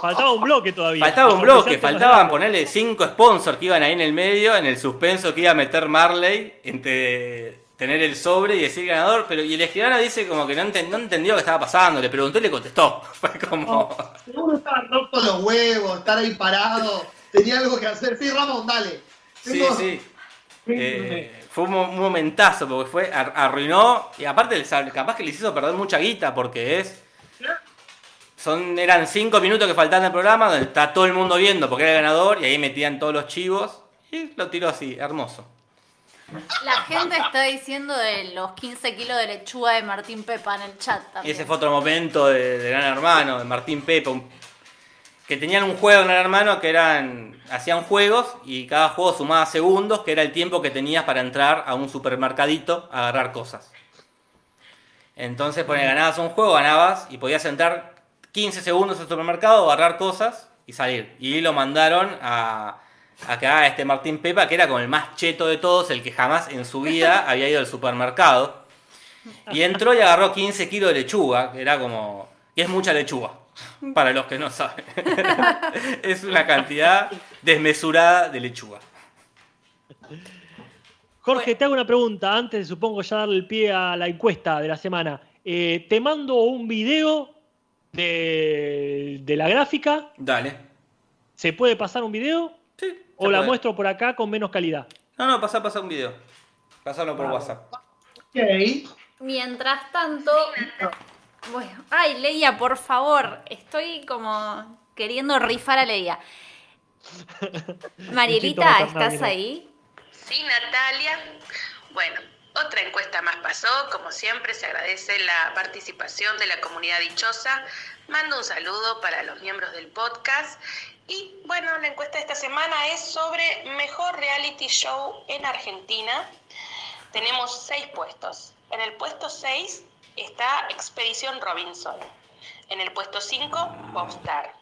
faltaba un bloque todavía. Faltaba un bloque, faltaban ponerle cinco sponsors que iban ahí en el medio, en el suspenso que iba a meter Marley, entre tener el sobre y decir ganador, pero y el escribano dice como que no, enten- no entendió qué estaba pasando, le preguntó y le contestó. Fue como... Seguro estaba roto los huevos, estar ahí parado. Tenía algo que hacer. Sí, Ramón, dale. Sí, sí. Eh, fue un, mo- un momentazo porque fue ar- arruinó y aparte capaz que les hizo perder mucha guita porque es son eran cinco minutos que faltaban del programa donde está todo el mundo viendo porque era el ganador y ahí metían todos los chivos y lo tiró así hermoso La gente está diciendo de los 15 kilos de lechuga de Martín Pepa en el chat también. ese fue otro momento de, de Gran Hermano de Martín Pepa un- que tenían un juego en Gran Hermano que eran hacían juegos y cada juego sumaba segundos que era el tiempo que tenías para entrar a un supermercadito a agarrar cosas Entonces, pues, ganabas un juego, ganabas y podías entrar 15 segundos al supermercado, agarrar cosas y salir. Y lo mandaron a, acá a este Martín Pepa, que era como el más cheto de todos, el que jamás en su vida había ido al supermercado. Y entró y agarró 15 kilos de lechuga, que era como... que es mucha lechuga, para los que no saben. es una cantidad desmesurada de lechuga. Jorge, te hago una pregunta antes de supongo ya darle el pie a la encuesta de la semana. Eh, te mando un video de, de la gráfica. Dale. ¿Se puede pasar un video? Sí, ¿O la puede. muestro por acá con menos calidad? No, no, pasá, pasá un video. Pasalo por WhatsApp. Ok. Mientras tanto. Bueno, ay, Leia, por favor. Estoy como queriendo rifar a Leia. Marielita, ¿estás ahí? Sí, Natalia. Bueno, otra encuesta más pasó. Como siempre, se agradece la participación de la comunidad dichosa. Mando un saludo para los miembros del podcast. Y bueno, la encuesta de esta semana es sobre mejor reality show en Argentina. Tenemos seis puestos. En el puesto 6 está Expedición Robinson. En el puesto 5, Popstar.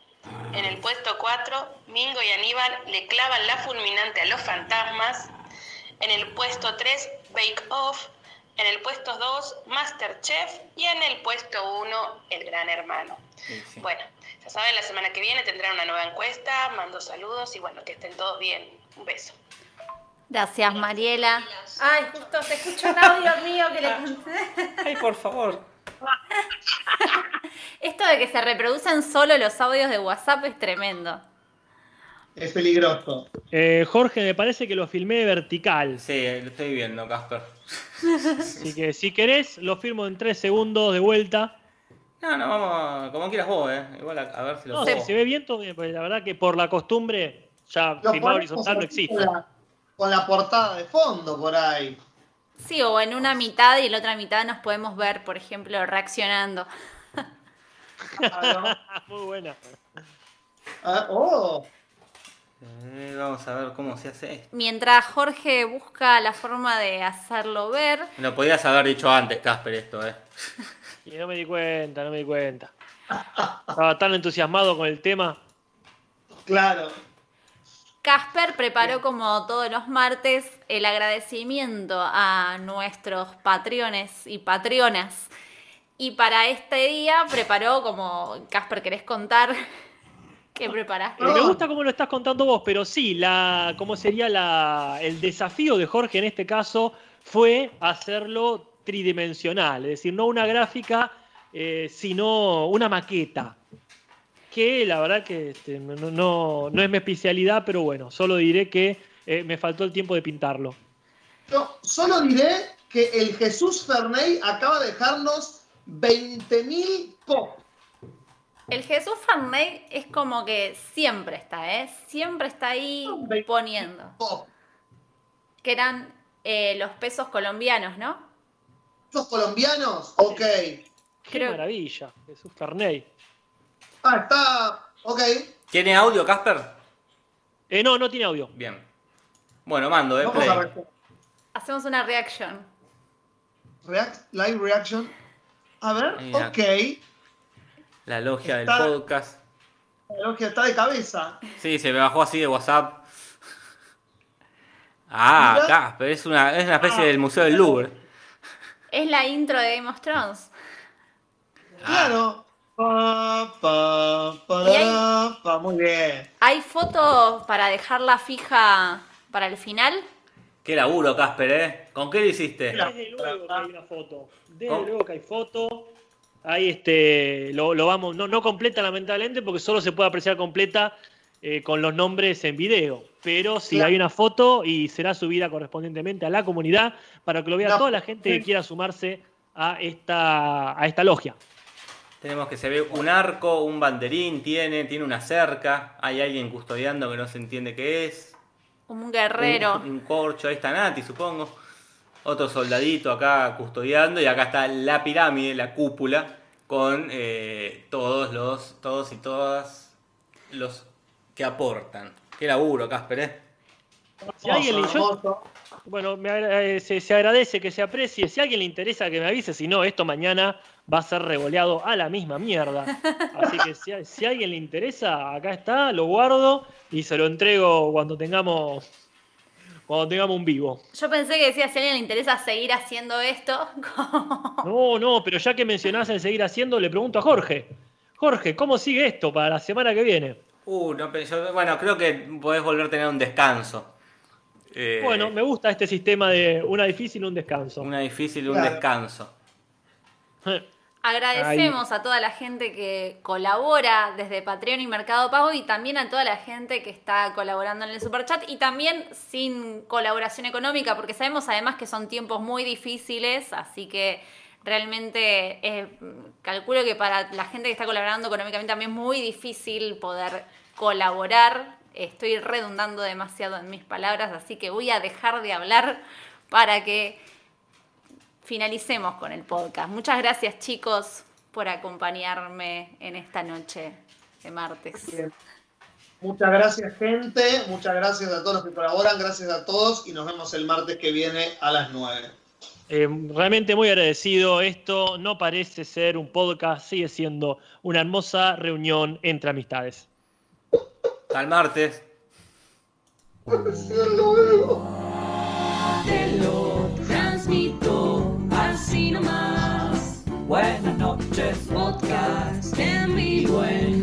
En el puesto 4, Mingo y Aníbal le clavan la fulminante a los fantasmas. En el puesto 3, Bake Off. En el puesto 2, Masterchef. Y en el puesto 1, El Gran Hermano. Bueno, ya saben, la semana que viene tendrán una nueva encuesta. Mando saludos y bueno, que estén todos bien. Un beso. Gracias, Mariela. Ay, justo se escucha un audio mío que le conté. Ay, por favor. Esto de que se reproducen solo los audios de WhatsApp es tremendo. Es peligroso. Eh, Jorge, me parece que lo filmé vertical. Sí, lo estoy viendo, Casper. Así que si querés, lo firmo en tres segundos de vuelta. No, no, vamos, como quieras vos, ¿eh? Igual a, ver si lo No, puedo. si se ve bien, todo bien, porque la verdad que por la costumbre ya Lo horizontal no existe. Con la, con la portada de fondo por ahí. Sí, o en una mitad y en la otra mitad nos podemos ver, por ejemplo, reaccionando. Claro. Muy buena. Ah, oh, Eh, vamos a ver cómo se hace esto. Mientras Jorge busca la forma de hacerlo ver, Lo podías haber dicho antes, Casper, esto, ¿eh? Y no me di cuenta, no me di cuenta. Estaba tan entusiasmado con el tema. claro. Casper preparó como todos los martes el agradecimiento a nuestros patrones y patronas. Y para este día preparó como, Casper, ¿querés contar qué preparaste? Me gusta cómo lo estás contando vos, pero sí, la, cómo sería la, el desafío de Jorge en este caso fue hacerlo tridimensional, es decir, no una gráfica, eh, sino una maqueta. Que la verdad que este, no, no- no es mi especialidad, pero bueno, solo diré que eh, me faltó el tiempo de pintarlo. Yo solo diré que el Jesús Ferney acaba de dejarnos 20.000 pop. El Jesús Farney es como que siempre está, ¿eh? Siempre está ahí poniendo. pop. Que eran eh, los pesos colombianos, ¿no? ¿Sos colombianos? Ok. Qué Creo- maravilla, Jesús Ferney. Ah, está. Ok. ¿Tiene audio, Casper? Eh, no, no tiene audio. Bien. Bueno, mando, ¿eh? Vamos Play. a ver. Hacemos una reaction. React, live reaction. A ver, Mira. ok. La logia Está- del podcast. Creo que está de cabeza. Sí, se me bajó así de WhatsApp. Ah, Mira. Casper, es una, es una especie Ah. del Museo del Louvre. Es la intro de Game of Thrones. Claro. Pa, pa, para, pa. Muy bien. ¿Hay fotos para dejarla fija para el final? Qué laburo, Casper, ¿eh? ¿Con qué lo hiciste? Desde luego que hay una foto. Desde luego que hay foto. Ahí este, lo, lo vamos, no, no completa lamentablemente porque solo se puede apreciar completa eh, con los nombres en video. Pero sí Claro. hay una foto y será subida correspondientemente a la comunidad para que lo vea No, toda la gente que sí. quiera sumarse a esta, a esta logia. Tenemos que se ve un arco, un banderín, tiene, tiene una cerca, hay alguien custodiando que no se entiende qué es. Un guerrero. Un, un corcho, ahí está Nati, supongo. Otro soldadito acá custodiando y acá está la pirámide, la cúpula, con eh, todos los, todos y todas los que aportan. Qué laburo, Casper, ¿eh? Si alguien le- yo-. Bueno, me eh, se, se agradece que se aprecie. Si a alguien le interesa que me avise, si no, esto mañana va a ser revoleado a la misma mierda. Así que si, si a alguien le interesa, acá está, lo guardo y se lo entrego cuando tengamos cuando tengamos un vivo. Yo pensé que decía, si a alguien le interesa seguir haciendo esto, No, no, pero ya que mencionás el seguir haciendo, le pregunto a Jorge. Jorge, ¿cómo sigue esto para la semana que viene? Uh, no, pero yo- bueno, creo que podés volver a tener un descanso. Eh, Bueno, me gusta este sistema de una difícil y un descanso. Una difícil y un Claro. descanso. agradecemos a toda la gente que colabora desde Patreon y Mercado Pago y también a toda la gente que está colaborando en el Superchat y también sin colaboración económica, porque sabemos además que son tiempos muy difíciles, así que realmente eh, calculo que para la gente que está colaborando económicamente también es muy difícil poder colaborar. Estoy redundando demasiado en mis palabras, así que voy a dejar de hablar para que finalicemos con el podcast. Muchas gracias chicos por acompañarme en esta noche de martes. Muchas gracias gente, muchas gracias a todos los que colaboran, gracias a todos y nos vemos el martes que viene a las 9. Eh, realmente muy agradecido. Esto no parece ser un podcast, sigue siendo una hermosa reunión entre amistades. Al martes. Buenas noches. Podcast en vivo en